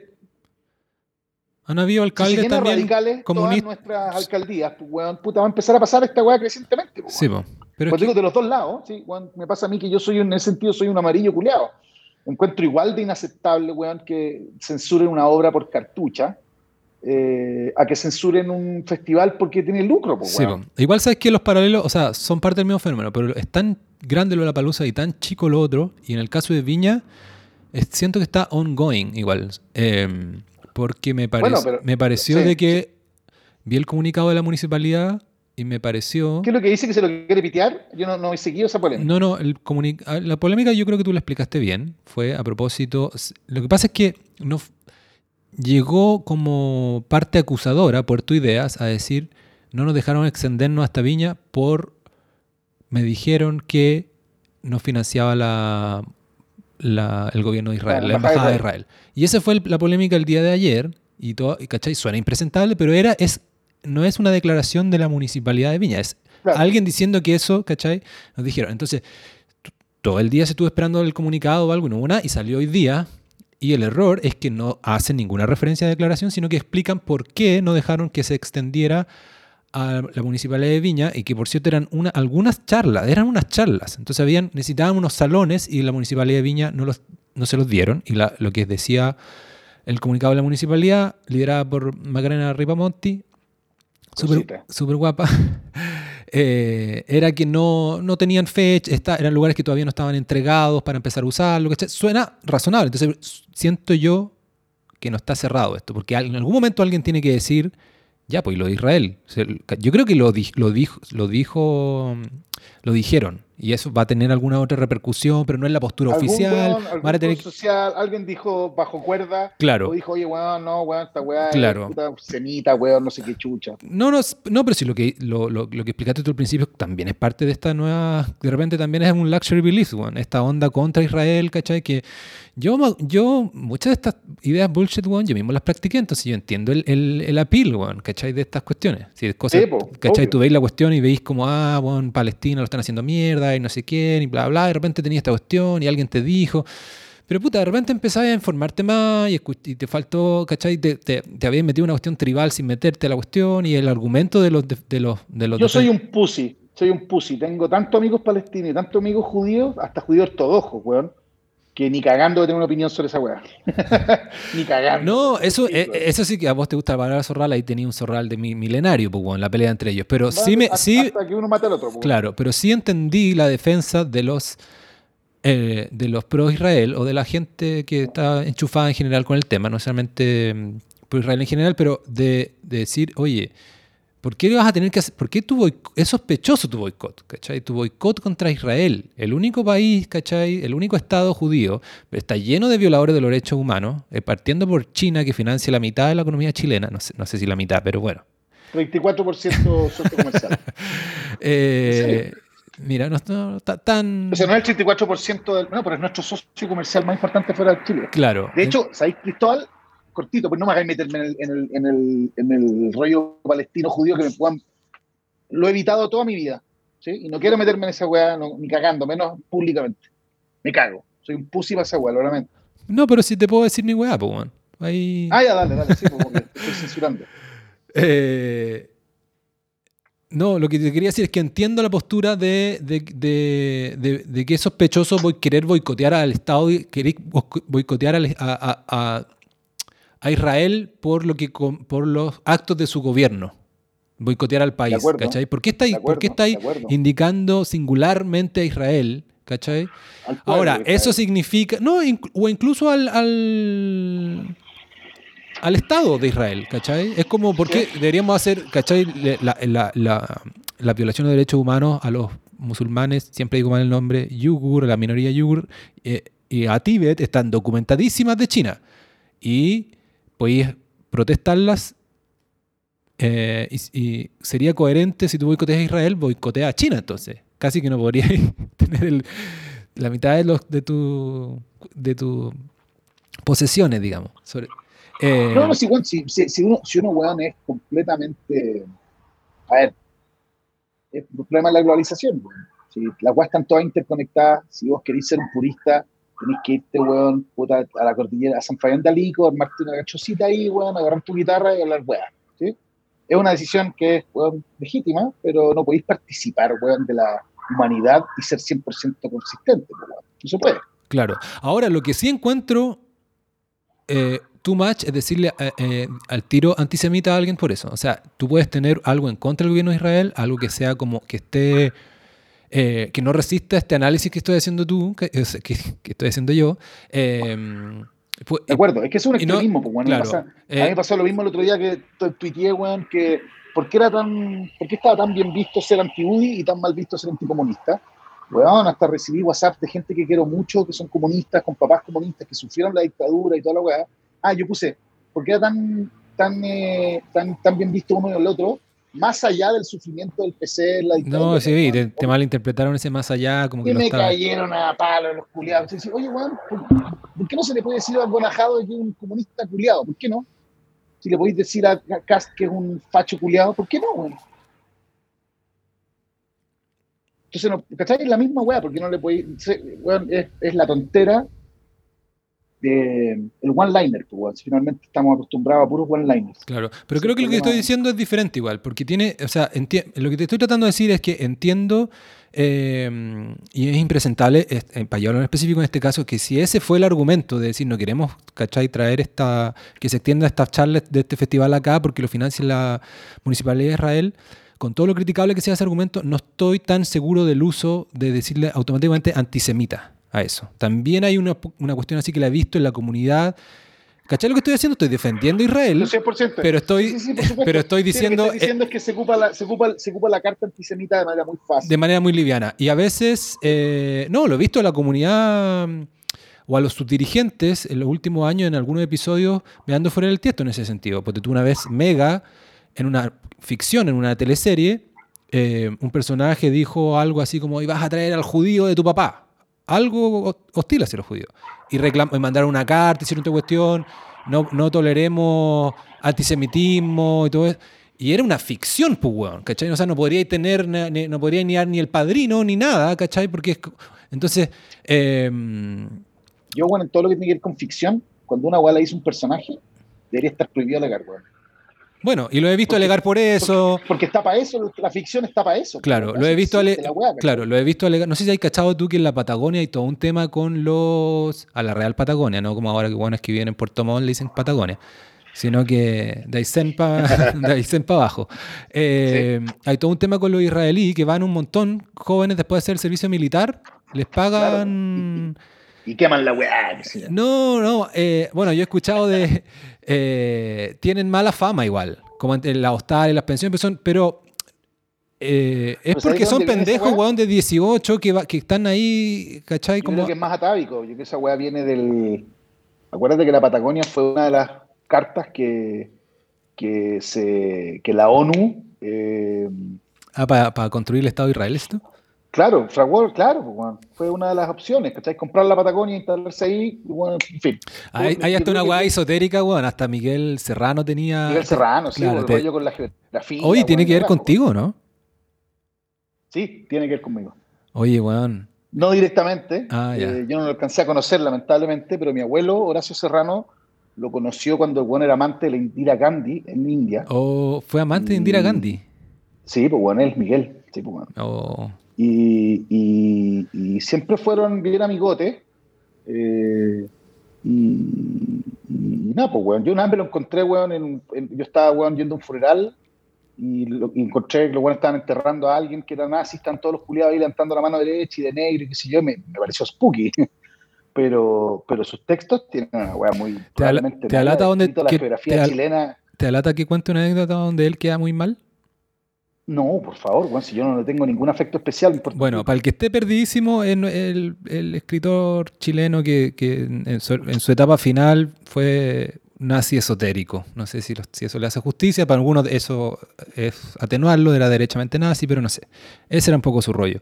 Han habido alcaldes si también radicales, todas nuestras alcaldías, pues, weón, puta, va a empezar a pasar esta weá crecientemente. Pues, sí, pero pues digo de los dos lados, sí, weón, me pasa a mí que yo soy, en ese sentido, soy un amarillo culeado. Encuentro igual de inaceptable, weón, que censuren una obra por cartucha. Eh, a que censuren un festival porque tiene lucro. Pues, sí, igual sabes que los paralelos, o sea, son parte del mismo fenómeno, pero es tan grande lo de la palusa y tan chico lo otro, y en el caso de Viña, siento que está ongoing igual. Em, porque me, me pareció de que vi el comunicado de la municipalidad y me pareció... ¿Qué es lo que dice que se lo quiere pitear? Yo no, no he seguido esa polémica. No, no, el la polémica yo creo que tú la explicaste bien. Fue a propósito... Lo que pasa es que no llegó como parte acusadora, Puerto Ideas, a decir, no nos dejaron extendernos hasta Viña por... Me dijeron que no financiaba la, el gobierno de Israel, la, embajada de Israel. Y esa fue la polémica el día de ayer. Y todo, ¿cachai? Suena impresentable, pero era, es no es una declaración de la municipalidad de Viña, es alguien diciendo que eso, ¿cachai? Nos dijeron. Entonces, todo el día se estuvo esperando el comunicado o algo y no hubo nada, y salió hoy día. Y el error es que no hacen ninguna referencia a declaración, sino que explican por qué no dejaron que se extendiera a la municipalidad de Viña y que por cierto eran una, algunas charlas, eran unas charlas. Entonces habían, necesitaban unos salones y la municipalidad de Viña no, los, no se los dieron. Y lo que decía el comunicado de la municipalidad, liderada por Macarena Ripamonti, súper guapa, eh, era que no, no tenían fecha, eran lugares que todavía no estaban entregados para empezar a usarlo. Suena razonable. Entonces siento yo que no está cerrado esto, porque en algún momento alguien tiene que decir, ya, pues lo de Israel. Yo creo que lo, lo, dijo, lo dijo, lo dijeron y eso va a tener alguna otra repercusión, pero no es la postura oficial. social, alguien dijo bajo cuerda, claro. o dijo, oye, weón, no, weón, esta weá claro. puta cenita, weón, no sé qué chucha. No, no, no pero si lo que, lo, lo, que explicaste tú al principio también es parte de esta nueva, de repente también es un luxury belief, weón, esta onda contra Israel, ¿cachai? Que yo, yo muchas de estas ideas bullshit, weón, yo mismo las practiqué, entonces yo entiendo el, el, el appeal, weón, ¿cachai? De estas cuestiones. Si cosas, ¿cachai? Tú veis la cuestión y veis como, ah, weón, Palestina lo están haciendo mierda, y no sé quién, y bla, bla, de repente tenía esta cuestión y alguien te dijo. Pero puta, de repente empezabas a informarte más y, te faltó, ¿cachai? Te, te, habías metido una cuestión tribal sin meterte a la cuestión y el argumento de los... De, los, de los Yo soy un pussy, soy un pussy. Tengo tantos amigos palestinos y tantos amigos judíos, hasta judíos ortodoxos, weón que ni cagando tengo una opinión sobre esa weá. ni cagando. No, eso, eh, eso sí que a vos te gusta la palabra zorral, ahí tenía un zorral de mi, milenario, pues, bueno, la pelea entre ellos. Pero sí me. sí, hasta que uno mate al otro. Pues, claro, pero sí entendí la defensa de los. Eh, de los pro Israel o de la gente que está enchufada en general con el tema, no necesariamente mm, pro Israel en general, pero de, de decir, oye, ¿Por qué vas a tener que hacer? ¿Por qué tu es sospechoso tu boicot? ¿Cachai? Tu boicot contra Israel, el único país, ¿cachai? El único Estado judío, está lleno de violadores de los derechos humanos, eh, partiendo por China, que financia la mitad de la economía chilena, no sé, no sé si la mitad, pero bueno. 34% socio comercial. eh, mira, no está tan. O sea, no es el 34% del. No, pero es nuestro socio comercial más importante fuera de Chile. Claro. De hecho, ¿sabéis, Cristóbal? Cortito, pues no me hagáis meterme en el, en el, en el, rollo palestino judío que me puedan. Lo he evitado toda mi vida, ¿sí? Y no quiero meterme en esa weá ni cagando, menos públicamente. Me cago. Soy un pussy para esa weá, lo No, pero si te puedo decir mi weá, pues, weón. Ahí... Ah, ya, dale, dale, sí, pues, porque estoy censurando. Eh, no, lo que te quería decir es que entiendo la postura de, de, de, de que es sospechoso voy, querer boicotear al Estado, querer boicotear a, a Israel por, lo que, por los actos de su gobierno. Boicotear al país, ¿cachai? ¿Por qué estáis, ¿por qué estáis indicando singularmente a Israel? ¿Cachai? Ahora, eso significa. No, o incluso al, al, al, Estado de Israel, ¿cachai? Es como, ¿por qué deberíamos hacer, ¿cachai? La, la, la, la, violación de derechos humanos a los musulmanes, siempre digo mal el nombre, yugur, la minoría yugur, eh, y a Tíbet están documentadísimas de China. Y podéis protestarlas eh, y, sería coherente si tú boicoteas a Israel, boicoteas a China entonces. Casi que no podrías tener la mitad de, los, de tu de tus posesiones, digamos. Eh, no, no, si, si, uno, si uno weón, es completamente... A ver, el problema de la globalización. Si las weas están todas interconectadas, si vos queréis ser un purista, tenés que irte, weón, puta, a la cordillera, a San Fabián de Alico, armarte una gachosita ahí, weón, agarrar tu guitarra y hablar, weón, ¿sí? Es una decisión que es, weón, legítima, pero no podéis participar, weón, de la humanidad y ser 100% consistente, weón. No se puede. Claro. Ahora, lo que sí encuentro eh, too much es decirle eh, eh, al tiro antisemita a alguien por eso. O sea, tú puedes tener algo en contra del gobierno de Israel, algo que sea como que esté. Eh, que no resista este análisis que estoy haciendo tú, que, que- que estoy haciendo yo. eh, pues, De acuerdo, es que es un no- extremismo, pues, weón. claro, Pasa- eh, a mí me pasó lo mismo el otro día que tu- tuiteé, weón, que ¿por qué era tan, por qué estaba tan bien visto ser anti-UDI y tan mal visto ser anticomunista? Weón, hasta recibí WhatsApp de gente que quiero mucho, que son comunistas, con papás comunistas, que sufrieron la dictadura y toda la weá. Ah, yo puse, ¿por qué era tan, tan, eh, tan, tan bien visto uno y el otro? Más allá del sufrimiento del PC, la no, sí, weón. te, te malinterpretaron ese más allá, como que Y no me estaba. cayeron a palo los culiados. Entonces, Oye, weón, ¿por, por qué no se le puede decir a Gonajado que es un comunista culiado? ¿Por qué no? Si le podéis decir a Cast que es un facho culiado, ¿por qué no, weón? Entonces, no, ¿cachai? Es la misma weá, porque no le podéis. weón, es, es la tontera de el one-liner, pues, finalmente estamos acostumbrados a puros one-liners. Claro, pero creo que lo que estoy diciendo es diferente igual, porque tiene, o sea, lo que te estoy tratando de decir es que entiendo, eh, y es impresentable, es- en Payolo en específico en este caso, que si ese fue el argumento de decir no queremos, ¿cachai? Traer esta, que se extienda estas charlas de este festival acá porque lo financia la Municipalidad de Israel, con todo lo criticable que sea ese argumento, no estoy tan seguro del uso de decirle automáticamente antisemita a eso. También hay una, una cuestión así que la he visto en la comunidad. ¿Cachai lo que estoy haciendo? Estoy defendiendo a Israel. No, 100%. Pero estoy- Sí, sí, pero estoy diciendo, Lo que diciendo es que se ocupa, la, se, ocupa, se ocupa la carta antisemita de manera muy fácil. de manera muy liviana. Y a veces, eh, no, lo he visto a la comunidad mm, o a los subdirigentes en los últimos años en algunos episodios me dando fuera del tiesto en ese sentido. Porque tú una vez, Mega, en una ficción, en una teleserie, eh, un personaje dijo algo así como, ibas a traer al judío de tu papá. Algo hostil hacia los judíos. Y, y mandaron una carta, hicieron otra cuestión, no, no toleremos antisemitismo y todo eso. Y era una ficción, pues, weón, ¿cachai? O sea, no podría tener, no podría ni dar ni el padrino ni nada, ¿cachai? Porque es... Entonces, eh, Yo, bueno, en todo lo que tiene que ver con ficción, cuando una weá la hizo un personaje, debería estar prohibido alegar, weón. Bueno, y lo he visto Porque- alegar por eso. Porque está para eso, la ficción está para eso. Claro, lo he visto ale- Existe la weá, ¿cachai? claro, lo he visto alegar. No sé si hay cachado tú que en la Patagonia hay todo un tema con los a la Real Patagonia, no como ahora que bueno es que viven en Puerto Montt le dicen Patagonia, sino que de Aysén para abajo. Eh, Hay todo un tema con los israelíes que van un montón jóvenes después de hacer el servicio militar, les pagan Y queman la weá. no, no. eh, bueno, yo he escuchado de. eh, tienen mala fama igual. Como en la hostal, en las pensiones, pero, son- pero eh, es Pero ¿sabes porque son pendejos, weón, de 18 que, va- que están ahí, ¿cachai? Yo Como, creo que es más atávico. Yo creo que esa weá viene del. Acuérdate que la Patagonia fue una de las cartas que, que, se, que la ONU. eh, ah, para construir el Estado de Israel, ¿esto? Claro, fraguó, claro, pues, fue una de las opciones, ¿cachai? Comprar la Patagonia, instalarse ahí, bueno, en fin. Hay, hasta una weá esotérica, weón. Hasta Miguel Serrano tenía. Miguel Serrano, sí, Claro, te- con la geografía. Oye, tiene que ver contigo, ¿no? Sí, tiene que ver conmigo. Oye, weón. No directamente, Ah, eh, yo no lo alcancé a conocer lamentablemente, pero mi abuelo, Horacio Serrano, lo conoció cuando el bueno era amante de la Indira Gandhi en India. O fue amante de Indira. Gandhi. Sí, pues bueno, él es Miguel. Sí, pues bueno. Y, y- y siempre fueron bien amigotes. eh, y, y nada, pues weón. Yo una vez me lo encontré, weón, en, en- yo estaba, weón, yendo a un funeral y, lo, y encontré que los weones estaban enterrando a alguien que era nazi, están todos los culiados ahí levantando la mano derecha y de negro y qué sé yo, me, me pareció spooky. Pero, pero sus textos tienen una weá muy... ala- probablemente te alata donde- la que- geografía te al- chilena... ¿Te alata que cuente una anécdota donde él queda muy mal? No, por favor, weón, si yo no le tengo ningún afecto especial. por- Bueno, para el que esté perdidísimo, el, el escritor chileno que, que en, su, en su etapa final fue nazi esotérico. No sé si, lo- si eso le hace justicia, para algunos eso es atenuarlo, era derechamente nazi, pero no sé. Ese era un poco su rollo.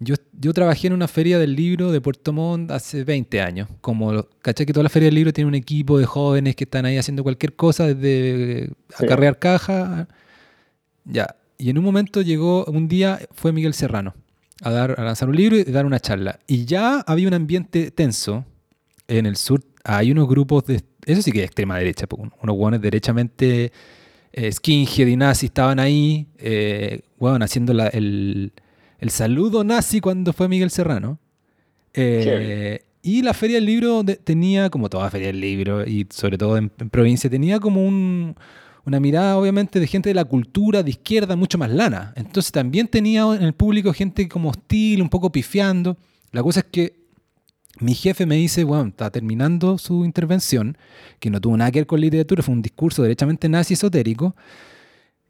Yo, yo trabajé en una feria del libro de Puerto Montt hace 20 años. Como, ¿cachai? Que toda la feria del libro tiene un equipo de jóvenes que están ahí haciendo cualquier cosa, desde Sí. acarrear caja. Ya. Y en un momento llegó, un día fue Miguel Serrano a, dar, a lanzar un libro y dar una charla. Y ya había un ambiente tenso en el sur. Hay unos grupos de. Eso sí que es extrema derecha, po, unos hueones derechamente eh, skinhead y nazi estaban ahí, eh, haciendo la- el, el saludo nazi cuando fue Miguel Serrano. Eh, Y la Feria del Libro tenía, como toda Feria del Libro, y sobre todo en, provincia, tenía como una mirada obviamente de gente de la cultura, de izquierda, mucho más lana. Entonces también tenía en el público gente como hostil, un poco pifiando. La cosa es que mi jefe me dice, bueno, está terminando su intervención, que no tuvo nada que ver con literatura, fue un discurso derechamente nazi esotérico,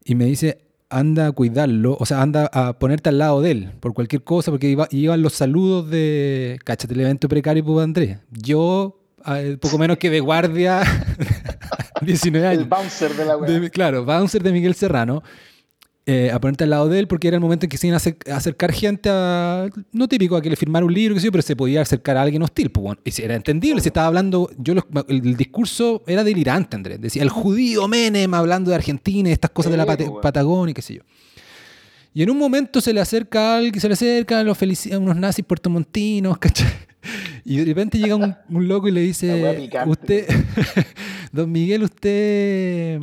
y me dice, anda a cuidarlo, o sea, anda a ponerte al lado de él por cualquier cosa, porque iban los saludos de, cáchate el evento precario, pues Andrés. Yo, poco menos que de guardia, 19 años. El bouncer de la web. Claro, bouncer de Miguel Serrano. Eh, a ponerte al lado de él porque era el momento en que se iban a acercar gente a, no típico, a que le firmara un libro, pero se podía acercar a alguien hostil. Pues, bueno, era entendible, se estaba hablando, yo el, discurso era delirante, Andrés. Decía, el judío Menem hablando de Argentina y estas cosas de la pues, Patagonia, qué sé yo. Y en un momento se le acerca a alguien, se le acerca a, los unos nazis puertomontinos, ¿cachai? Y de repente llega un, un loco y le dice, usted, don Miguel, usted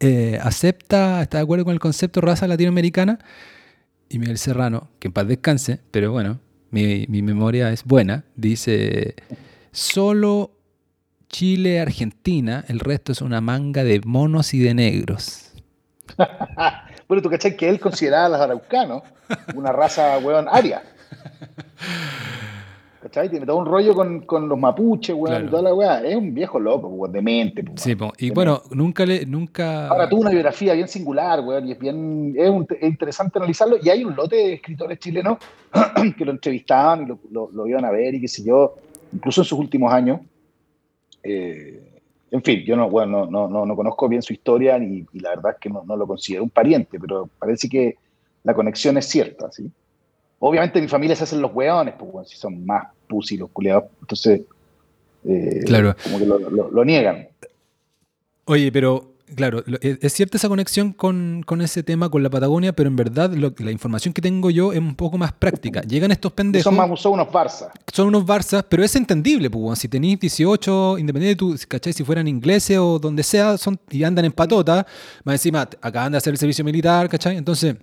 eh, acepta, está de acuerdo con el concepto raza latinoamericana. Y Miguel Serrano, que en paz descanse, pero bueno, mi, memoria es buena, dice, solo Chile, Argentina, el resto es una manga de monos y de negros. bueno, tú cachai que él consideraba a los araucanos una raza, weón, aria. ¿Cachai? Tiene todo un rollo con, con los mapuches, weón, y toda la weá. Es un viejo loco, weón, demente. Weón, sí, y bueno, nunca le. nunca Ahora tuvo una biografía bien singular, weón, y es bien. Es, interesante analizarlo. Y hay un lote de escritores chilenos que lo entrevistaban y lo, lo, iban a ver y qué sé yo, incluso en sus últimos años. Eh, en fin, yo no, bueno, no, no, no, conozco bien su historia y, y la verdad es que no, no, lo considero un pariente, pero parece que la conexión es cierta, ¿sí? Obviamente mi familia se hacen los hueones, pues, bueno, si son más pussy los culiados. Entonces, eh, claro. como que lo, niegan. Oye, pero claro, es cierta esa conexión con, ese tema, con la Patagonia, pero en verdad la información que tengo yo es un poco más práctica. Llegan estos pendejos. Son, más, son unos Barzas. Son unos Barzas, pero es entendible, pues, si tenéis 18, independiente de tu, ¿cachai? Si fueran ingleses o donde sea, son, y andan en patota, más encima acaban de hacer el servicio militar, ¿cachai? Entonces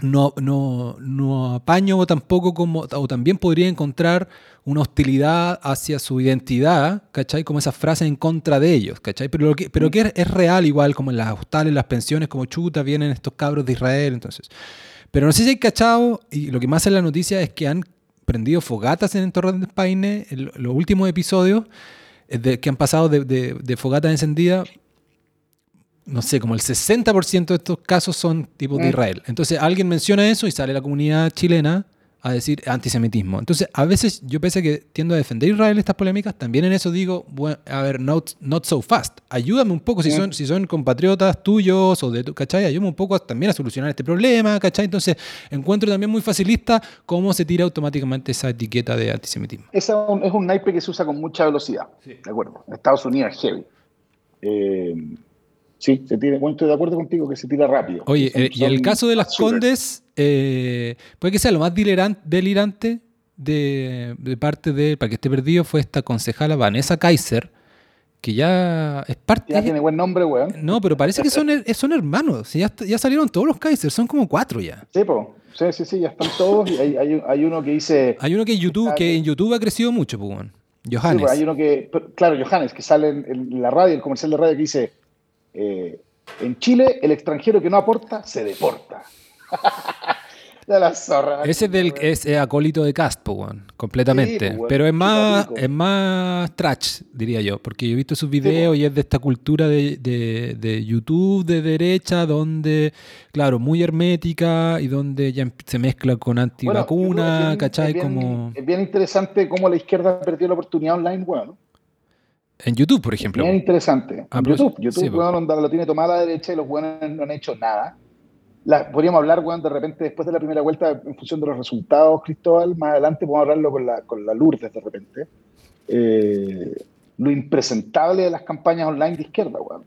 no, no, no apaño tampoco como, o también podría encontrar una hostilidad hacia su identidad, ¿cachai? Como esas frases en contra de ellos, ¿cachai? Pero, que, pero que es, real igual, como en las hostales, las pensiones, como chuta, vienen estos cabros de Israel, entonces. Pero no sé si hay cachado, y lo que más en la noticia es que han prendido fogatas en Torre de Paine, los últimos episodios, eh, de, que han pasado de, de, de fogatas encendidas no sé, como el 60% de estos casos son tipos de. Israel. Entonces alguien menciona eso y sale la comunidad chilena a decir antisemitismo. Entonces, a veces yo pese que tiendo a defender Israel estas polémicas, también en eso digo, bueno, a ver, not, not so fast. Ayúdame un poco si son, si son compatriotas tuyos o de tu, ¿cachai? Ayúdame un poco también a solucionar este problema, ¿cachai? Entonces, encuentro también muy facilista cómo se tira automáticamente esa etiqueta de antisemitismo. Es un, es un naipe que se usa con mucha velocidad, ¿de acuerdo? En Estados Unidos es heavy. Eh, Sí, se tira, bueno, estoy de acuerdo contigo que se tira rápido. Oye, eh, y el caso de las Condes, eh, puede que sea lo más delirante de, parte de, para que esté perdido, fue esta concejala Vanessa Kaiser, que ya es parte. Ya tiene buen nombre, weón. No, pero parece que son, son hermanos. Ya, ya salieron todos los Kaiser, son como cuatro ya. Sí, po. Sí, sí, sí, ya están todos. Y hay, hay, hay uno que dice. Hay uno que en YouTube, que en YouTube ha crecido mucho, pues, Johannes. Sí, hay uno que, claro, Johannes, que sale en, la radio, el comercial de radio, que dice eh, en Chile, el extranjero que no aporta, se deporta. de la zorra. Ese es, del, es acólito de Cast, completamente. Pero es más, es más trash, diría yo, porque yo he visto sus videos y es de esta cultura de, de, YouTube de derecha, donde, claro, muy hermética y donde ya se mezcla con antivacuna, ¿cachai? Es bien, como... es bien interesante cómo la izquierda perdió la oportunidad online, bueno. En YouTube, por ejemplo. Bien interesante. Ah, en YouTube, YouTube, weón, lo tiene tomada a la derecha y los buenos no han hecho nada. podríamos hablar, weón, de repente, después de la primera vuelta, en función de los resultados, Cristóbal, más adelante podemos hablarlo con la, con la Lourdes de repente. Eh, lo impresentable de las campañas online de izquierda, weón.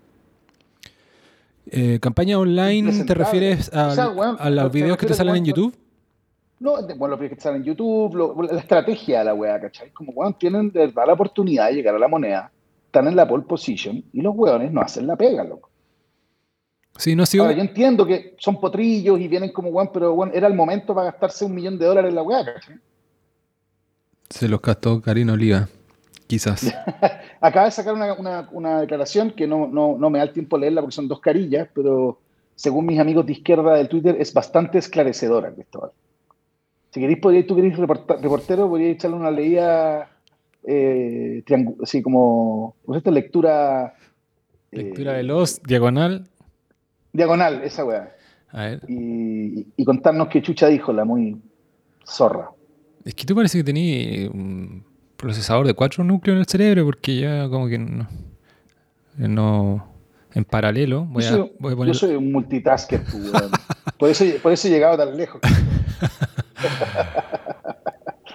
Eh, ¿Campaña online te refieres a, a los videos que te salen en YouTube? No, bueno, los videos que te salen en YouTube, la estrategia de la weá, ¿cachai? Como, weón, tienen de verdad la oportunidad de llegar a la moneda están en la pole position y los hueones no hacen la pega, loco. Sí, no sigo... Ahora, yo entiendo que son potrillos y vienen como weón, pero weón, era el momento para gastarse un millón de dólares en la weá, Se los castó Karina Oliva, quizás. Acaba de sacar una, declaración que no, no, me da el tiempo de leerla porque son dos carillas, pero según mis amigos de izquierda del Twitter es bastante esclarecedora, Cristóbal. Si queréis, podríais, tú queréis reportero, podríais echarle una leída eh, así como, pues esta lectura... Lectura de los, diagonal. Diagonal, esa weá. A ver. Y, contarnos qué chucha dijo la muy zorra. Es que tú parece que tenías un procesador de cuatro núcleos en el cerebro, porque ya como que no. no en paralelo. Voy yo, soy, a, yo soy un multitasker, pues, por, eso, por eso he llegado tan lejos.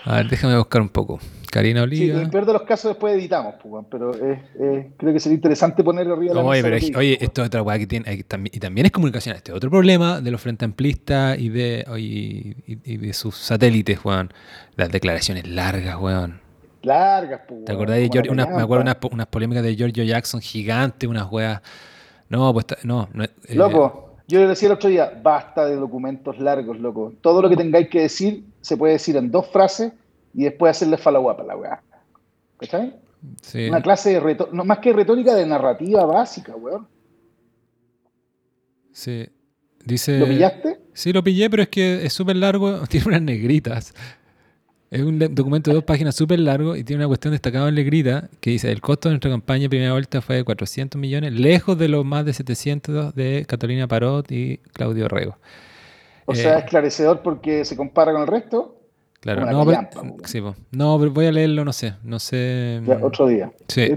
a ver, déjame buscar un poco. Karina Oliva. Sí, en el peor de los casos después editamos, pues, pero creo que sería interesante poner arriba la Oye, pero oye, esto es otra weá que tiene, y también es comunicación. Este es otro problema de los frente amplistas y de, y, de sus satélites, weón. Las declaraciones largas, weón. Largas, pues. ¿Te acordás de George, me acuerdo unas, unas polémicas de Giorgio Jackson gigantes, unas weas. No, pues no. no eh, loco, yo le decía el otro día, basta de documentos largos, loco. Todo lo que tengáis que decir se puede decir en dos frases y después hacerle follow up a la weá. ¿Cachai? Sí. Una clase de no, más que retórica de narrativa básica, weón. Sí. Dice, ¿Lo pillaste? Sí, lo pillé, pero es que es súper largo, tiene unas negritas. Es un documento de dos páginas súper largo y tiene una cuestión destacada en negrita que dice, el costo de nuestra campaña primera vuelta fue de 400 millones, lejos de los más de 700 de Catalina Parot y Claudio Rego. O sea, eh, esclarecedor porque se compara con el resto. Claro, no, pero, sí, no, pero voy a leerlo, no sé, no sé. otro día. Sí.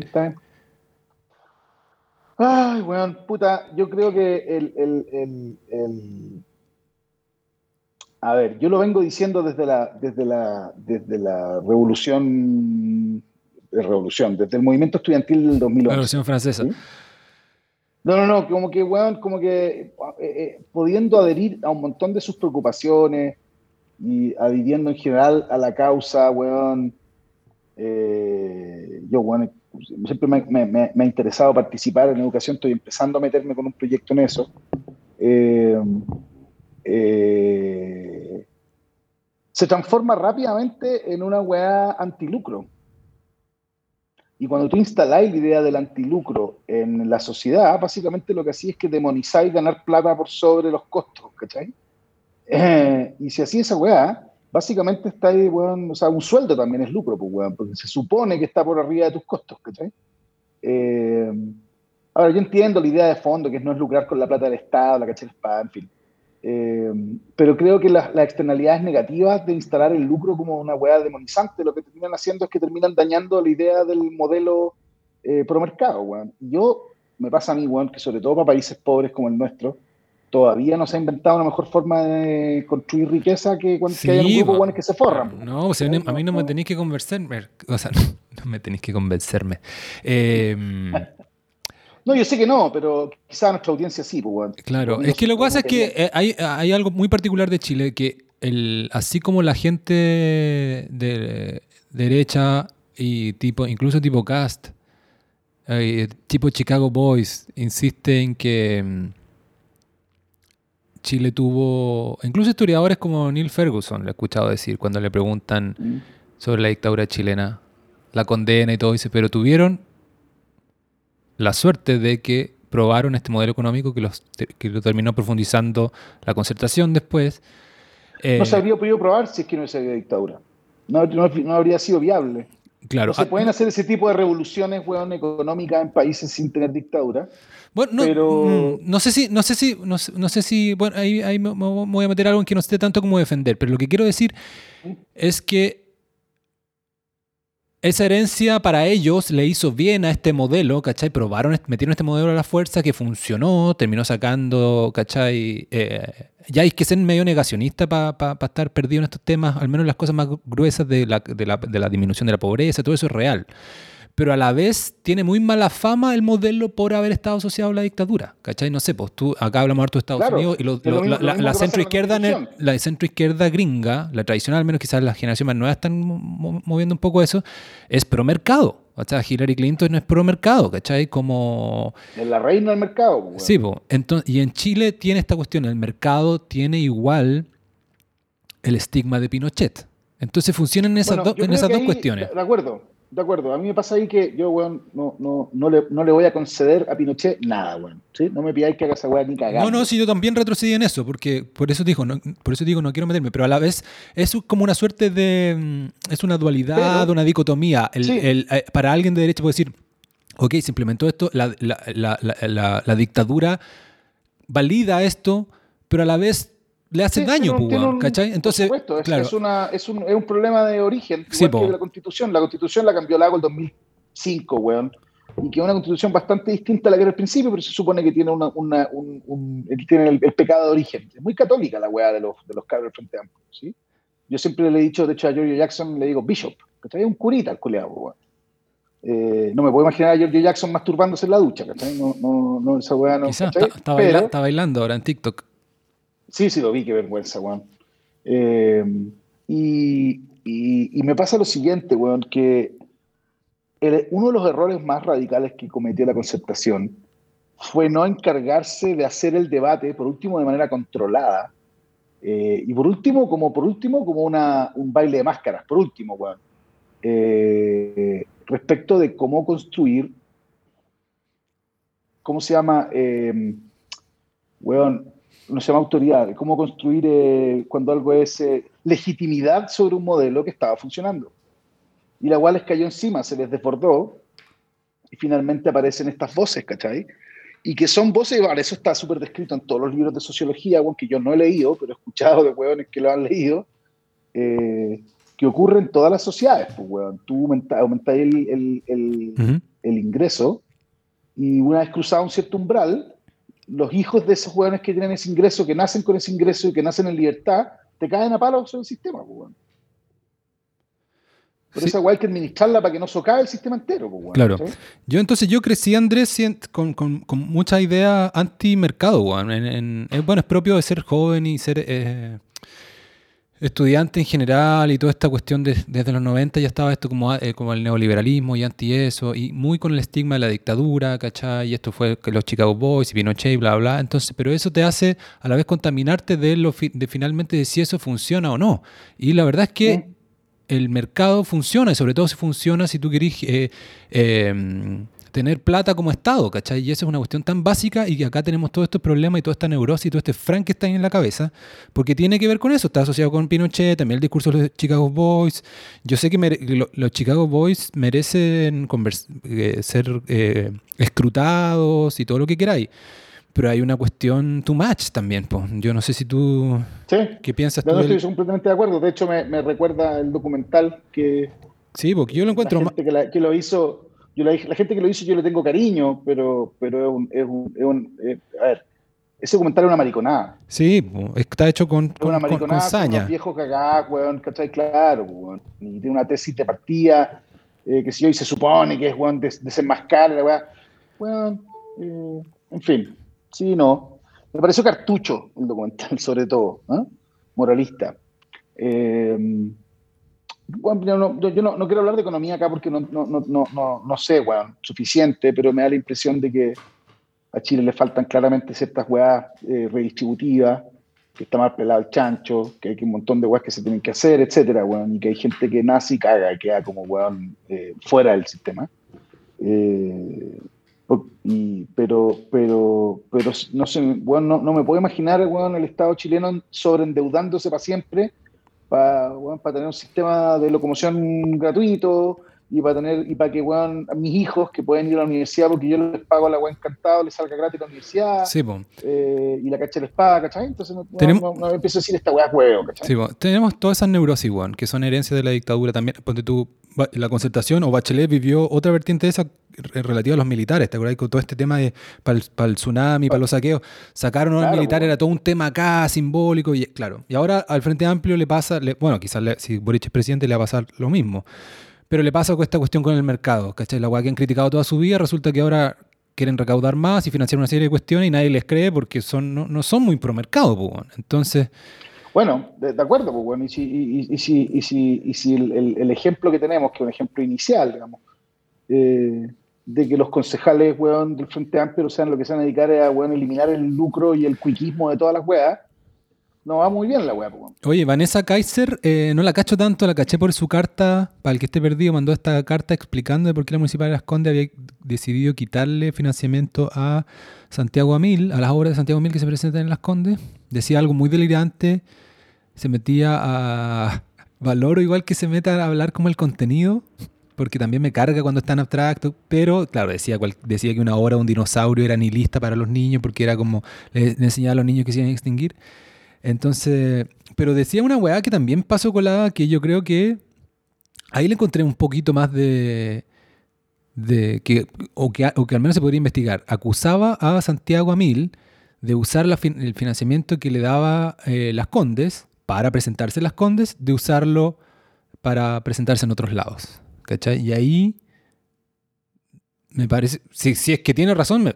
Ay, weón, puta, yo creo que el, el, el, A ver, yo lo vengo diciendo desde la, desde la, desde la revolución, revolución, desde el movimiento estudiantil del 2011. La revolución francesa. No, no, no, como que, weón, como que eh, eh, pudiendo adherir a un montón de sus preocupaciones, y adhiriendo en general a la causa, weón. Eh, yo, weón, siempre me, ha interesado participar en educación, estoy empezando a meterme con un proyecto en eso. Eh, se transforma rápidamente en una weá antilucro. Y cuando tú instaláis la idea del antilucro en la sociedad, básicamente lo que hacía es que demonizáis ganar plata por sobre los costos, ¿cachai? Eh, y si así esa weá, básicamente está ahí, weón, o sea, un sueldo también es lucro, pues, weón, porque se supone que está por arriba de tus costos, ¿cachai? Eh, ahora, yo entiendo la idea de fondo, que no es lucrar con la plata del Estado, la cachai, en fin. Eh, pero creo que las, externalidades negativas de instalar el lucro como una weá demonizante, lo que terminan haciendo es que terminan dañando la idea del modelo pro mercado, weón. Yo, me pasa a mí, weón, que sobre todo para países pobres como el nuestro, todavía no se ha inventado una mejor forma de construir riqueza que cuando hay un grupo bueno, que se forran. No, o sea, a mí no me tenéis que convencerme. O sea, no, me tenéis que convencerme. No, yo sé que no, pero quizá nuestra audiencia sí. Pues, claro, es que lo que pasa es que eh, hay, hay, algo muy particular de Chile, que el, así como la gente de derecha y tipo, incluso tipo Cast, eh, tipo Chicago Boys, insiste en que em, Chile tuvo, incluso historiadores como Neil Ferguson, le he escuchado decir cuando le preguntan mm. sobre la dictadura chilena, la condena y todo, dice, pero tuvieron la suerte de que probaron este modelo económico que, los, que lo terminó profundizando la concertación después. no se habría podido probar si es que no se había dictadura. No, no, habría sido viable. Claro. se ah, pueden hacer ese tipo de revoluciones económicas en países sin tener dictadura. Bueno, no, pero... Mm, no sé si, no sé si, no, sé si, bueno, ahí, ahí, me, voy a meter algo en que no esté tanto como defender, pero lo que quiero decir es que esa herencia para ellos le hizo bien a este modelo, ¿cachai? Probaron, metieron este modelo a la fuerza que funcionó, terminó sacando, ¿cachai? Eh, ya hay que ser medio negacionista para estar perdido en estos temas, al menos las cosas más gruesas de la, de la, de la disminución de la pobreza, todo eso es real pero a la vez tiene muy mala fama el modelo por haber estado asociado a la dictadura. ¿Cachai? No sé, pues tú, acá hablamos harto de Estados Unidos y la, centroizquierda, la centroizquierda gringa, la tradicional, al menos quizás las generaciones más nuevas están moviendo un poco eso, es pro mercado. O sea, Hillary Clinton no es pro mercado, ¿cachai? Como... Es la reina del mercado. Pues, sí, pues. Entonces, y en Chile tiene esta cuestión, el mercado tiene igual el estigma de Pinochet. Entonces funcionan en esas, en esas dos cuestiones. De acuerdo, de acuerdo. A mí me pasa ahí que yo, weón, no, no, no, le, no le voy a conceder a Pinochet nada, weón. ¿sí? No me pidáis que haga esa weá ni cagar. No, no, sí, yo también retrocedí en eso, porque por eso digo, no, por eso digo, no quiero meterme, pero a la vez es como una suerte de. Mm, es una dualidad, una dicotomía. El, eh, para alguien de derecha puede decir, ok, se implementó esto, la, la, la, la dictadura valida esto, pero a la vez le hace daño, pues, ¿cachai? Entonces, claro. es, una, es, un, es, un, problema de origen, igual que la Constitución. La Constitución la cambió Lago el 2005, weón, y que es una Constitución bastante distinta a la que era al principio, pero se supone que tiene, una, una un, tiene el, pecado de origen. Es muy católica la weá de los, de los cabros del Frente Amplio, ¿sí? Yo siempre le he dicho, de hecho a Giorgio Jackson le digo Bishop, que Es un curita el culeado, weón. Eh, no me puedo imaginar a Giorgio Jackson masturbándose en la ducha, ¿cachai? No, no, no esa weá no. Quizás está, está bailando ahora en TikTok. Sí, sí, lo vi, qué vergüenza, weón. Eh, y, me pasa lo siguiente, weón, que uno de los errores más radicales que cometió la concertación fue no encargarse de hacer el debate, por último, de manera controlada. Eh, y por último, como por último, como una, un baile de máscaras, por último, weón. Eh, respecto de cómo construir, ¿cómo se llama? weón, no se llama autoridad, cómo construir eh, cuando algo es eh, legitimidad sobre un modelo que estaba funcionando. Y la cual les cayó encima, se les desbordó, y finalmente aparecen estas voces, ¿cachai? Y que son voces, vale, eso está súper descrito en todos los libros de sociología, que yo no he leído, pero he escuchado de hueones que lo han leído, eh, que ocurre en todas las sociedades, pues. Tú aumentas, el, el, el ingreso, y una vez cruzado un cierto umbral, los hijos de esos jóvenes que tienen ese ingreso, que nacen con ese ingreso y que nacen en libertad, te caen a palos sobre el sistema, pues, Pero esa hay que administrarla para que no socave el sistema entero. Pues, claro. Yo entonces yo crecí, Andrés, con, con, con mucha idea anti-mercado. bueno, es propio de ser joven y ser eh, estudiante en general y toda esta cuestión desde los 90 ya estaba esto como, eh, como el neoliberalismo y anti eso, y muy con el estigma de la dictadura, ¿cachai? Y esto fue los Chicago Boys y Pinochet y bla, bla. Entonces, pero eso te hace a la vez contaminarte de, lo de finalmente de si eso funciona o no. Y la verdad es que el mercado funciona, y sobre todo si funciona si tú querés eh, em, tener plata como Estado, ¿cachai? Y esa es una cuestión tan básica y que acá tenemos todos estos problemas y toda esta neurosis y todo este Frankenstein en la cabeza, porque tiene que ver con eso, está asociado con Pinochet, también el discurso de los Chicago Boys. Yo sé que los Chicago Boys merecen eh, ser eh, escrutados y todo lo que queráis. Pero hay una cuestión too much también, pues. Yo no sé si tú... Sí. ¿Qué piensas tú? No, estoy completamente de acuerdo. De hecho, me, recuerda el documental que... Sí, porque yo lo encuentro... La que, que lo hizo yo la, gente que lo hizo yo le tengo cariño, pero, pero es un, es un, es un eh, a ver, ese comentario es una mariconada. Sí, está hecho con, con, una mariconada, con, saña. Con viejos cagados, weón, ¿cachai? Claro, weón. Y tiene una tesis de partida, eh, que si hoy se supone que es, weón, de, desenmascar, la weón. Weón, eh, en fin, sí, no. Me pareció cartucho el documental, sobre todo, ¿eh? moralista. Eh, bueno, yo, no, yo no, no, quiero hablar de economía acá porque no, no sé, bueno, suficiente, pero me da la impresión de que a Chile le faltan claramente ciertas weas eh, redistributivas, que está mal pelado el chancho, que hay un montón de weas que se tienen que hacer, etcétera, weón, y que hay gente que nace y caga y queda como weón eh, fuera del sistema. Eh, y, pero, pero, pero no sé, bueno, no, me puedo imaginar, weón, el Estado chileno sobreendeudándose para siempre para, para tener un sistema de locomoción gratuito y para tener y para que mis hijos que pueden ir a la universidad porque yo les pago a la weá encantado les salga gratis la universidad eh, y la cacha les paga ¿cachai? entonces tenemos, no, empiezo a decir esta weá huevo ¿cachai? Sí, tenemos todas esas neurosis weón, que son herencias de la dictadura también ponte tú la concertación o Bachelet vivió otra vertiente de esa relativa a los militares, ¿te acuerdas? Con todo este tema de para el, tsunami, para los saqueos, sacaron a los militares, era todo un tema acá, simbólico, y claro. Y ahora al Frente Amplio le pasa, bueno, quizás si Boric es presidente le va a pasar lo mismo, pero le pasa con esta cuestión con el mercado, ¿cachai? La weá que han criticado toda su vida, resulta que ahora quieren recaudar más y financiar una serie de cuestiones y nadie les cree porque son, no, son muy pro mercado, pues, entonces... Bueno, de, acuerdo, pues bueno, y si, y, si, y si, y si el, ejemplo que tenemos, que es un ejemplo inicial, digamos, eh, de que los concejales, weón, del Frente Amplio sean lo que se van a dedicar a, weón, eliminar el lucro y el cuiquismo de todas las weas, no va muy bien la weá. pues. Oye, Vanessa Kaiser, eh, no la cacho tanto, la caché por su carta, para el que esté perdido, mandó esta carta explicando de por qué la Municipalidad de Las Condes había decidido quitarle financiamiento a Santiago Amil, a las obras de Santiago Amil que se presentan en Las Condes. Decía algo muy delirante, se metía a... Valoro igual que se meta a hablar como el contenido, porque también me carga cuando es tan abstracto, pero claro, decía, cual- decía que una de un dinosaurio era nihilista para los niños, porque era como, le, enseñaba a los niños que se iban a extinguir. Entonces, pero decía una weá que también pasó colada, que yo creo que ahí le encontré un poquito más de, de que, o que, o que al menos se podría investigar. Acusaba a Santiago Amil de usar el financiamiento que le daba eh, Las Condes para presentarse en Las Condes, de usarlo para presentarse en otros lados. ¿Cachai? Y ahí me parece, si, es que tiene razón,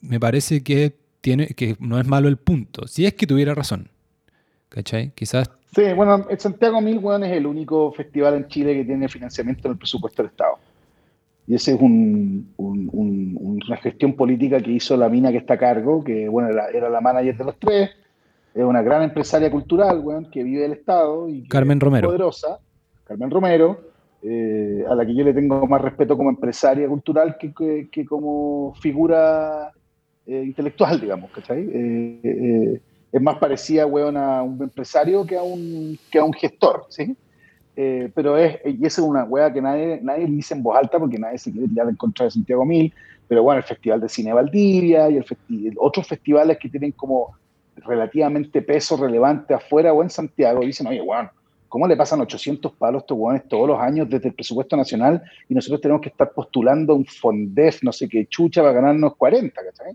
me, parece que, tiene, que no es malo el punto. Si es que tuviera razón. ¿Cachai? Quizás Sí, bueno, el Santiago Mil, weón, es el único festival en Chile que tiene financiamiento en el presupuesto del Estado. Y ese es un, un- un- una gestión política que hizo la mina que está a cargo, que bueno, era, era la manager de los tres, es una gran empresaria cultural, weón, que vive del Estado y que Carmen es Romero. poderosa, Carmen Romero, eh, a la que yo le tengo más respeto como empresaria cultural que, que- que como figura eh, intelectual, digamos, ¿cachai? Eh, eh, es más parecida, weón, a un empresario que a un, que a un gestor, ¿sí? Pero es, y esa es una weá que nadie, nadie dice en voz alta porque nadie se quiere tirar en contra de Santiago Mil, pero bueno, el Festival de Cine Valdivia y el festi- otros festivales que tienen como relativamente peso relevante afuera o en Santiago dicen, oye, weón, ¿cómo le pasan 800 palos a estos weones todos los años desde el presupuesto nacional y nosotros tenemos que estar postulando un Fondef, no sé qué chucha, para ganarnos 40, ¿cachai?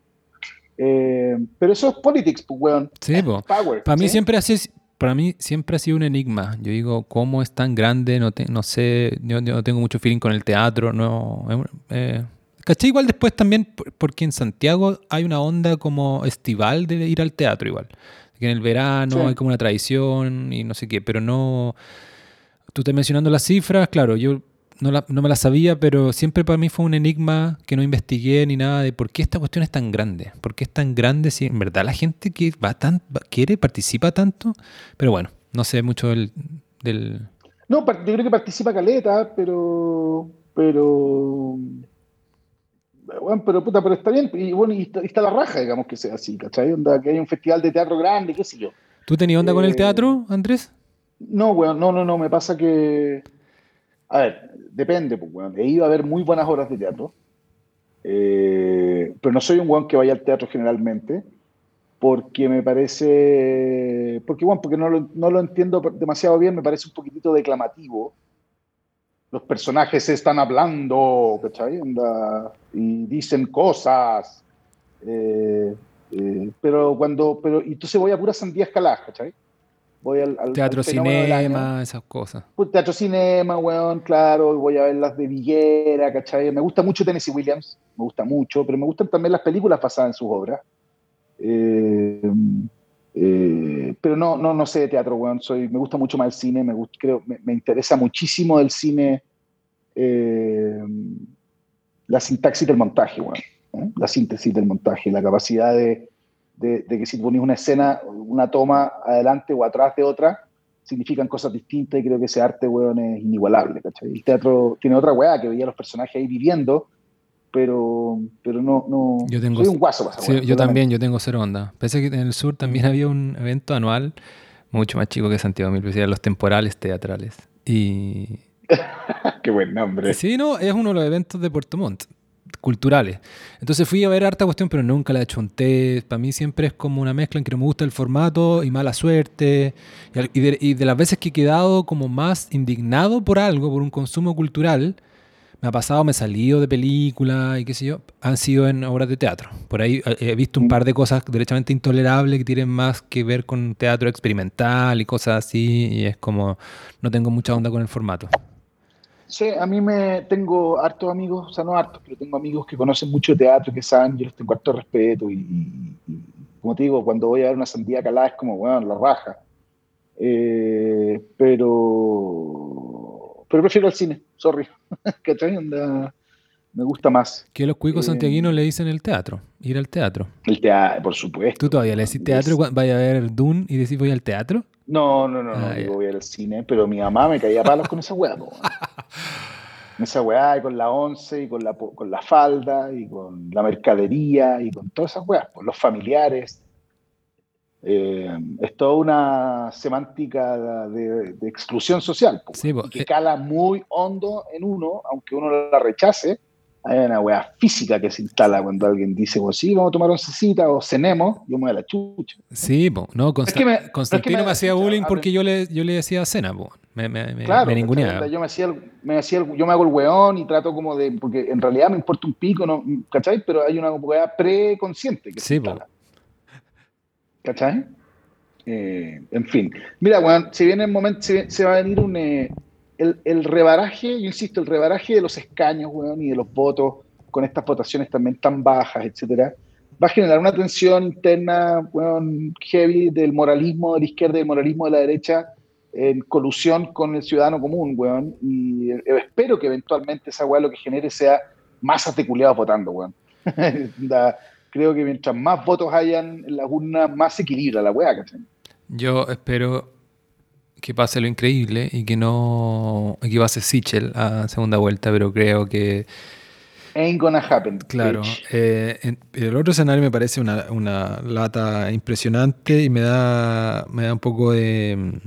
Eh, pero eso es politics, pues, weón. Sí, po. Power. Para mí siempre ha sido, para mí siempre ha sido un enigma. Yo digo, ¿cómo es tan grande? No, te- no sé, yo, yo no tengo mucho feeling con el teatro. No, es eh, caché igual después también, por- porque en Santiago hay una onda como estival de ir al teatro igual. Que en el verano Sí. hay como una tradición y no sé qué, pero no... Tú estás mencionando las cifras, claro, yo no, la- no me las sabía, pero siempre para mí fue un enigma que no investigué ni nada de por qué esta cuestión es tan grande. ¿Por qué es tan grande si en verdad la gente que va tan, va- quiere, participa tanto? Pero bueno, no sé mucho del... del- No, yo creo que participa Caleta, pero. Pero. Bueno, pero puta, pero está bien. Y bueno, y está, y está la raja, digamos, que sea así, ¿cachai? Onda, que hay un festival de teatro grande, qué sé yo. ¿Tú tenías onda con el Eh, teatro, Andrés? No, weón, no, no, no, me pasa que. A ver, depende, pues, weón. He ido a ver muy buenas obras de teatro. eh, pero no soy un weón que vaya al teatro generalmente. Porque me parece. Porque, bueno, porque no lo, no lo entiendo demasiado bien, me parece un poquitito declamativo. Los personajes están hablando, ¿cachai? Y dicen cosas. eh, eh, pero cuando. Pero, y entonces voy a pura sandía escalada, ¿cachai? Voy al, al- Teatro, al cinema, esas cosas. Pues, teatro cinema, weón, claro, voy a ver las de Villera, ¿cachai? Me gusta mucho Tennessee Williams, me gusta mucho, pero me gustan también las películas basadas en sus obras. Eh, eh, pero no, no, no sé de teatro, weón, soy, me gusta mucho más el cine, me, creo, me, me interesa muchísimo el cine, eh, la sintaxis del montaje, weón, ¿eh? la síntesis del montaje, la capacidad de, de, de que si pones una escena, una toma adelante o atrás de otra, significan cosas distintas y creo que ese arte, weón, es inigualable, ¿cachai? El teatro tiene otra weá que veía a los personajes ahí viviendo, pero, pero no, no... Yo tengo- soy un guaso para Sí, yo también, yo tengo cero onda. Pensé que en el sur también había un evento anual mucho más chico que Santiago Mil, los temporales teatrales. Y Qué buen nombre. sí, no, es uno de los eventos de Puerto Montt, culturales. Entonces fui a ver harta cuestión, pero nunca la achonté. Para mí siempre es como una mezcla en que no me gusta el formato y mala suerte. Y de, y de las veces que he quedado como más indignado por algo, por un consumo cultural, me ha pasado, me he salido de películas y qué sé yo, han sido en obras de teatro. Por ahí eh, he visto un par de cosas derechamente intolerables que tienen más que ver con teatro experimental y cosas así, y es como, no tengo mucha onda con el formato. Sí, a mí me tengo hartos amigos, o sea, no hartos, pero tengo amigos que conocen mucho de teatro, que saben, yo les tengo harto respeto y, y- y, como te digo, cuando voy a ver una sandía calada es como, bueno, la raja. Eh, pero, pero prefiero el cine, sorry. ¿Cachai? Onda, Me gusta más. Que los cuicos santiaguinos le dicen el teatro, ir al teatro. El teatro, por supuesto. ¿Tú todavía le decís teatro? ¿Vaya a ver Dune y decís voy al teatro? No, no, no, no, ah, digo voy al cine, pero mi mamá me caía palos con esa weá, esa weá, y con la once, y con la, con la falda, y con la mercadería, y con todas esas weas, los familiares. Eh, es toda una semántica de, exclusión social, que eh. cala muy hondo en uno, aunque uno la rechace. Hay una weá física que se instala cuando alguien dice, pues sí, vamos a tomar oncecita o cenemos, yo me voy a la chucha. Sí, no, Constantino me, hacía bullying porque yo le, yo le decía cena, me, me, me ninguneaba. Yo me, hacía me hacía yo me hago el weón y trato como de, porque en realidad me importa un pico, ¿no? ¿cachai? Pero hay una weá preconsciente que sí, se instala. ¿Cachai? Eh, en fin. Mira, weón, si viene el momento, se, va a venir un... Eh, el, rebaraje, yo insisto, el rebaraje de los escaños, weón, y de los votos con estas votaciones también tan bajas, etcétera, va a generar una tensión interna, weón, heavy del moralismo de la izquierda y del moralismo de la derecha en colusión con el ciudadano común, weón, y eh, espero que eventualmente esa weá lo que genere sea más articulados votando, weón. creo que mientras más votos hayan en las urnas, más se equilibra la weá, ¿cachai? Yo espero que pase lo increíble y que no equivase Sichel a segunda vuelta, pero creo que... Ain't gonna happen. Claro. Eh, el otro escenario me parece una, una, lata impresionante y me da, me da un poco de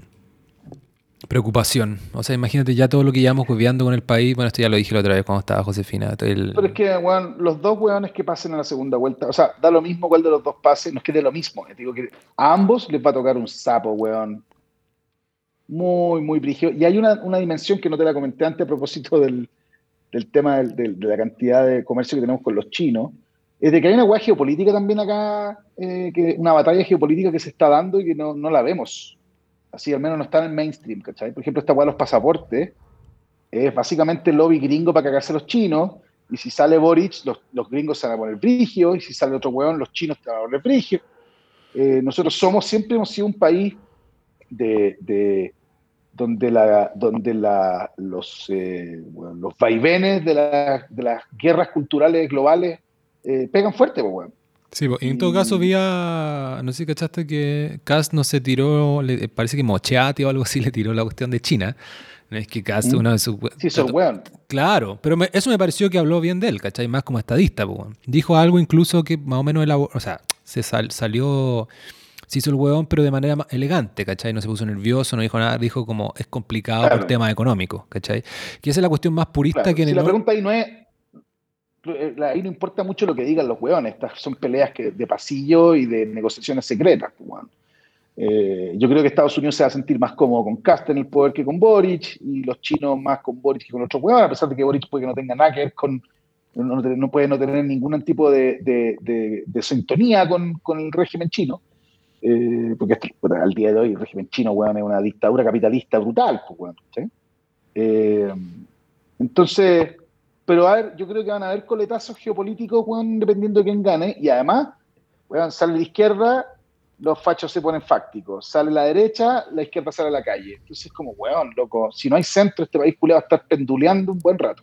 preocupación. O sea, imagínate ya todo lo que llevamos cuidando con el país. Bueno, esto ya lo dije la otra vez cuando estaba Josefina. Pero es que, weón, los dos weones que pasen a la segunda vuelta, o sea, da lo mismo cuál de los dos pase, no es que dé lo mismo. Te digo que a ambos les va a tocar un sapo, weón. Muy, muy brigio. Y hay una, una, dimensión que no te la comenté antes a propósito del, del tema del, de la cantidad de comercio que tenemos con los chinos. Es de que hay una weá geopolítica también acá, eh, que, una batalla geopolítica que se está dando y que no, no la vemos así al menos no están en el mainstream, ¿cachai? Por ejemplo, esta weá de los pasaportes es básicamente el lobby gringo para cagarse a los chinos, y si sale Boric, los, los, gringos se van a poner frigio, y si sale otro weón, los chinos se van a poner frigio. Eh, nosotros somos, siempre hemos sido un país de, de donde, la, donde la, los, eh, los vaivenes de, de, las guerras culturales globales eh, pegan fuerte, pues. Sí, y en todo caso vi a, no sé si cachaste que Cast no se tiró, le, parece que Mocheati o algo así le tiró la cuestión de China. No es que Cast mm. una de sus... Sí, son weón. Claro, pero eso me pareció que habló bien de él, ¿cachai? Más como estadista, pues. Dijo algo incluso que más o menos elaboró, o sea, se salió, se hizo el hueón, pero de manera elegante, ¿cachai? No se puso nervioso, no dijo nada, dijo como es complicado por temas económicos, ¿cachai? Que esa es la cuestión más purista que en si La pregunta ahí no es eh, ahí no importa mucho lo que digan los hueones, estas son peleas que, de pasillo y de negociaciones secretas. Pues, eh, yo creo que Estados Unidos se va a sentir más cómodo con Cast en el poder que con Boric, y los chinos más con Boric que con otros hueones, a pesar de que Boric puede que no tenga nada que ver con, no, puede no tener ningún tipo de, de, sintonía con, con, el régimen chino, eh, porque al día de hoy el régimen chino hueón, es una dictadura capitalista brutal. Pues, entonces, pero a ver, yo creo que van a haber coletazos geopolíticos, dependiendo de quién gane. Y además, weón, sale la izquierda, los fachos se ponen fácticos. Sale la derecha, la izquierda sale a la calle. Entonces es como, weón, loco, si no hay centro, este país va a estar penduleando un buen rato.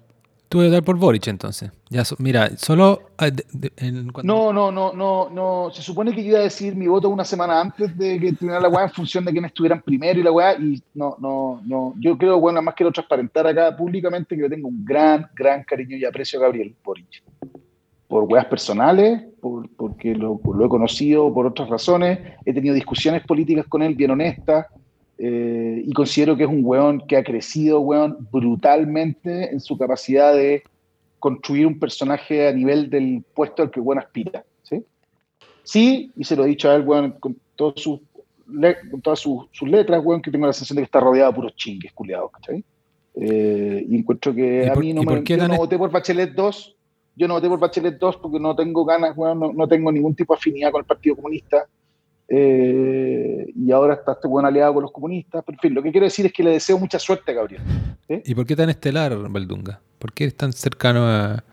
A dar por Boric entonces. Ya, mira, solo. Ah, no, no, no, no, no. Se supone que yo iba a decir mi voto una semana antes de que terminara la weá en función de quiénes estuvieran primero y la weá. Y no, no, no. Yo creo, bueno, nada más quiero transparentar acá públicamente que yo tengo un gran, gran cariño y aprecio a Gabriel Boric. Por weas personales, por, porque lo he conocido por otras razones. He tenido discusiones políticas con él bien honestas eh, y considero que es un weón que ha crecido, weón, brutalmente en su capacidad de construir un personaje a nivel del puesto al que weón aspira. ¿sí? sí, y se lo he dicho a él, weón, con, todos sus, con todas sus, letras, weón, que tengo la sensación de que está rodeado de puros chingues, culiados, ¿cachai? Eh, y encuentro que a mí no me. Yo no voté por Bachelet 2. Yo no voté por Bachelet 2 porque no tengo ganas, weón, no, no tengo ningún tipo de afinidad con el Partido Comunista. Eh, y ahora está este buen aliado con los comunistas. Pero en fin, lo que quiero decir es que le deseo mucha suerte a Gabriel. ¿Y por qué tan estelar, Valdunga? ¿Por qué es tan cercano a,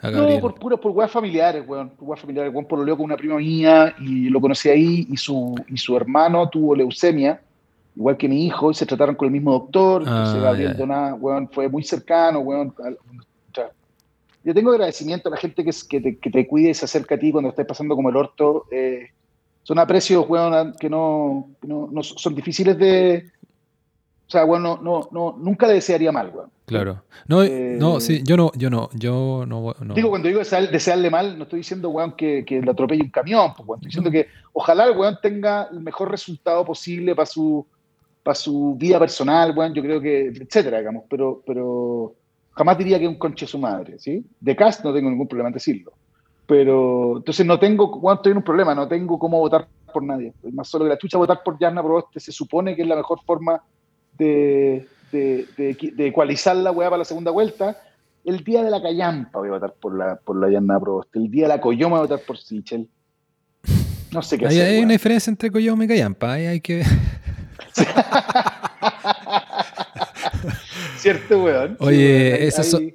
Gabriel? No, por puras por weas familiares, weón. Por weas familiares. Weón por lo leo con una prima mía y lo conocí ahí y su, y su hermano tuvo leucemia, igual que mi hijo, y se trataron con el mismo doctor. Ah, Gabriel Doná, weón, fue muy cercano, weón. yo tengo agradecimiento a la gente que, que, te, que te cuide y se acerca a ti cuando estás pasando como el orto. Eh, son aprecios, weón, que no, no, no, son difíciles de, o sea, bueno, no, no, nunca le desearía mal, weón. Claro. No, eh, no, sí, yo no, yo no, yo no, Digo, cuando digo desearle mal, no estoy diciendo, weón, que, que le atropelle un camión, pues, weón. Estoy diciendo que ojalá el weón tenga el mejor resultado posible para su, para su vida personal, weón, yo creo que, etcétera, digamos, pero, pero jamás diría que es un conche su madre, ¿sí? De cast no tengo ningún problema en decirlo. Pero, entonces no tengo, weón, estoy en un problema, no tengo cómo votar por nadie. Más solo que la chucha votar por Yarna Proboste se supone que es la mejor forma de, de, de, ecualizar la weá para la segunda vuelta. El día de la Callampa voy a votar por la, por la Yanna Prost. El día de la Coyoma voy a votar por Sichel. No sé qué hacer. Hay una diferencia entre Coyoma y Callampa. hay que. ¿Cierto, weón? Oye, eso son,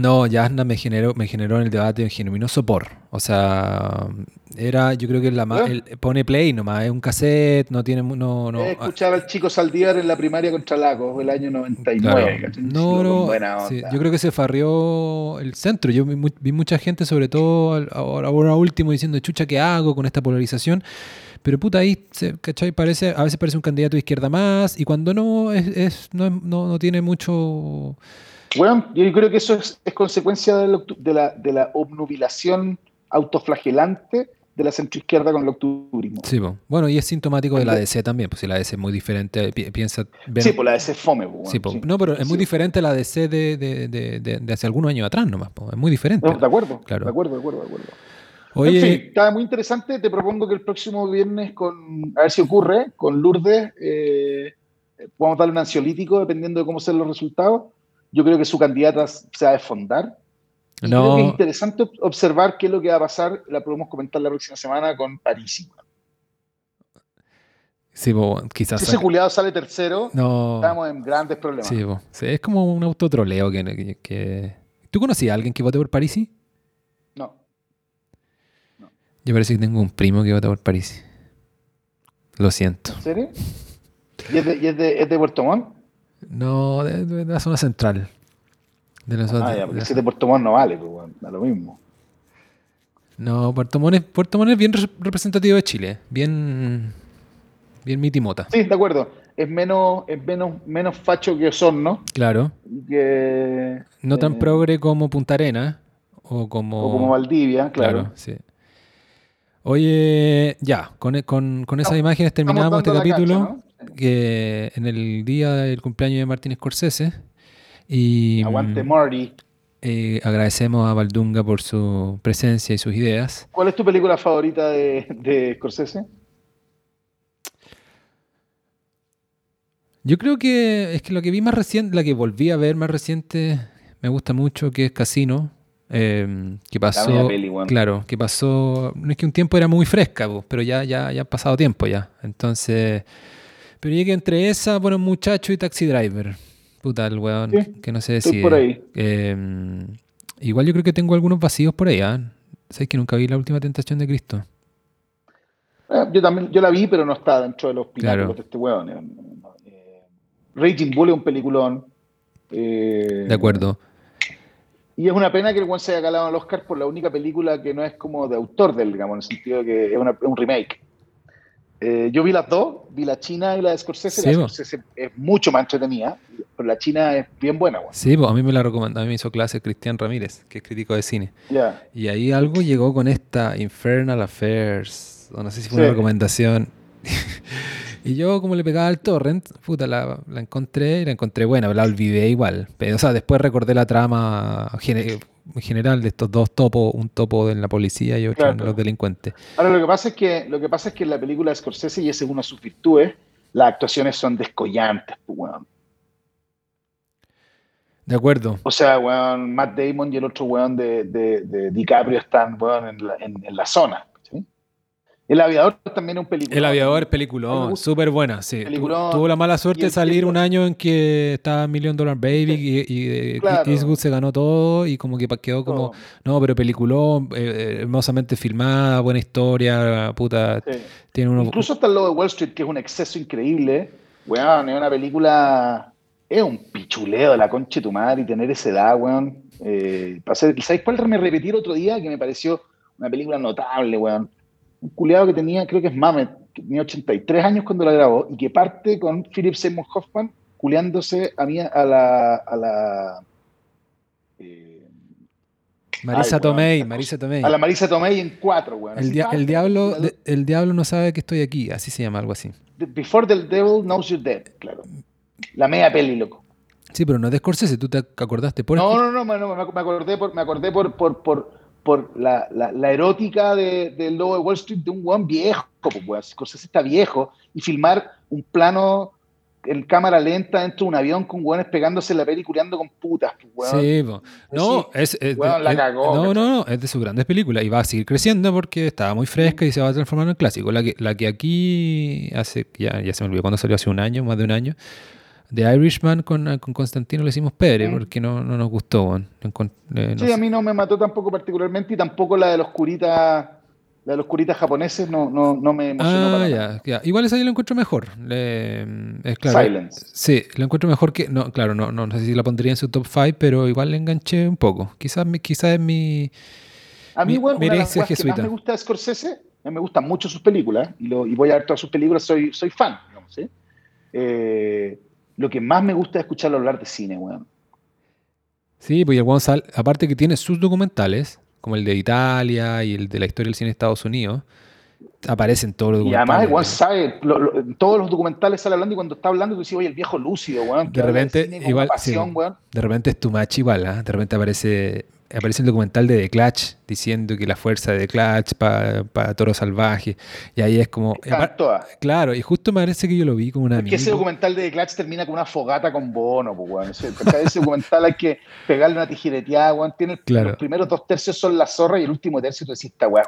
No, Yasna me generó, me generó en el debate un genuino sopor. O sea, era, yo creo que la más, ¿Eh? pone play nomás, es un cassette, no tiene, no, no. Escuchaba al chico Saldívar en la primaria contra Lagos, el año 99. No, no, yo creo que se farrió el centro. Yo vi, mucha gente, sobre todo ahora, ahora último, diciendo, chucha, ¿qué hago con esta polarización? Pero puta, ahí, ¿cachai? Parece, a veces parece un candidato de izquierda más y cuando no, es, no, no, tiene mucho... Bueno, yo creo que eso es, consecuencia de, la, de la obnubilación autoflagelante de la centroizquierda con el octubrismo. Sí, bueno, y es sintomático de la DC también, pues si la DC es muy diferente, piensa... sí, pues la DC es fome. sí, no, pero es muy diferente la DC de, de, de, de, hace algunos años atrás nomás, es muy diferente. de acuerdo, claro. de acuerdo, de acuerdo, de acuerdo. En fin, está muy interesante. Te propongo que el próximo viernes, con, a ver si ocurre, con Lourdes, eh, podamos darle un ansiolítico dependiendo de cómo sean los resultados. Yo creo que su candidata se va a desfondar. no. Creo que es interesante observar qué es lo que va a pasar. La podemos comentar la próxima semana con París. Sí, quizás. Si ese culiado sale tercero, estamos en grandes problemas. Sí, es como un autotroleo que, que, ¿Tú conocías a alguien que vote por Parisi? Yo parece que tengo un primo que vota por París. Lo siento. ¿En serio? ¿Y es de, es de, Puerto Montt? No, de, la zona central. De la zona, ah, ya, porque si es de Puerto Montt no vale, pues, da lo mismo. No, Puerto Montt, es, Puerto Montt es bien representativo de Chile. Bien, bien mitimota. Sí, de acuerdo. Es menos, es menos, menos facho que Osorno. Claro. Que, no tan eh, progre como Punta Arena. O como, o como Valdivia, claro. claro sí. Oye, ya, con, con, con esas imágenes terminamos este capítulo, que en el día del cumpleaños de Martín Scorsese. Y, Aguante Marty. Eh, agradecemos a Valdunga por su presencia y sus ideas. ¿Cuál es tu película favorita de, de Scorsese? Yo creo que es que lo que vi más reciente, la que volví a ver más reciente, me gusta mucho, que es Casino, eh, que pasó, claro, que pasó, no es que un tiempo era muy fresca, pero ya, ya, ya ha pasado tiempo ya. Entonces, pero llegué entre esa, bueno, muchacho y taxi driver. Puta, el weón, que no sé si. Em, igual yo creo que tengo algunos vacíos por ahí, ¿ah? ¿Sabes que nunca vi la última tentación de Cristo? Eh, yo también, yo la vi, pero no está dentro de los pilares de este weón. Eh, Raging Bull es un peliculón. Eh, de acuerdo. Y es una pena que el One se haya calado al Oscar por la única película que no es como de autor del, digamos, en el sentido de que es, un remake. Eh, yo vi las dos, vi la china y la de Scorsese. la Scorsese es mucho más entretenida, pero la china es bien buena. Sí, pues a mí me la recomendó, a mí me hizo clase Cristian Ramírez, que es crítico de cine. Y ahí algo llegó con esta Infernal Affairs, no sé si fue una recomendación. Y yo, como le pegaba al torrent, puta, la, encontré y la encontré buena, la olvidé igual. Pero, o sea, después recordé la trama general de estos dos topos, un topo en la policía y otro en los delincuentes. Ahora, lo que pasa es que, lo que, pasa es que en la película de Scorsese, y esa es una de sus virtudes, las actuaciones son descollantes, pues, weón. De acuerdo. O sea, weón, Matt Damon y el otro weón de, de, DiCaprio están, weón, en la, en la zona. El aviador también es un película. El aviador es peliculón, súper buena, sí. tuvo la mala suerte de salir un año en que estaba Million Dollar Baby y, y Eastwood se ganó todo y como que quedó como, no, pero peliculón, eh, eh, hermosamente filmada, buena historia, puta. Tiene Incluso hasta el logo de Wall Street, que es un exceso increíble. Weón, es una película es un pichuleo de la concha de tu madre y tener esa edad, weón. Eh, ¿Sabes cuál me repetí el otro día? Que me pareció una película notable, weón. Un culeado que tenía, creo que es Mamet, que tenía 83 años cuando la grabó y que parte con Philip Seymour Hoffman culeándose a, mí, a la. A la eh, Marisa Tomei, Marisa Tomei. A la Marisa Tomei en cuatro, weón. El, el, diablo, el diablo no sabe que estoy aquí, así se llama, algo así. Before the Devil Knows You're Dead, claro. La media peli, loco. Sí, pero no es de Scorsese, tú te acordaste por No, no, no, no, me acordé por, me acordé por, por, por, por la, la, la, erótica del de lobo de Wall Street de un weón viejo, pues, Scorsese está viejo, y filmar un plano en cámara lenta dentro de un avión con weones pegándose la peli y cureando con putas, pues, weón. Sí, no, es, es, la cagó, no, no, no, es de sus grandes películas y va a seguir creciendo porque estaba muy fresca y se va a transformar en un clásico. La que, la que aquí hace, ya, ya se me olvidó cuando salió hace un año, más de un año, de Irishman con, con Constantino le hicimos Pedre, mm. porque no, no, nos gustó. Eh, sí, a mí no me mató tampoco particularmente y tampoco la de los curitas la de los curitas japoneses no, no, no me emocionó. Ah, ya, ya, Igual esa yo la encuentro mejor. es claro, Silence. Sí, la encuentro mejor que. No, claro, no, no, sé si la pondría en su top 5, pero igual le enganché un poco. Quizás, quizás es mi. A mí, bueno, una de las que más me gusta de Scorsese, me gustan mucho sus películas, y, lo, y voy a ver todas sus películas, soy, soy fan, digamos, ¿sí? Eh, lo que más me gusta es escucharlo hablar de cine, weón. Sí, pues el Gonzalo, aparte que tiene sus documentales, como el de Italia y el de la historia del cine de Estados Unidos, aparecen todos los documentales. Y además, igual sabe, todos los documentales sale hablando y cuando está hablando, tú dices, oye, el viejo lúcido, weón. De repente, igual, de repente es tu match igual, ¿eh? de repente aparece aparece el documental de The Clutch diciendo que la fuerza de The Clutch para Toro Salvaje. Y ahí es como. Claro, y justo me parece que yo lo vi como una. Es que ese documental de The Clutch termina con una fogata con bono, pues, bueno. Ese, ese documental hay que pegarle una tijereteada, weón. Tiene Los primeros dos tercios son la zorra y el último tercio tú decís, esta weá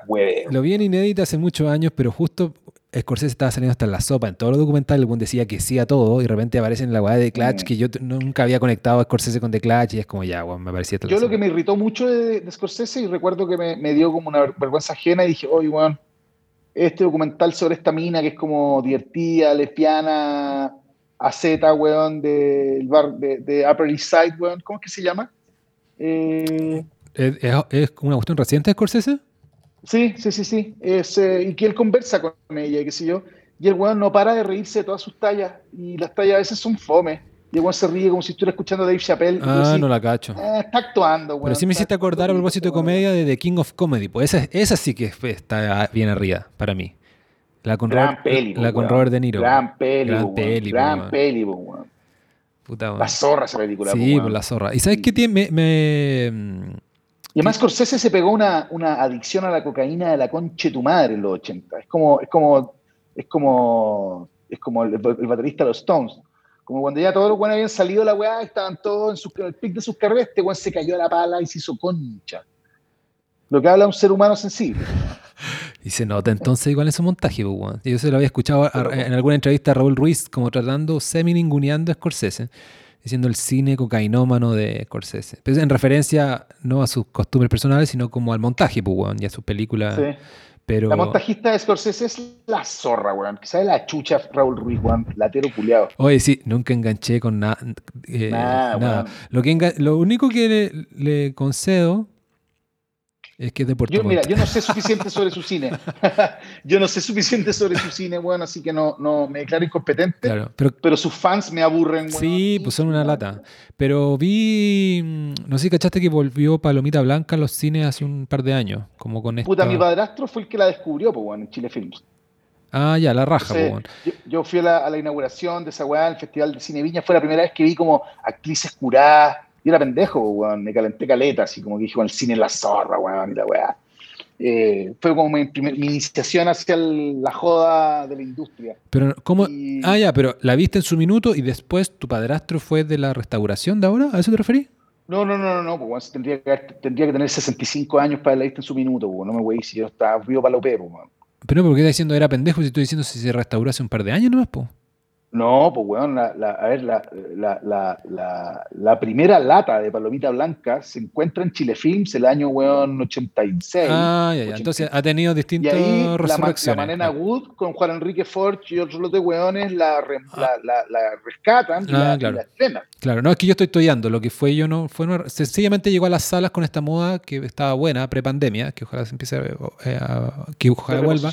Lo vi en inédita hace muchos años, pero justo Scorsese estaba saliendo hasta en la sopa. En todos los documentales el decía que sí a todo y de repente aparece en la weá de Clutch mm. que yo nunca había conectado a Scorsese con The Clutch y es como ya, weón, me parecía Yo lo que me irritó mucho de, Scorsese y recuerdo que me, dio como una vergüenza ajena y dije, oye, weón, este documental sobre esta mina que es como divertida, lesbiana, a Z, weón, del bar de, Upper East Side, weón, ¿cómo es que se llama? Eh, ¿Es, ¿Es, una cuestión reciente de Scorsese? Sí, sí, sí, sí. Es, eh, y que él conversa con ella, y qué sé yo. Y el weón no para de reírse de todas sus tallas. Y las tallas a veces son fome. Y el weón se ríe como si estuviera escuchando a Dave Chappelle. Ah, no la cacho. Eh, está actuando, weón. Pero sí me hiciste acordar a propósito de comedia de The King of Comedy. Pues esa, esa sí que está bien arriba para mí. La con, gran Robert, la con Robert De Niro. Gran peli, gran peli, gran peli, weón. Puta, La zorra esa película. Sí, pues la zorra. ¿Y sabes qué tiene? me, y además Scorsese se pegó una, una adicción a la cocaína de la conche tu madre en los 80. Es como, es como, es como, es como el, baterista de los Stones. Como cuando ya todos los buenos habían salido de la weá, estaban todos en, el pic de sus carreras, este weón se cayó a la pala y se hizo concha. Lo que habla un ser humano sensible. Y se nota entonces igual en su montaje, pues, Yo se lo había escuchado en alguna entrevista a Raúl Ruiz, como tratando, semi-ninguneando a Scorsese diciendo el cine cocainómano de Scorsese. Pero en referencia no a sus costumbres personales, sino como al montaje, pues, weón, y a sus películas. Sí. Pero... La montajista de Scorsese es la zorra, weón. Que sabe la chucha Raúl Ruiz, weón. Latero culiado. Oye, sí, nunca enganché con eh, nada. Lo, que lo único que le concedo es que es de Puerto yo, Mira, yo no sé suficiente sobre su cine. yo no sé suficiente sobre su cine, bueno, así que no, no me declaro incompetente. Claro, pero, sus fans me aburren. sí, pues son una lata. Pero vi, mm, no sé si cachaste que volvió Palomita Blanca a los cines hace un par de años, como con esta... Puta, mi padrastro fue el que la descubrió, pues, bueno, en Chile Films. Ah, ya, la raja, pues, bueno. yo, fui a la, inauguración de esa weá, el Festival de Cine Viña, fue la primera vez que vi como actrices curadas yo era pendejo, weón, me calenté caleta, así como que dije, el cine en la zorra, weón, y la weá. Eh, fue como mi, iniciación hacia la joda de la industria. Pero, ¿cómo? Ah, ya, pero la viste en su minuto y después tu padrastro fue de la restauración de ahora, ¿a eso te referís? No, no, no, no, no pues, tendría, que, tendría que tener 65 años para la viste en su minuto, no me voy si yo estaba vivo para lo pepo, Pero ¿por qué estás diciendo era pendejo si estoy diciendo si se restauró hace un par de años nomás, po? No, pues weón, la, la- a ver, la, la, la, primera lata de palomita blanca se encuentra en Chile Films el año weón 86. Ah, ya, ya. 80. Entonces ha tenido y distintas ahí la. Manena Wood con Juan Enrique Forge y otros lotes weones la, re- Ah. la, la, la rescatan y, Ah, la, y claro. la estrenan. Claro, no es que yo estoy toyando, lo que fue yo no fue una- sencillamente llegó a las salas con esta moda que estaba buena pre-pandemia, que ojalá se empiece a, eh, a- que ojalá vuelva.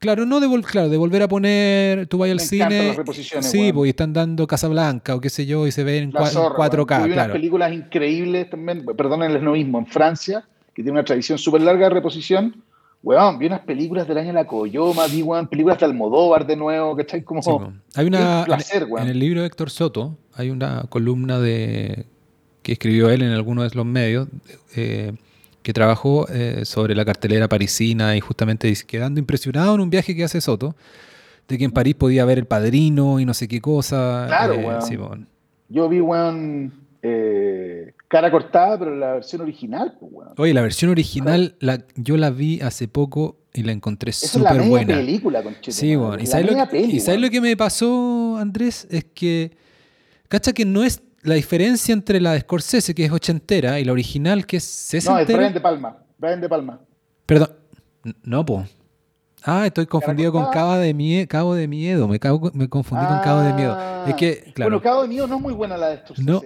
Claro, no de vol- claro, de volver a poner, tú vas al cine, sí, pues y están dando Casablanca o qué sé yo y se ven en La cua- en zorra, 4K, weón. Yo vi unas claro. películas increíbles también, perdonen el novismo, en Francia, que tiene una tradición súper larga de reposición. Weón, vi unas películas del año La Coyoma, vi weón, películas de Almodóvar de nuevo, ¿cachai? Como, Sí, pues. hay una qué placer, en, weón. en el libro de Héctor Soto hay una columna de que escribió él en alguno de los medios eh, que trabajó eh, sobre la cartelera parisina y justamente dice, quedando impresionado en un viaje que hace Soto de que en París podía ver El Padrino y no sé qué cosa. Claro, eh, weón. sí, weón. Yo vi, weón, eh, cara cortada, pero la versión original, pues, weón. Oye, la versión original la, yo la vi hace poco y la encontré es súper media buena. película, Sí, bueno. ¿Y sabes, lo que, peli, y sabes weón. lo que me pasó, Andrés? Es que, cacha que no es la diferencia entre la de Scorsese, que es ochentera, y la original, que es No, es sesentera. Brian De Palma. Brian De Palma. Perdón. No, po. Ah, estoy confundido con? Cabo de, Mie- Cabo de Miedo. Me, cago- me confundí con Cabo de Miedo. Es que, Ah. claro. Bueno, Cabo de Miedo no es muy buena la de estos. No,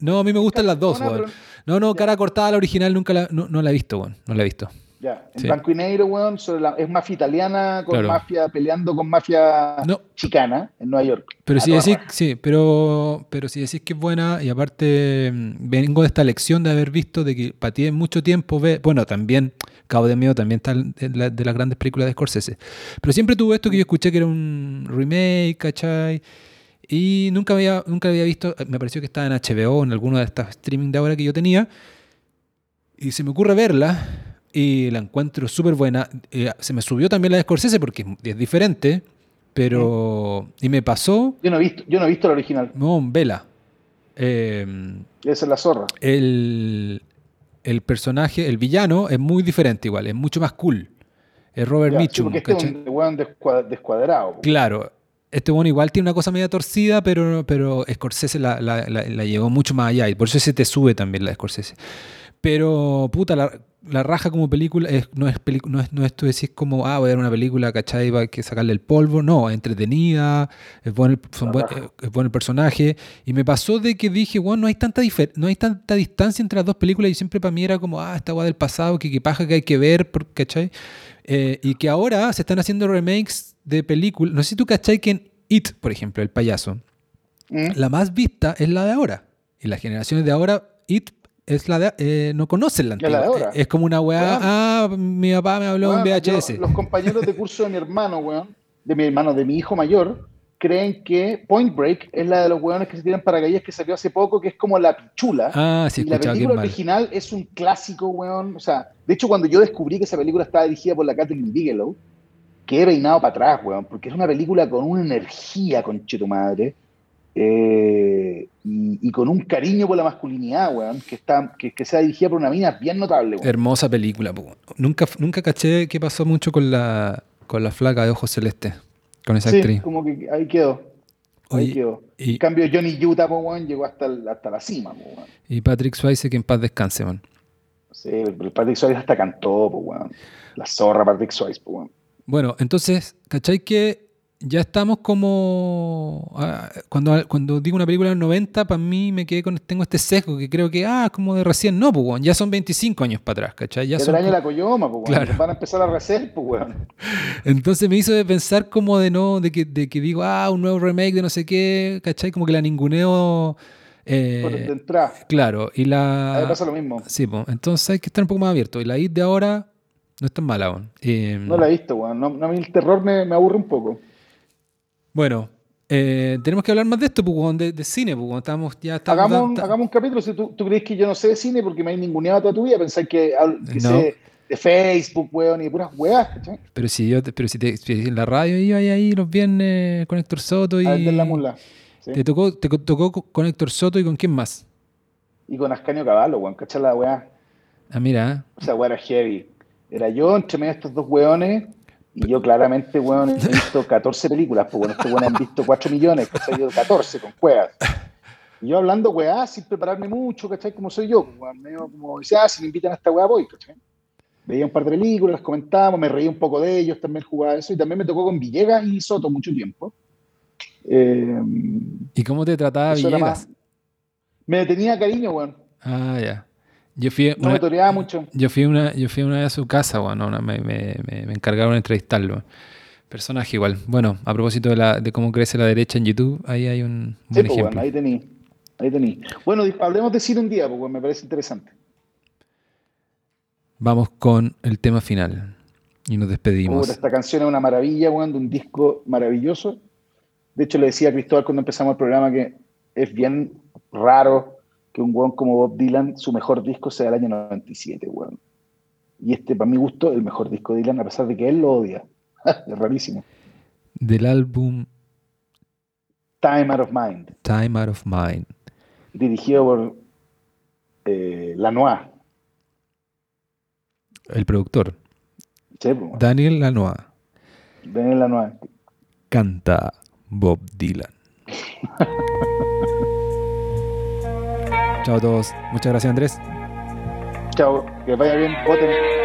no, a mí me gustan las dos, weón. No, no, cara cortada, la original nunca la, no, no la he visto, weón. No la he visto. Ya, en Sí. blanco y negro, weón, sobre la- es mafia italiana con Claro. mafia, peleando con mafia No. chicana en Nueva York. Pero si decís, raja. sí, pero, pero si decís que es buena, y aparte mm, vengo de esta lección de haber visto de que para ti en mucho tiempo ve, bueno, también Cabo de Miedo también está en la- de las grandes películas de Scorsese. Pero siempre tuve esto que yo escuché que era un remake, ¿cachai? Y nunca había, nunca había visto, me pareció que estaba en HBO, en alguno de estas streaming de ahora que yo tenía. Y se me ocurre verla y la encuentro súper buena. Eh, se me subió también la de Scorsese porque es, es diferente, pero... Y me pasó Yo no he visto, yo no he visto la original. no, Vela. Eh, Esa es la zorra. el, el personaje, el villano, es muy diferente igual, es mucho más cool. Es Robert Ya, sí, Mitchum. porque este es un weón descuadrado. Claro. Este bueno igual tiene una cosa media torcida, pero, pero Scorsese la, la, la- la llevó mucho más allá y por eso se te sube también la de Scorsese. Pero, puta, la, la raja como película es, no, es no, es, no es tú decís como, ah, voy a ver una película, ¿cachai? Va a que sacarle el polvo. No, es entretenida, es bueno, buen- es bueno el personaje. Y me pasó de que dije, bueno, no hay tanta, no hay tanta distancia entre las dos películas y siempre para mí era como, ah, esta guay del pasado, que, que paja que hay que ver, ¿cachai? Eh, y que ahora se están haciendo remakes de películas. No sé si tú cachai que en It, por ejemplo, el payaso, ¿Mm? la más vista es la de ahora. Y las generaciones de ahora, It es la de eh, no conocen la Es la antigua. de ahora. Es como una weá, ah, mi papá me habló en VHS. yo- los compañeros de curso de mi hermano, weón, de mi hermano, de mi hijo mayor, creen que Point Break es la de los weones que se tiran paracaídas que salió hace poco, que es como la pichula. Ah, sí, y la es película mal. original es un clásico, weón. O sea, de hecho, cuando yo descubrí que esa película estaba dirigida por la Catherine Bigelow, quedé peinado para atrás, weón, porque es una película con una energía, conche tu madre, eh, y, y con un cariño por la masculinidad, weón, que, está, que, que sea dirigida por una mina bien notable, weón. Hermosa película. Nunca, nunca caché qué pasó mucho con la, con la flaca de ojos celestes, con esa Sí, actriz. como que ahí quedó. Ahí Oye, quedó. y- En cambio, Johnny Utah, weón, llegó hasta, el- hasta la cima, weón. Y Patrick Swayze, que en paz descanse, man. Sí, el Patrick Swayze hasta cantó, weón. La zorra Patrick Swayze, weón. Bueno, entonces, ¿cachai que ya estamos como... ah, cuando, cuando digo una película de los 90, para mí me quedé con... Tengo este sesgo que creo que, ah, como de recién. No, pues, weón, ya son 25 años para atrás, ¿cachai? Ya son el año de la Coyoma, weón. Claro. Van a empezar a rehacer, po, weón. Entonces me hizo de pensar como de no, de que, de que digo, ah, un nuevo remake de no sé qué, ¿cachai? Como que la ninguneo... eh, Por de entrada. claro, y la... pasa lo mismo. Sí, pues, entonces hay que estar un poco más abierto. Y la IT de ahora no es tan mala aún. Eh, No la he visto, weón. No, no, a mí el terror me, me aburre un poco. Bueno, eh, tenemos que hablar más de esto, pues, weón, de, de cine, pues, weón, estamos, ya estamos... Hagamos un, tan- hagamos un capítulo. Si tú, tú crees que yo no sé de cine porque me hay ninguneado toda tu vida, pensáis que, que No. sé de Facebook, weón, y de puras weas, ¿cachai? Pero si yo, te- pero si, te, si en la radio iba ahí, ahí los viernes con Héctor Soto y... Vender la mula. ¿sí? Te tocó, te tocó con Héctor Soto y con quién más. Y con Ascanio Caballo, weón, ¿cachai la wea? Ah, mira, O sea, wea era heavy. Era yo entre medio de estos dos weones. Y yo claramente, weón, he visto 14 películas, pues bueno, estos weones han visto 4 millones, ¿cachai? Yo 14 con cuevas. Y yo hablando weá sin prepararme mucho, ¿cachai? Como soy yo, pues, weón, medio como, dice, ah, si me invitan a esta weá voy, ¿cachai? Veía un par de películas, las comentábamos, me reí un poco de ellos, también jugaba eso, y también me tocó con Villegas y Soto mucho tiempo. Eh, ¿Y cómo te trataba Villegas? más- Me tenía cariño, weón. Ah, ya. Yo fui, No una, me toreaba mucho. yo fui una, yo fui una vez a su casa, bueno, me, me- me- me encargaron de entrevistarlo. Personaje igual. Bueno, a propósito de, la, de cómo crece la derecha en YouTube, ahí hay un Sí, buen pues, ejemplo. weón, ahí tení. Ahí tení. Bueno, hablemos de cine un día, weón, me parece interesante. Vamos con el tema final. Y nos despedimos. Esta canción es una maravilla, de un disco maravilloso. De hecho, le decía a Cristóbal cuando empezamos el programa que es bien raro que un weón como Bob Dylan, su mejor disco sea el año 97, weón. Y este, para mi gusto, el mejor disco de Dylan, a pesar de que él lo odia. es rarísimo. Del álbum Time Out of Mind, Time Out of Mind. dirigido por eh, Lanois. El productor, Sí, pues. Daniel Lanois, Daniel Lanois. canta Bob Dylan. Chao a todos. Muchas gracias, Andrés. Chao, que vaya bien, voten.